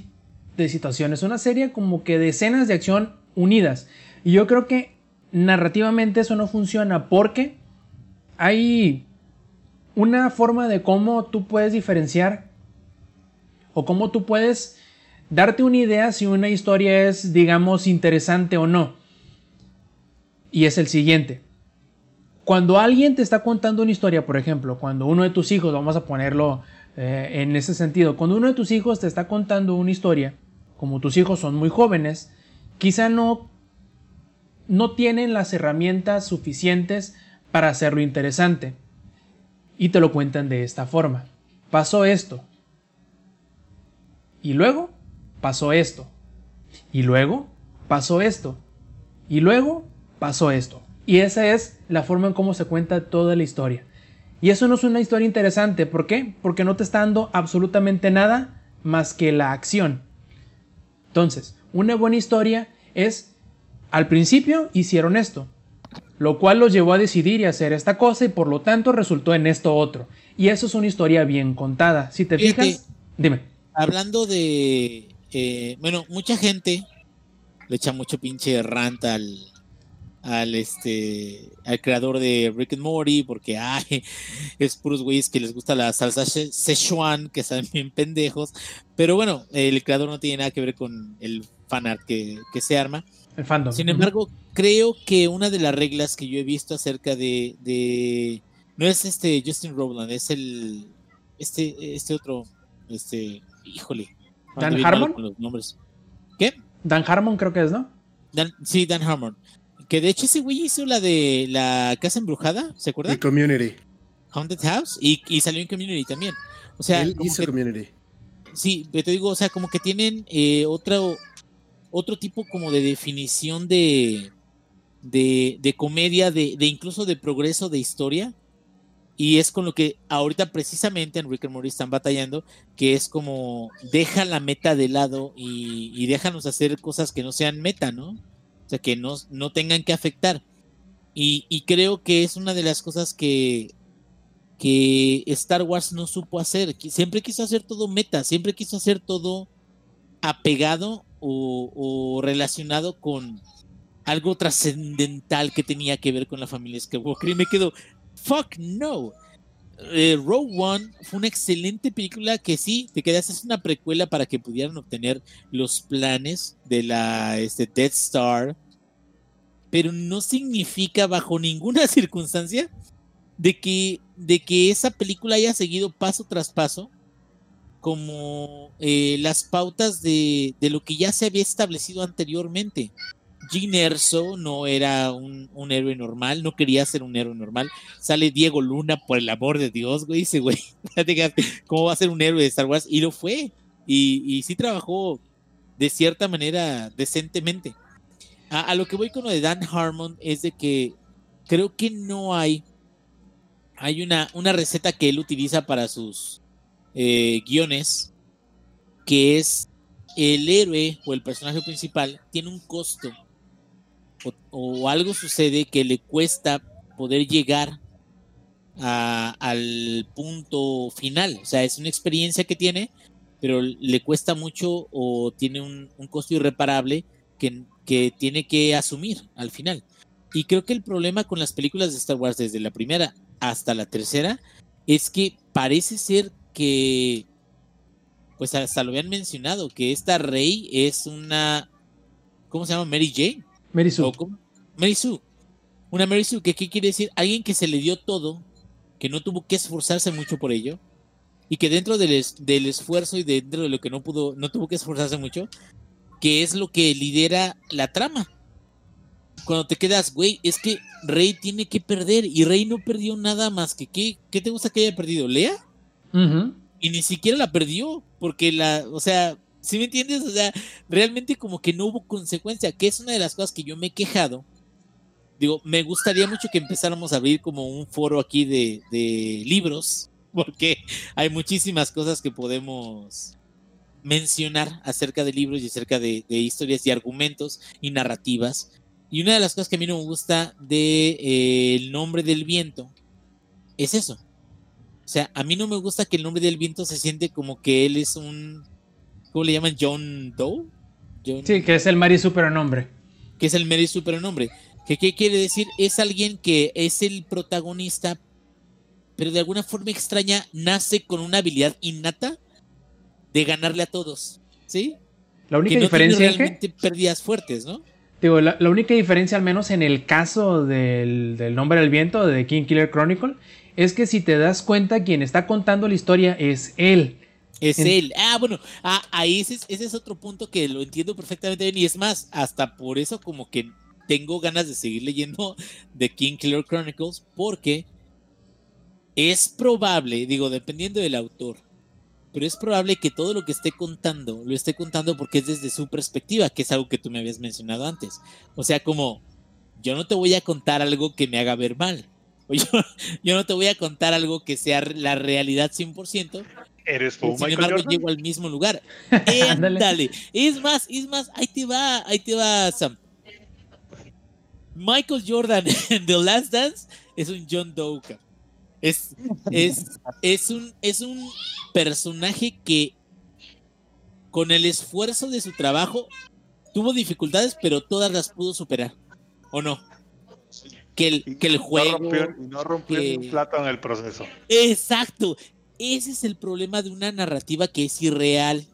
de situaciones, una serie como que de escenas de acción unidas. Y yo creo que narrativamente eso no funciona porque hay una forma de cómo tú puedes diferenciar o cómo tú puedes darte una idea si una historia es, digamos, interesante o no. Y es el siguiente. Cuando alguien te está contando una historia, por ejemplo, cuando uno de tus hijos, vamos a ponerlo eh, en ese sentido, cuando uno de tus hijos te está contando una historia, como tus hijos son muy jóvenes, quizá no, no tienen las herramientas suficientes para hacerlo interesante. Y te lo cuentan de esta forma. Pasó esto. Y luego pasó esto. Y luego pasó esto. Y luego pasó esto. Y esa es la forma en cómo se cuenta toda la historia. Y eso no es una historia interesante. ¿Por qué? Porque no te está dando absolutamente nada más que la acción. Entonces, una buena historia es, al principio hicieron esto, lo cual los llevó a decidir y hacer esta cosa y por lo tanto resultó en esto otro. Y eso es una historia bien contada. Si te Fíjate, fijas, dime. Hablando de. Eh, bueno, mucha gente le echa mucho pinche rant al. Al este. Al creador de Rick and Morty. Porque ay, es puros güeyes que les gusta la salsa Sze- Szechuan. Que están bien pendejos. Pero bueno, el creador no tiene nada que ver con el fanart que, que se arma. El fandom. Sin embargo, creo que una de las reglas que yo he visto acerca de, de- no es este Justin Rowland, es el este este otro este híjole. ¿Dan Harmon? con los nombres. ¿Qué? Dan Harmon creo que es, ¿no? Dan- sí, Dan Harmon. Que de hecho ese güey hizo la de la casa embrujada, ¿se acuerdan? Community. Haunted House y, y salió en Community también. O sea, Él hizo que- Community. Sí, pero te digo, o sea, como que tienen eh, otro, otro tipo como de definición de, de, de comedia, de, de incluso de progreso de historia. Y es con lo que ahorita precisamente en Rick Morty están batallando, que es como deja la meta de lado y, y déjanos hacer cosas que no sean meta, ¿no? O sea, que no, no tengan que afectar. Y, y creo que es una de las cosas que, que Star Wars no supo hacer. Siempre quiso hacer todo meta, siempre quiso hacer todo apegado o, o relacionado con algo trascendental que tenía que ver con la familia Skywalker. Y me quedo, fuck no. Eh, Rogue One fue una excelente película que sí, te quedas, es una precuela para que pudieran obtener los planes de la este, Death Star, pero no significa bajo ninguna circunstancia de que, de que esa película haya seguido paso tras paso como eh, las pautas de, de lo que ya se había establecido anteriormente. Jyn Erso no era un, un héroe normal, no quería ser un héroe normal. Sale Diego Luna, por el amor de Dios, güey, dice, güey, ¿cómo va a ser un héroe de Star Wars? Y lo fue. Y, y sí trabajó de cierta manera decentemente. A, a lo que voy con lo de Dan Harmon es de que creo que no hay hay una, una receta que él utiliza para sus eh, guiones, que es el héroe o el personaje principal tiene un costo o, algo sucede que le cuesta poder llegar a- al punto final. O sea, es una experiencia que tiene, pero le cuesta mucho o tiene un, un costo irreparable que, que tiene que asumir al final. Y creo que el problema con las películas de Star Wars desde la primera hasta la tercera es que parece ser que pues hasta lo habían mencionado que esta Rey es una ¿cómo se llama? Mary Jane Mary Sue. Una Mary Sue que qué quiere decir alguien que se le dio todo que no tuvo que esforzarse mucho por ello y que dentro del, es- del esfuerzo y dentro de lo que no pudo no tuvo que esforzarse mucho que es lo que lidera la trama cuando te quedas, güey, es que Rey tiene que perder y Rey no perdió nada más que ¿qué, qué te gusta que haya perdido? ¿Lea? Y ni siquiera la perdió porque la, o sea, ¿sí me entiendes? O sea, realmente como que no hubo consecuencia, que es una de las cosas que yo me he quejado. Digo, me gustaría mucho que empezáramos a abrir como un foro aquí de, de libros, porque hay muchísimas cosas que podemos mencionar acerca de libros y acerca de, historias y argumentos y narrativas. Y una de las cosas que a mí no me gusta de eh, El nombre del viento es eso. O sea, a mí no me gusta que el nombre del viento se siente como que él es un. ¿Cómo le llaman? John Doe. John- Sí, que es el Mary Sue, pero nombre. que es el Mary supernombre. ¿Que ¿Qué quiere decir? Es alguien que es el protagonista, pero de alguna forma extraña nace con una habilidad innata de ganarle a todos. ¿Sí? La única que no diferencia es que, realmente pérdidas fuertes, ¿no? digo, la, la única diferencia, al menos en el caso del, del Nombre del Viento, de King Killer Chronicle, es que si te das cuenta, quien está contando la historia es él. Es En- él. Ah, bueno, ah, ahí ese es, ese es otro punto que lo entiendo perfectamente bien. Y es más, hasta por eso como que tengo ganas de seguir leyendo The King Killer Chronicles, porque es probable, digo, dependiendo del autor, pero es probable que todo lo que esté contando lo esté contando porque es desde su perspectiva, que es algo que tú me habías mencionado antes. O sea, como yo no te voy a contar algo que me haga ver mal. O yo, yo no te voy a contar algo que sea la realidad 100%. ¿Eres tú, Sin Michael embargo, Jordan? llego al mismo lugar. Ándale. Dale. Es más, es más, ahí te va, ahí te va, Sam. Michael Jordan en The Last Dance es un John Doe. Es, es, es, un, es un personaje que con el esfuerzo de su trabajo tuvo dificultades, pero todas las pudo superar. ¿O no? Que el, que el juego. No rompió, no rompió ni que- un plato en el proceso. Exacto. Ese es el problema de una narrativa que es irreal.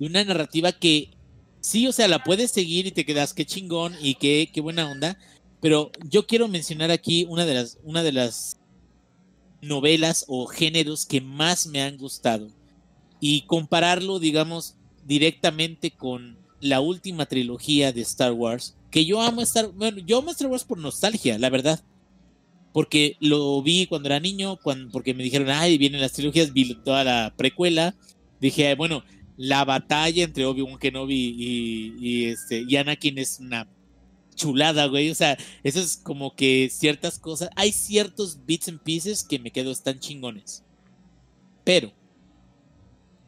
De una narrativa que sí, o sea, la puedes seguir y te quedas qué chingón y qué, qué buena onda. Pero yo quiero mencionar aquí una de las, una de las novelas o géneros que más me han gustado. Y compararlo, digamos, directamente con la última trilogía de Star Wars. Que yo amo Star, bueno, yo amo Star Wars por nostalgia, la verdad porque lo vi cuando era niño, porque me dijeron, ay, vienen las trilogías, vi toda la precuela, dije, "Ay, bueno, la batalla entre Obi-Wan Kenobi y, y, este, y Anakin es una chulada, güey, o sea, eso es como que ciertas cosas, hay ciertos bits and pieces que me quedo están chingones, pero,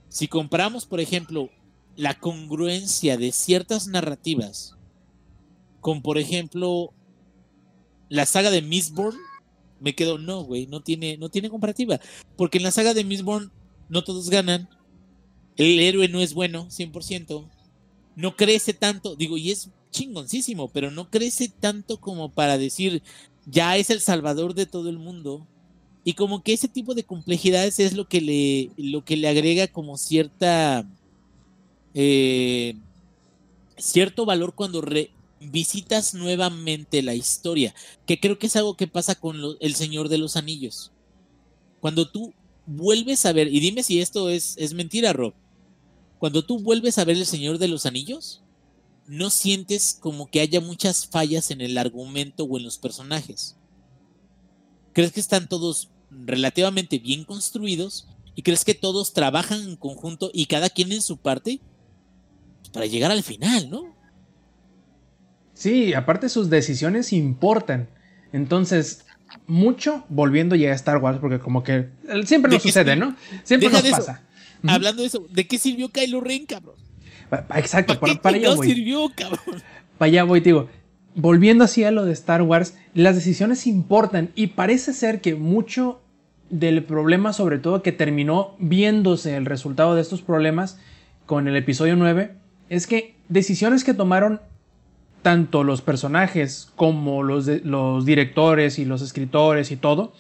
si compramos, por ejemplo, la congruencia de ciertas narrativas, con, por ejemplo, la saga de Mistborn, me quedo, no, güey, no tiene, no tiene comparativa. Porque en la saga de Mistborn no todos ganan. El héroe no es bueno, 100%. No crece tanto, digo, y es chingoncísimo, pero no crece tanto como para decir, ya es el salvador de todo el mundo. Y como que ese tipo de complejidades es lo que le, lo que le agrega como cierta, eh, cierto valor cuando re- visitas nuevamente la historia, que creo que es algo que pasa con El Señor de los Anillos. Cuando tú vuelves a ver, y dime si esto es, es mentira, Rob, cuando tú vuelves a ver El Señor de los Anillos, no sientes como que haya muchas fallas en el argumento o en los personajes. ¿Crees que están todos relativamente bien construidos? ¿Y crees que todos trabajan en conjunto y cada quien en su parte? Pues para llegar al final, ¿no? Sí, aparte sus decisiones importan. Entonces, mucho volviendo ya a Star Wars, porque como que siempre ¿De nos sucede? ¿no? Siempre Deja nos eso. pasa. Ujú. Hablando de eso, ¿de qué sirvió Kylo Ren, cabrón? Exacto, ¿Para para, qué para allá voy. sirvió, cabrón? Para allá voy, te digo. Volviendo así a lo de Star Wars, las decisiones importan y parece ser que mucho del problema, sobre todo que terminó viéndose el resultado de estos problemas con el episodio 9, es que decisiones que tomaron tanto los personajes como los, directores y los escritores y todo,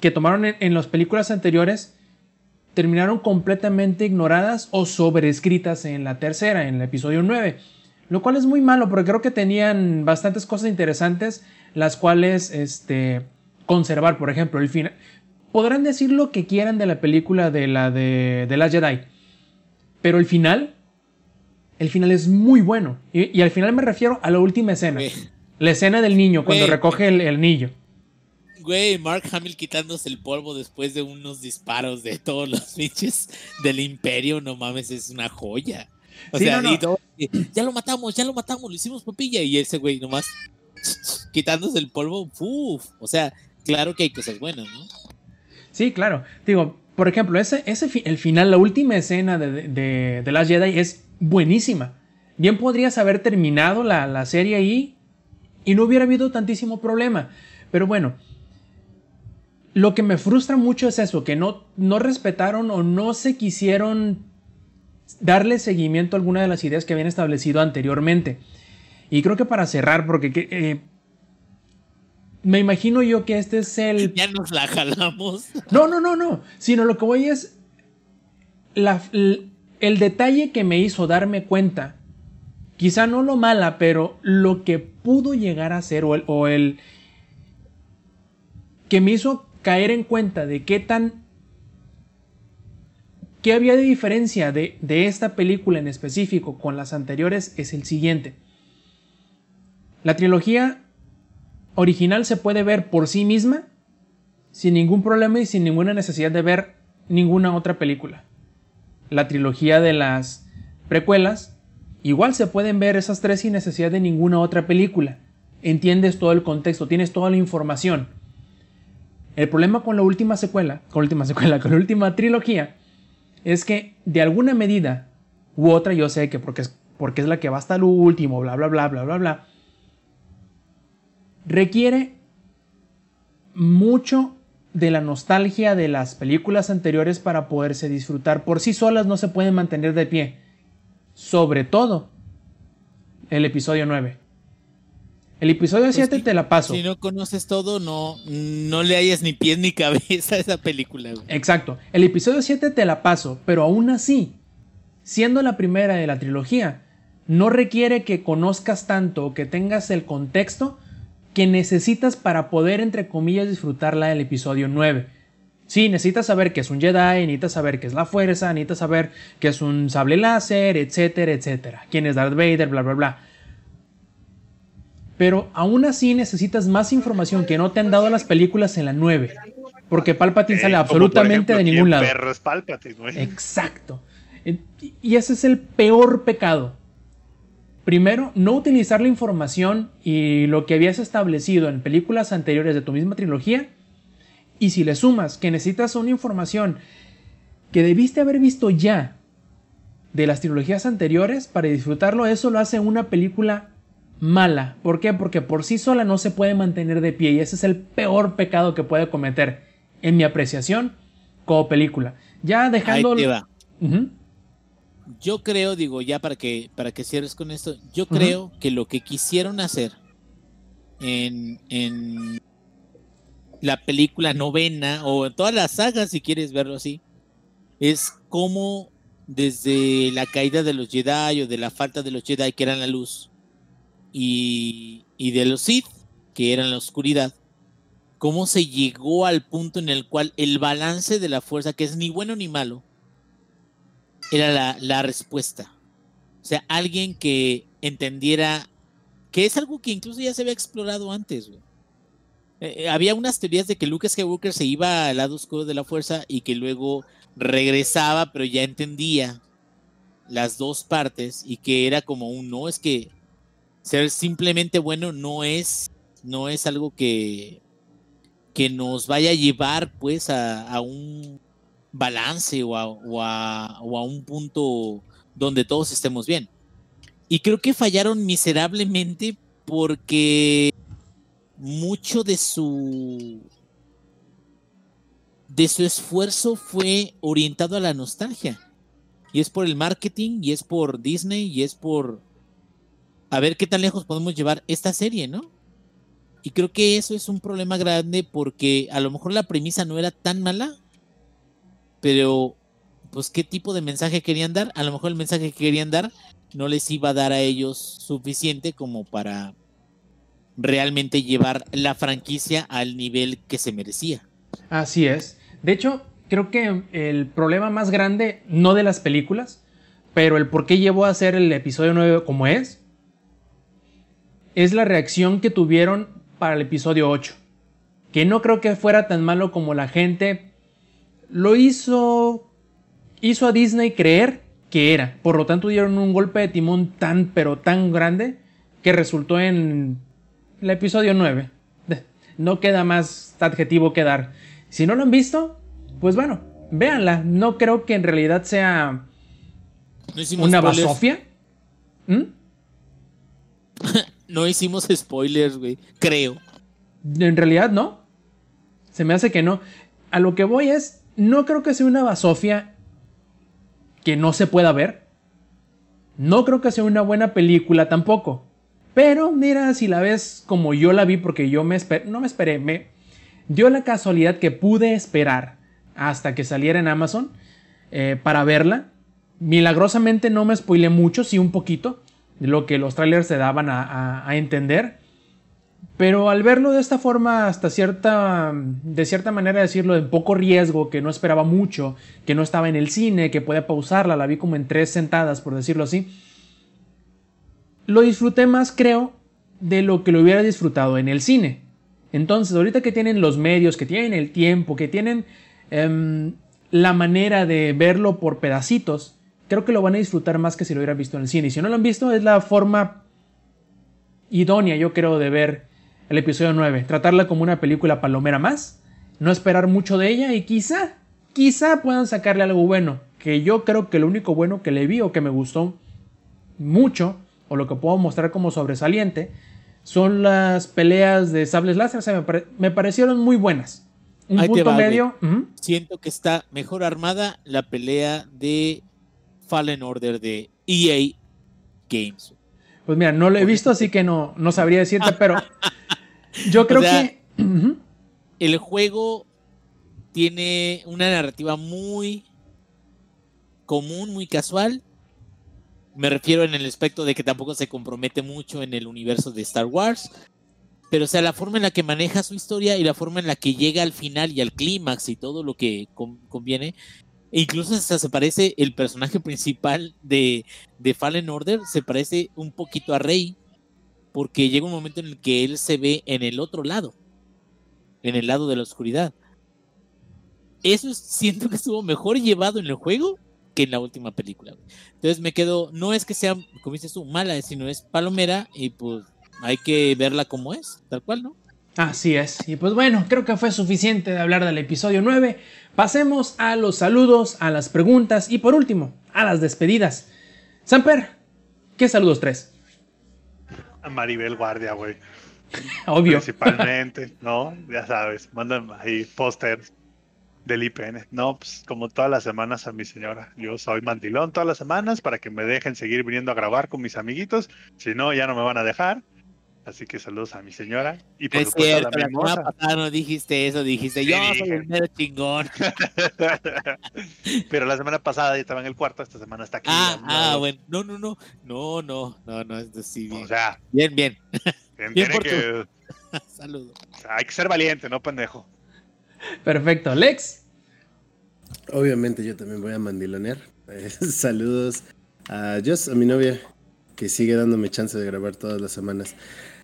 que tomaron en, las películas anteriores, terminaron completamente ignoradas o sobrescritas en la tercera, en el episodio 9. Lo cual es muy malo porque creo que tenían bastantes cosas interesantes las cuales este, conservar. Por ejemplo, el final. Podrán decir lo que quieran de la película de la de, de la Jedi. Pero el final. El final es muy bueno. Y, y al final me refiero a la última escena. La escena del niño cuando recoge el, el anillo. Güey, Mark Hamill quitándose el polvo después de unos disparos de todos los pinches del imperio, no mames, es una joya. O Sí, sea, no, no. y todo, y, ya lo matamos, ya lo matamos, lo hicimos papilla. Y ese güey nomás quitándose el polvo, uf. O sea, claro que hay cosas buenas, ¿no? Sí, claro. Digo, por ejemplo, ese, ese fi- el final, la última escena de, de, de Last Jedi es buenísima. Bien podrías haber terminado la, la serie ahí y no hubiera habido tantísimo problema. Pero bueno, lo que me frustra mucho es eso, que no, no respetaron o no se quisieron darle seguimiento a alguna de las ideas que habían establecido anteriormente. Y creo que para cerrar, porque que, eh, me imagino yo que este es el Ya nos la jalamos. no, no, no, no. Sino lo que voy es. la- el detalle que me hizo darme cuenta. Quizá no lo mala, pero lo que pudo llegar a ser. O el. o el- que me hizo caer en cuenta de qué tan. qué había de diferencia de, de esta película en específico con las anteriores es el siguiente. La trilogía original se puede ver por sí misma sin ningún problema y sin ninguna necesidad de ver ninguna otra película. La trilogía de las precuelas, igual se pueden ver esas tres sin necesidad de ninguna otra película. Entiendes todo el contexto, tienes toda la información. El problema con la última secuela, con la última secuela, con la última trilogía, es que de alguna medida u otra, yo sé que porque es, porque es la que va hasta lo último, bla, bla, bla, bla, bla, bla, requiere mucho de la nostalgia de las películas anteriores para poderse disfrutar. Por sí solas no se pueden mantener de pie. Sobre todo el episodio 9. El episodio 7 Pues te la paso. Si no conoces todo, no, no le hayas ni pies ni cabeza a esa película. güey. Exacto. El episodio 7 te la paso, pero aún así, siendo la primera de la trilogía, no requiere que conozcas tanto o que tengas el contexto que necesitas para poder, entre comillas, disfrutarla del episodio 9. Sí, necesitas saber que es un Jedi, necesitas saber que es la fuerza, necesitas saber que es un sable láser, etcétera, etcétera. Quién es Darth Vader, bla, bla, bla. Pero aún así necesitas más información que no te han dado las películas en la 9. Porque Palpatine Eh, sale absolutamente ejemplo, de ¿quién ningún lado. perro es Palpatine? Exacto. Y ese es el peor pecado. Primero, no utilizar la información y lo que habías establecido en películas anteriores de tu misma trilogía. Y si le sumas que necesitas una información que debiste haber visto ya de las trilogías anteriores para disfrutarlo, eso lo hace una película mala. ¿Por qué? Porque por sí sola no se puede mantener de pie y ese es el peor pecado que puede cometer, en mi apreciación, como película. Ya Ahí dejando... te va. Ujú. Yo creo, digo, ya para que, para que cierres con esto, yo creo que lo que quisieron hacer en, en la película novena o en todas las sagas, si quieres verlo así, es como desde la caída de los Jedi o de la falta de los Jedi que eran la luz y, y de los Sith que eran la oscuridad, cómo se llegó al punto en el cual el balance de la fuerza, que es ni bueno ni malo, era la, la respuesta. O sea, alguien que entendiera que es algo que incluso ya se había explorado antes. Eh, eh, había unas teorías de que Luke Skywalker se iba al lado oscuro de la fuerza y que luego regresaba, pero ya entendía las dos partes y que era como un no, es que ser simplemente bueno no es, no es algo que, que nos vaya a llevar pues a, a un balance o a, o a- un punto donde todos estemos bien. Y creo que fallaron miserablemente porque mucho de su de su esfuerzo fue orientado a la nostalgia. Y es por el marketing, y es por Disney, y es por a ver qué tan lejos podemos llevar esta serie, ¿no? Y creo que eso es un problema grande porque a lo mejor la premisa no era tan mala, pero pues qué tipo de mensaje querían dar. A lo mejor el mensaje que querían dar no les iba a dar a ellos suficiente como para realmente llevar la franquicia al nivel que se merecía. Así es. De hecho, creo que el problema más grande, no de las películas, pero el por qué llevó a hacer el episodio 9 como es, es la reacción que tuvieron para el episodio 8. Que no creo que fuera tan malo como la gente lo hizo, hizo a Disney creer que era. Por lo tanto, dieron un golpe de timón tan, pero tan grande que resultó en el episodio 9. No queda más adjetivo que dar. Si no lo han visto, pues bueno, véanla. No creo que en realidad sea No una spoilers. basofia. ¿Mm? No hicimos spoilers, güey. Creo. En realidad no. Se me hace que no. A lo que voy es, no creo que sea una basofia que no se pueda ver. No creo que sea una buena película tampoco. Pero mira, si la ves como yo la vi, porque yo me no me esperé, me dio la casualidad que pude esperar hasta que saliera en Amazon eh, para verla. Milagrosamente no me spoilé mucho, sí un poquito, de lo que los trailers te daban a entender. Pero al verlo de esta forma, hasta cierta, de cierta manera decirlo, en poco riesgo, que no esperaba mucho, que no estaba en el cine, que podía pausarla, la vi como en tres sentadas, por decirlo así. Lo disfruté más, creo, de lo que lo hubiera disfrutado en el cine. Entonces, ahorita que tienen los medios, que tienen el tiempo, que tienen em, la manera de verlo por pedacitos, creo que lo van a disfrutar más que si lo hubieran visto en el cine. Y si no lo han visto, es la forma idónea, yo creo, de ver el episodio 9. Tratarla como una película palomera más, no esperar mucho de ella y quizá, quizá puedan sacarle algo bueno. Que yo creo que lo único bueno que le vi o que me gustó mucho, o lo que puedo mostrar como sobresaliente, son las peleas de sables láser. O sea, me, pare- me parecieron muy buenas. Un Ahí punto va, medio. Siento que está mejor armada la pelea de Fallen Order de EA Games. Pues mira, no lo he visto, así que no, no sabría decirte, pero yo creo sea, que. El juego tiene una narrativa muy común, muy casual. Me refiero en el aspecto de que tampoco se compromete mucho en el universo de Star Wars. Pero, o sea, la forma en la que maneja su historia y la forma en la que llega al final y al clímax y todo lo que con- conviene. E incluso hasta se parece el personaje principal de, de Fallen Order, se parece un poquito a Rey. Porque llega un momento en el que él se ve en el otro lado. En el lado de la oscuridad. Eso es- siento que estuvo mejor llevado en el juego que en la última película. Entonces me quedo, no es que sea, como dices tú, mala, sino es palomera y pues hay que verla como es, tal cual, ¿no? Así es. Y pues bueno, creo que fue suficiente de hablar del episodio 9. Pasemos a los saludos, a las preguntas y por último, a las despedidas. Samper, ¿qué saludos tres? A Maribel Guardia, güey. Obvio. Principalmente, ¿no? Ya sabes, mandan ahí pósters del IPN. No, pues como todas las semanas a mi señora. Yo soy mandilón todas las semanas para que me dejen seguir viniendo a grabar con mis amiguitos. Si no, ya no me van a dejar. Así que saludos a mi señora. Y por es supuesto cierto, a la la semana pasada no dijiste eso, dijiste, yo Sí, soy dije. el mero chingón. Pero la semana pasada ya estaba en el cuarto, esta semana está aquí. Ah, ah, bueno, no, no, no, no, no, no, no, es decir, bien, O sea, bien, bien, tiene Bien por que, saludos. o sea, hay que ser valiente, no pendejo. Perfecto. Lex, Obviamente yo también voy a mandilonear. Eh, saludos a Jos, a mi novia, que sigue dándome chance de grabar todas las semanas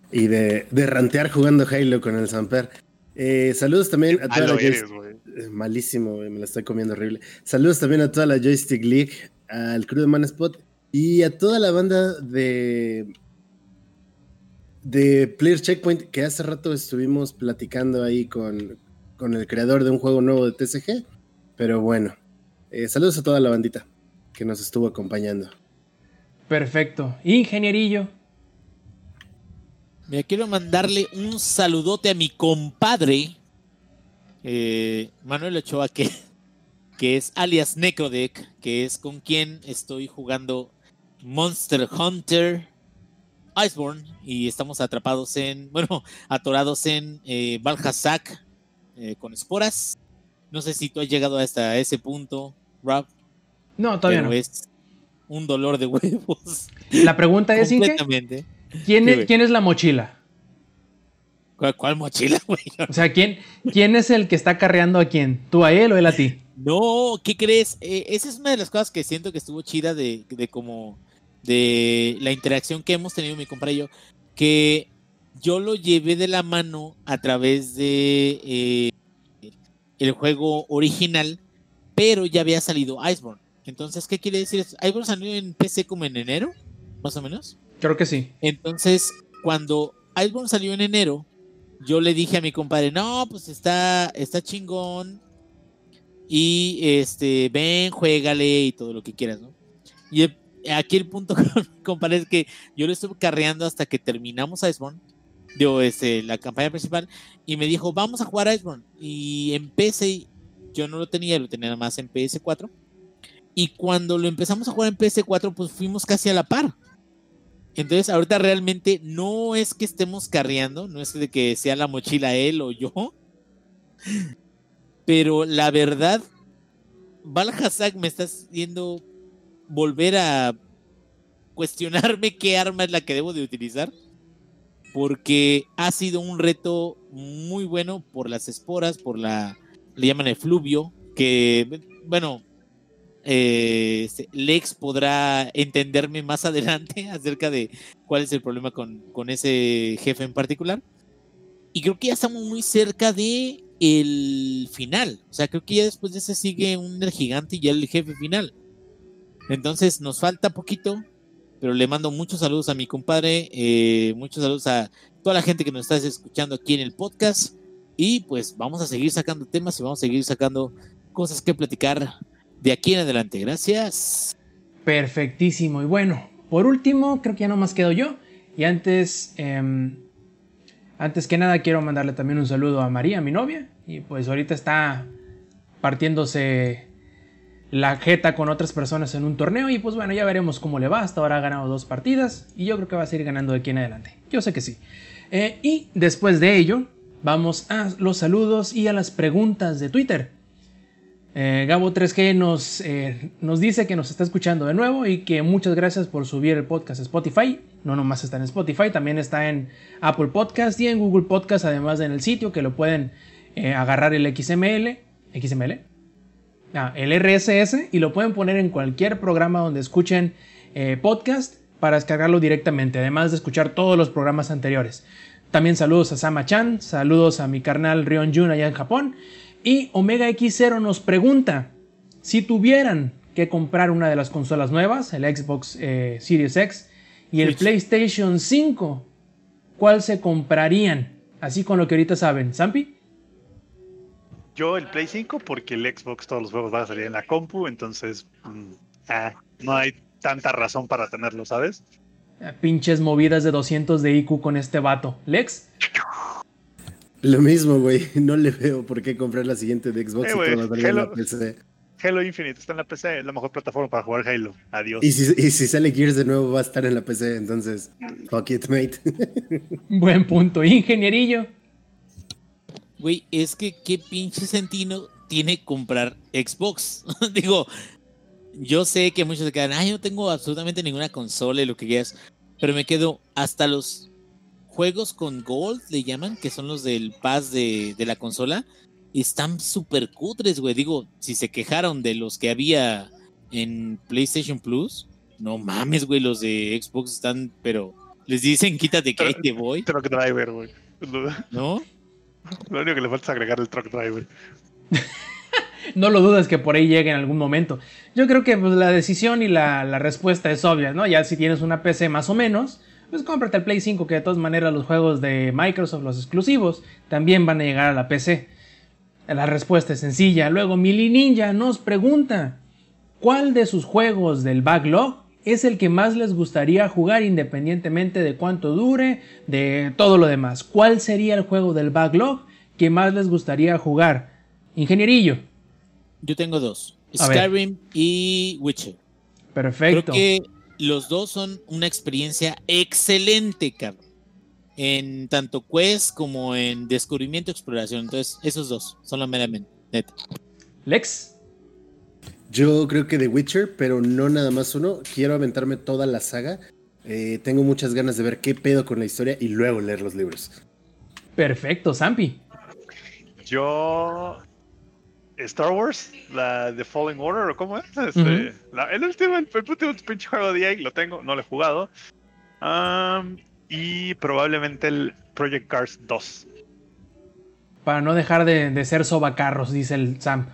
y de, de rantear jugando Halo con el Samper. Eh, saludos también a toda la eres, eh, Malísimo, me la estoy comiendo horrible. Saludos también a toda la Joystick League, al crew de Manspot y a toda la banda de de Player Checkpoint que hace rato estuvimos platicando ahí con, con el creador de un juego nuevo de TCG. Pero bueno, eh, saludos a toda la bandita que nos estuvo acompañando. Perfecto. Ingenierillo, Mira, quiero mandarle un saludote a mi compadre, eh, Manuel Ochoa, que, que es alias Necrodeck, que es con quien estoy jugando Monster Hunter Iceborne y estamos atrapados en, bueno, atorados en eh, Valhazak eh, con esporas. No sé si tú has llegado hasta ese punto, Rob, no, todavía no. es un dolor de huevos. La pregunta es, completamente. ¿quién es, quién es la mochila? ¿Cuál, cuál mochila, güey? O sea, ¿quién, ¿quién es el que está carreando a quién? ¿Tú a él o él a ti? No, ¿qué crees? Eh, esa es una de las cosas que siento que estuvo chida de, de como de la interacción que hemos tenido mi compadre y yo, que yo lo llevé de la mano a través de eh, el juego original, pero ya había salido Iceborne. Entonces, ¿qué quiere decir? Iceborne salió en PC como en enero, más o menos. Creo que sí. Entonces, cuando Iceborne salió en enero, yo le dije a mi compadre, no, pues está, está chingón. Y este, ven, juégale y todo lo que quieras, ¿no? Y el- aquí el punto compadre es que yo lo estuve carreando hasta que terminamos Iceborne, digo, este, la campaña principal, y me dijo, vamos a jugar Iceborne. Y en PC, yo no lo tenía, lo tenía nada más en PS4. Y cuando lo empezamos a jugar en PS4, pues fuimos casi a la par. Entonces, ahorita realmente no es que estemos carreando, no es de que sea la mochila él o yo. Pero la verdad, Valhazak me está haciendo volver a cuestionarme qué arma es la que debo de utilizar. Porque ha sido un reto muy bueno por las esporas, por la. Le llaman efluvio, que, bueno, eh, Lex podrá entenderme más adelante acerca de cuál es el problema con, con ese jefe en particular. y creo que ya estamos muy cerca de el final. O sea, creo que ya después de ese sigue un gigante y ya el jefe final. Entonces nos falta poquito, pero le mando muchos saludos a mi compadre, eh, muchos saludos a toda la gente que nos está escuchando aquí en el podcast. Y pues vamos a seguir sacando temas y vamos a seguir sacando cosas que platicar de aquí en adelante. Gracias. Perfectísimo. Y bueno, por último, creo que ya no más quedo yo. Y antes, em, antes que nada, quiero mandarle también un saludo a María, mi novia. Y pues ahorita está partiéndose la jeta con otras personas en un torneo. Y pues bueno, ya veremos cómo le va. Hasta ahora ha ganado dos partidas. Y yo creo que va a seguir ganando de aquí en adelante. Yo sé que sí. Eh, y después de ello, vamos a los saludos y a las preguntas de Twitter. Eh, Gabo 3G nos, eh, nos dice que nos está escuchando de nuevo y que muchas gracias por subir el podcast a Spotify. No nomás está en Spotify, también está en Apple Podcast y en Google Podcast, además de en el sitio que lo pueden eh, agarrar el XML, XML, ah, el RSS y lo pueden poner en cualquier programa donde escuchen podcast para descargarlo directamente, además de escuchar todos los programas anteriores. También saludos a Sama Chan, saludos a mi carnal Rion Jun allá en Japón. Y Omega X0 nos pregunta, si tuvieran que comprar una de las consolas nuevas, el Xbox eh, Series X y el PlayStation 5, ¿cuál se comprarían? Así con lo que ahorita saben. ¿Zampi? Yo el Play 5 porque el Xbox todos los juegos van a salir en la compu, entonces mm, ah, no hay tanta razón para tenerlo, ¿sabes? Ah, pinches movidas de 200 de IQ con este vato. ¿Lex? Lo mismo, güey. No le veo por qué comprar la siguiente de Xbox Eh, y güey, todo va a salir en Halo- la PC. Halo Infinite está en la PC, es la mejor plataforma para jugar Halo. Adiós. Y si, y si sale Gears de nuevo va a estar en la PC, entonces, fuck it, mate. Buen punto. Ingenierillo. Güey, es que qué pinche sentido tiene comprar Xbox. Digo, yo sé que muchos se quedan, ay, no tengo absolutamente ninguna consola y lo que quieras, pero me quedo hasta los juegos con Gold, le llaman, que son los del pass de, de la consola, están súper cutres, güey. Digo, si se quejaron de los que había en PlayStation Plus, no mames, güey, los de Xbox están, pero les dicen quítate que ahí te voy, Truck Driver, güey. Lo, ¿no? lo único que le falta es agregar el Truck Driver. No lo dudes que por ahí llegue en algún momento. Yo creo que pues, la decisión y la, la respuesta es obvia, ¿no? Ya si tienes una PC más o menos, pues cómprate el Play 5, que de todas maneras los juegos de Microsoft, los exclusivos, también van a llegar a la PC. La respuesta es sencilla. Luego, Mili Ninja nos pregunta: ¿Cuál de sus juegos del backlog es el que más les gustaría jugar independientemente de cuánto dure, de todo lo demás? ¿Cuál sería el juego del backlog que más les gustaría jugar? Ingenierillo. Yo tengo dos. Skyrim y Witcher. Perfecto. Creo que los dos son una experiencia excelente, cabrón. En tanto quest como en descubrimiento y exploración. Entonces, esos dos son la meramente. Neta. Lex. Yo creo que The Witcher, pero no nada más uno. Quiero aventarme toda la saga. Eh, tengo muchas ganas de ver qué pedo con la historia y luego leer los libros. Perfecto, Zampi. Yo. Star Wars, la de Fallen Order, ¿o cómo es? Este, la- el último, el, el último pinche juego de EA, lo tengo, no lo he jugado. Y probablemente el Project Cars 2. Para no dejar de, de ser sobacarros, dice el Sam.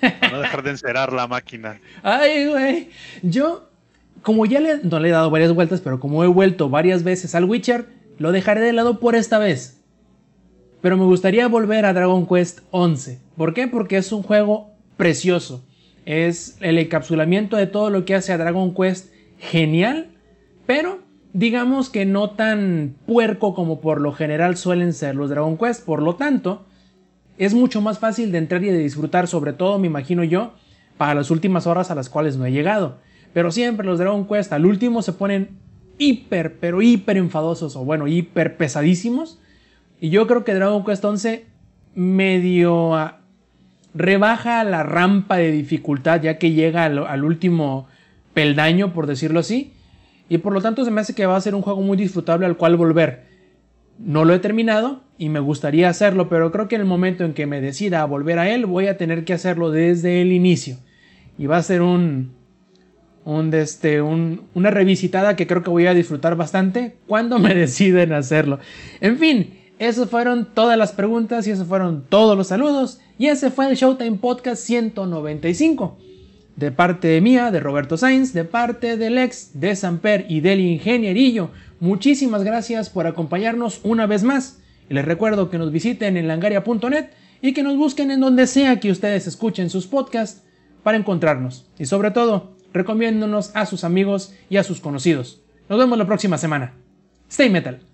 Para no dejar de encerar la máquina. Ay, güey. Yo, como ya le, no le he dado varias vueltas, pero como he vuelto varias veces al Witcher, lo dejaré de lado por esta vez. Pero me gustaría volver a Dragon Quest 11. ¿Por qué? Porque es un juego precioso. Es el encapsulamiento de todo lo que hace a Dragon Quest genial, pero digamos que no tan puerco como por lo general suelen ser los Dragon Quest. Por lo tanto, es mucho más fácil de entrar y de disfrutar, sobre todo me imagino yo, para las últimas horas a las cuales no he llegado. Pero siempre los Dragon Quest al último se ponen hiper, pero hiper enfadosos, o bueno, hiper pesadísimos. Y yo creo que Dragon Quest 11 medio ah, rebaja la rampa de dificultad ya que llega al, último peldaño, por decirlo así. Y por lo tanto se me hace que va a ser un juego muy disfrutable al cual volver. No lo he terminado y me gustaría hacerlo, pero creo que en el momento en que me decida a volver a él, voy a tener que hacerlo desde el inicio. Y va a ser un, un, este, un- una revisitada que creo que voy a disfrutar bastante cuando me deciden hacerlo. En fin, esas fueron todas las preguntas y esos fueron todos los saludos. Y ese fue el Showtime Podcast 195. De parte mía, de Roberto Sainz, de parte del ex, de Samper y del ingenierillo, muchísimas gracias por acompañarnos una vez más. Les recuerdo que nos visiten en langaria.net y que nos busquen en donde sea que ustedes escuchen sus podcasts para encontrarnos. Y sobre todo, recomiéndonos a sus amigos y a sus conocidos. Nos vemos la próxima semana. Stay metal.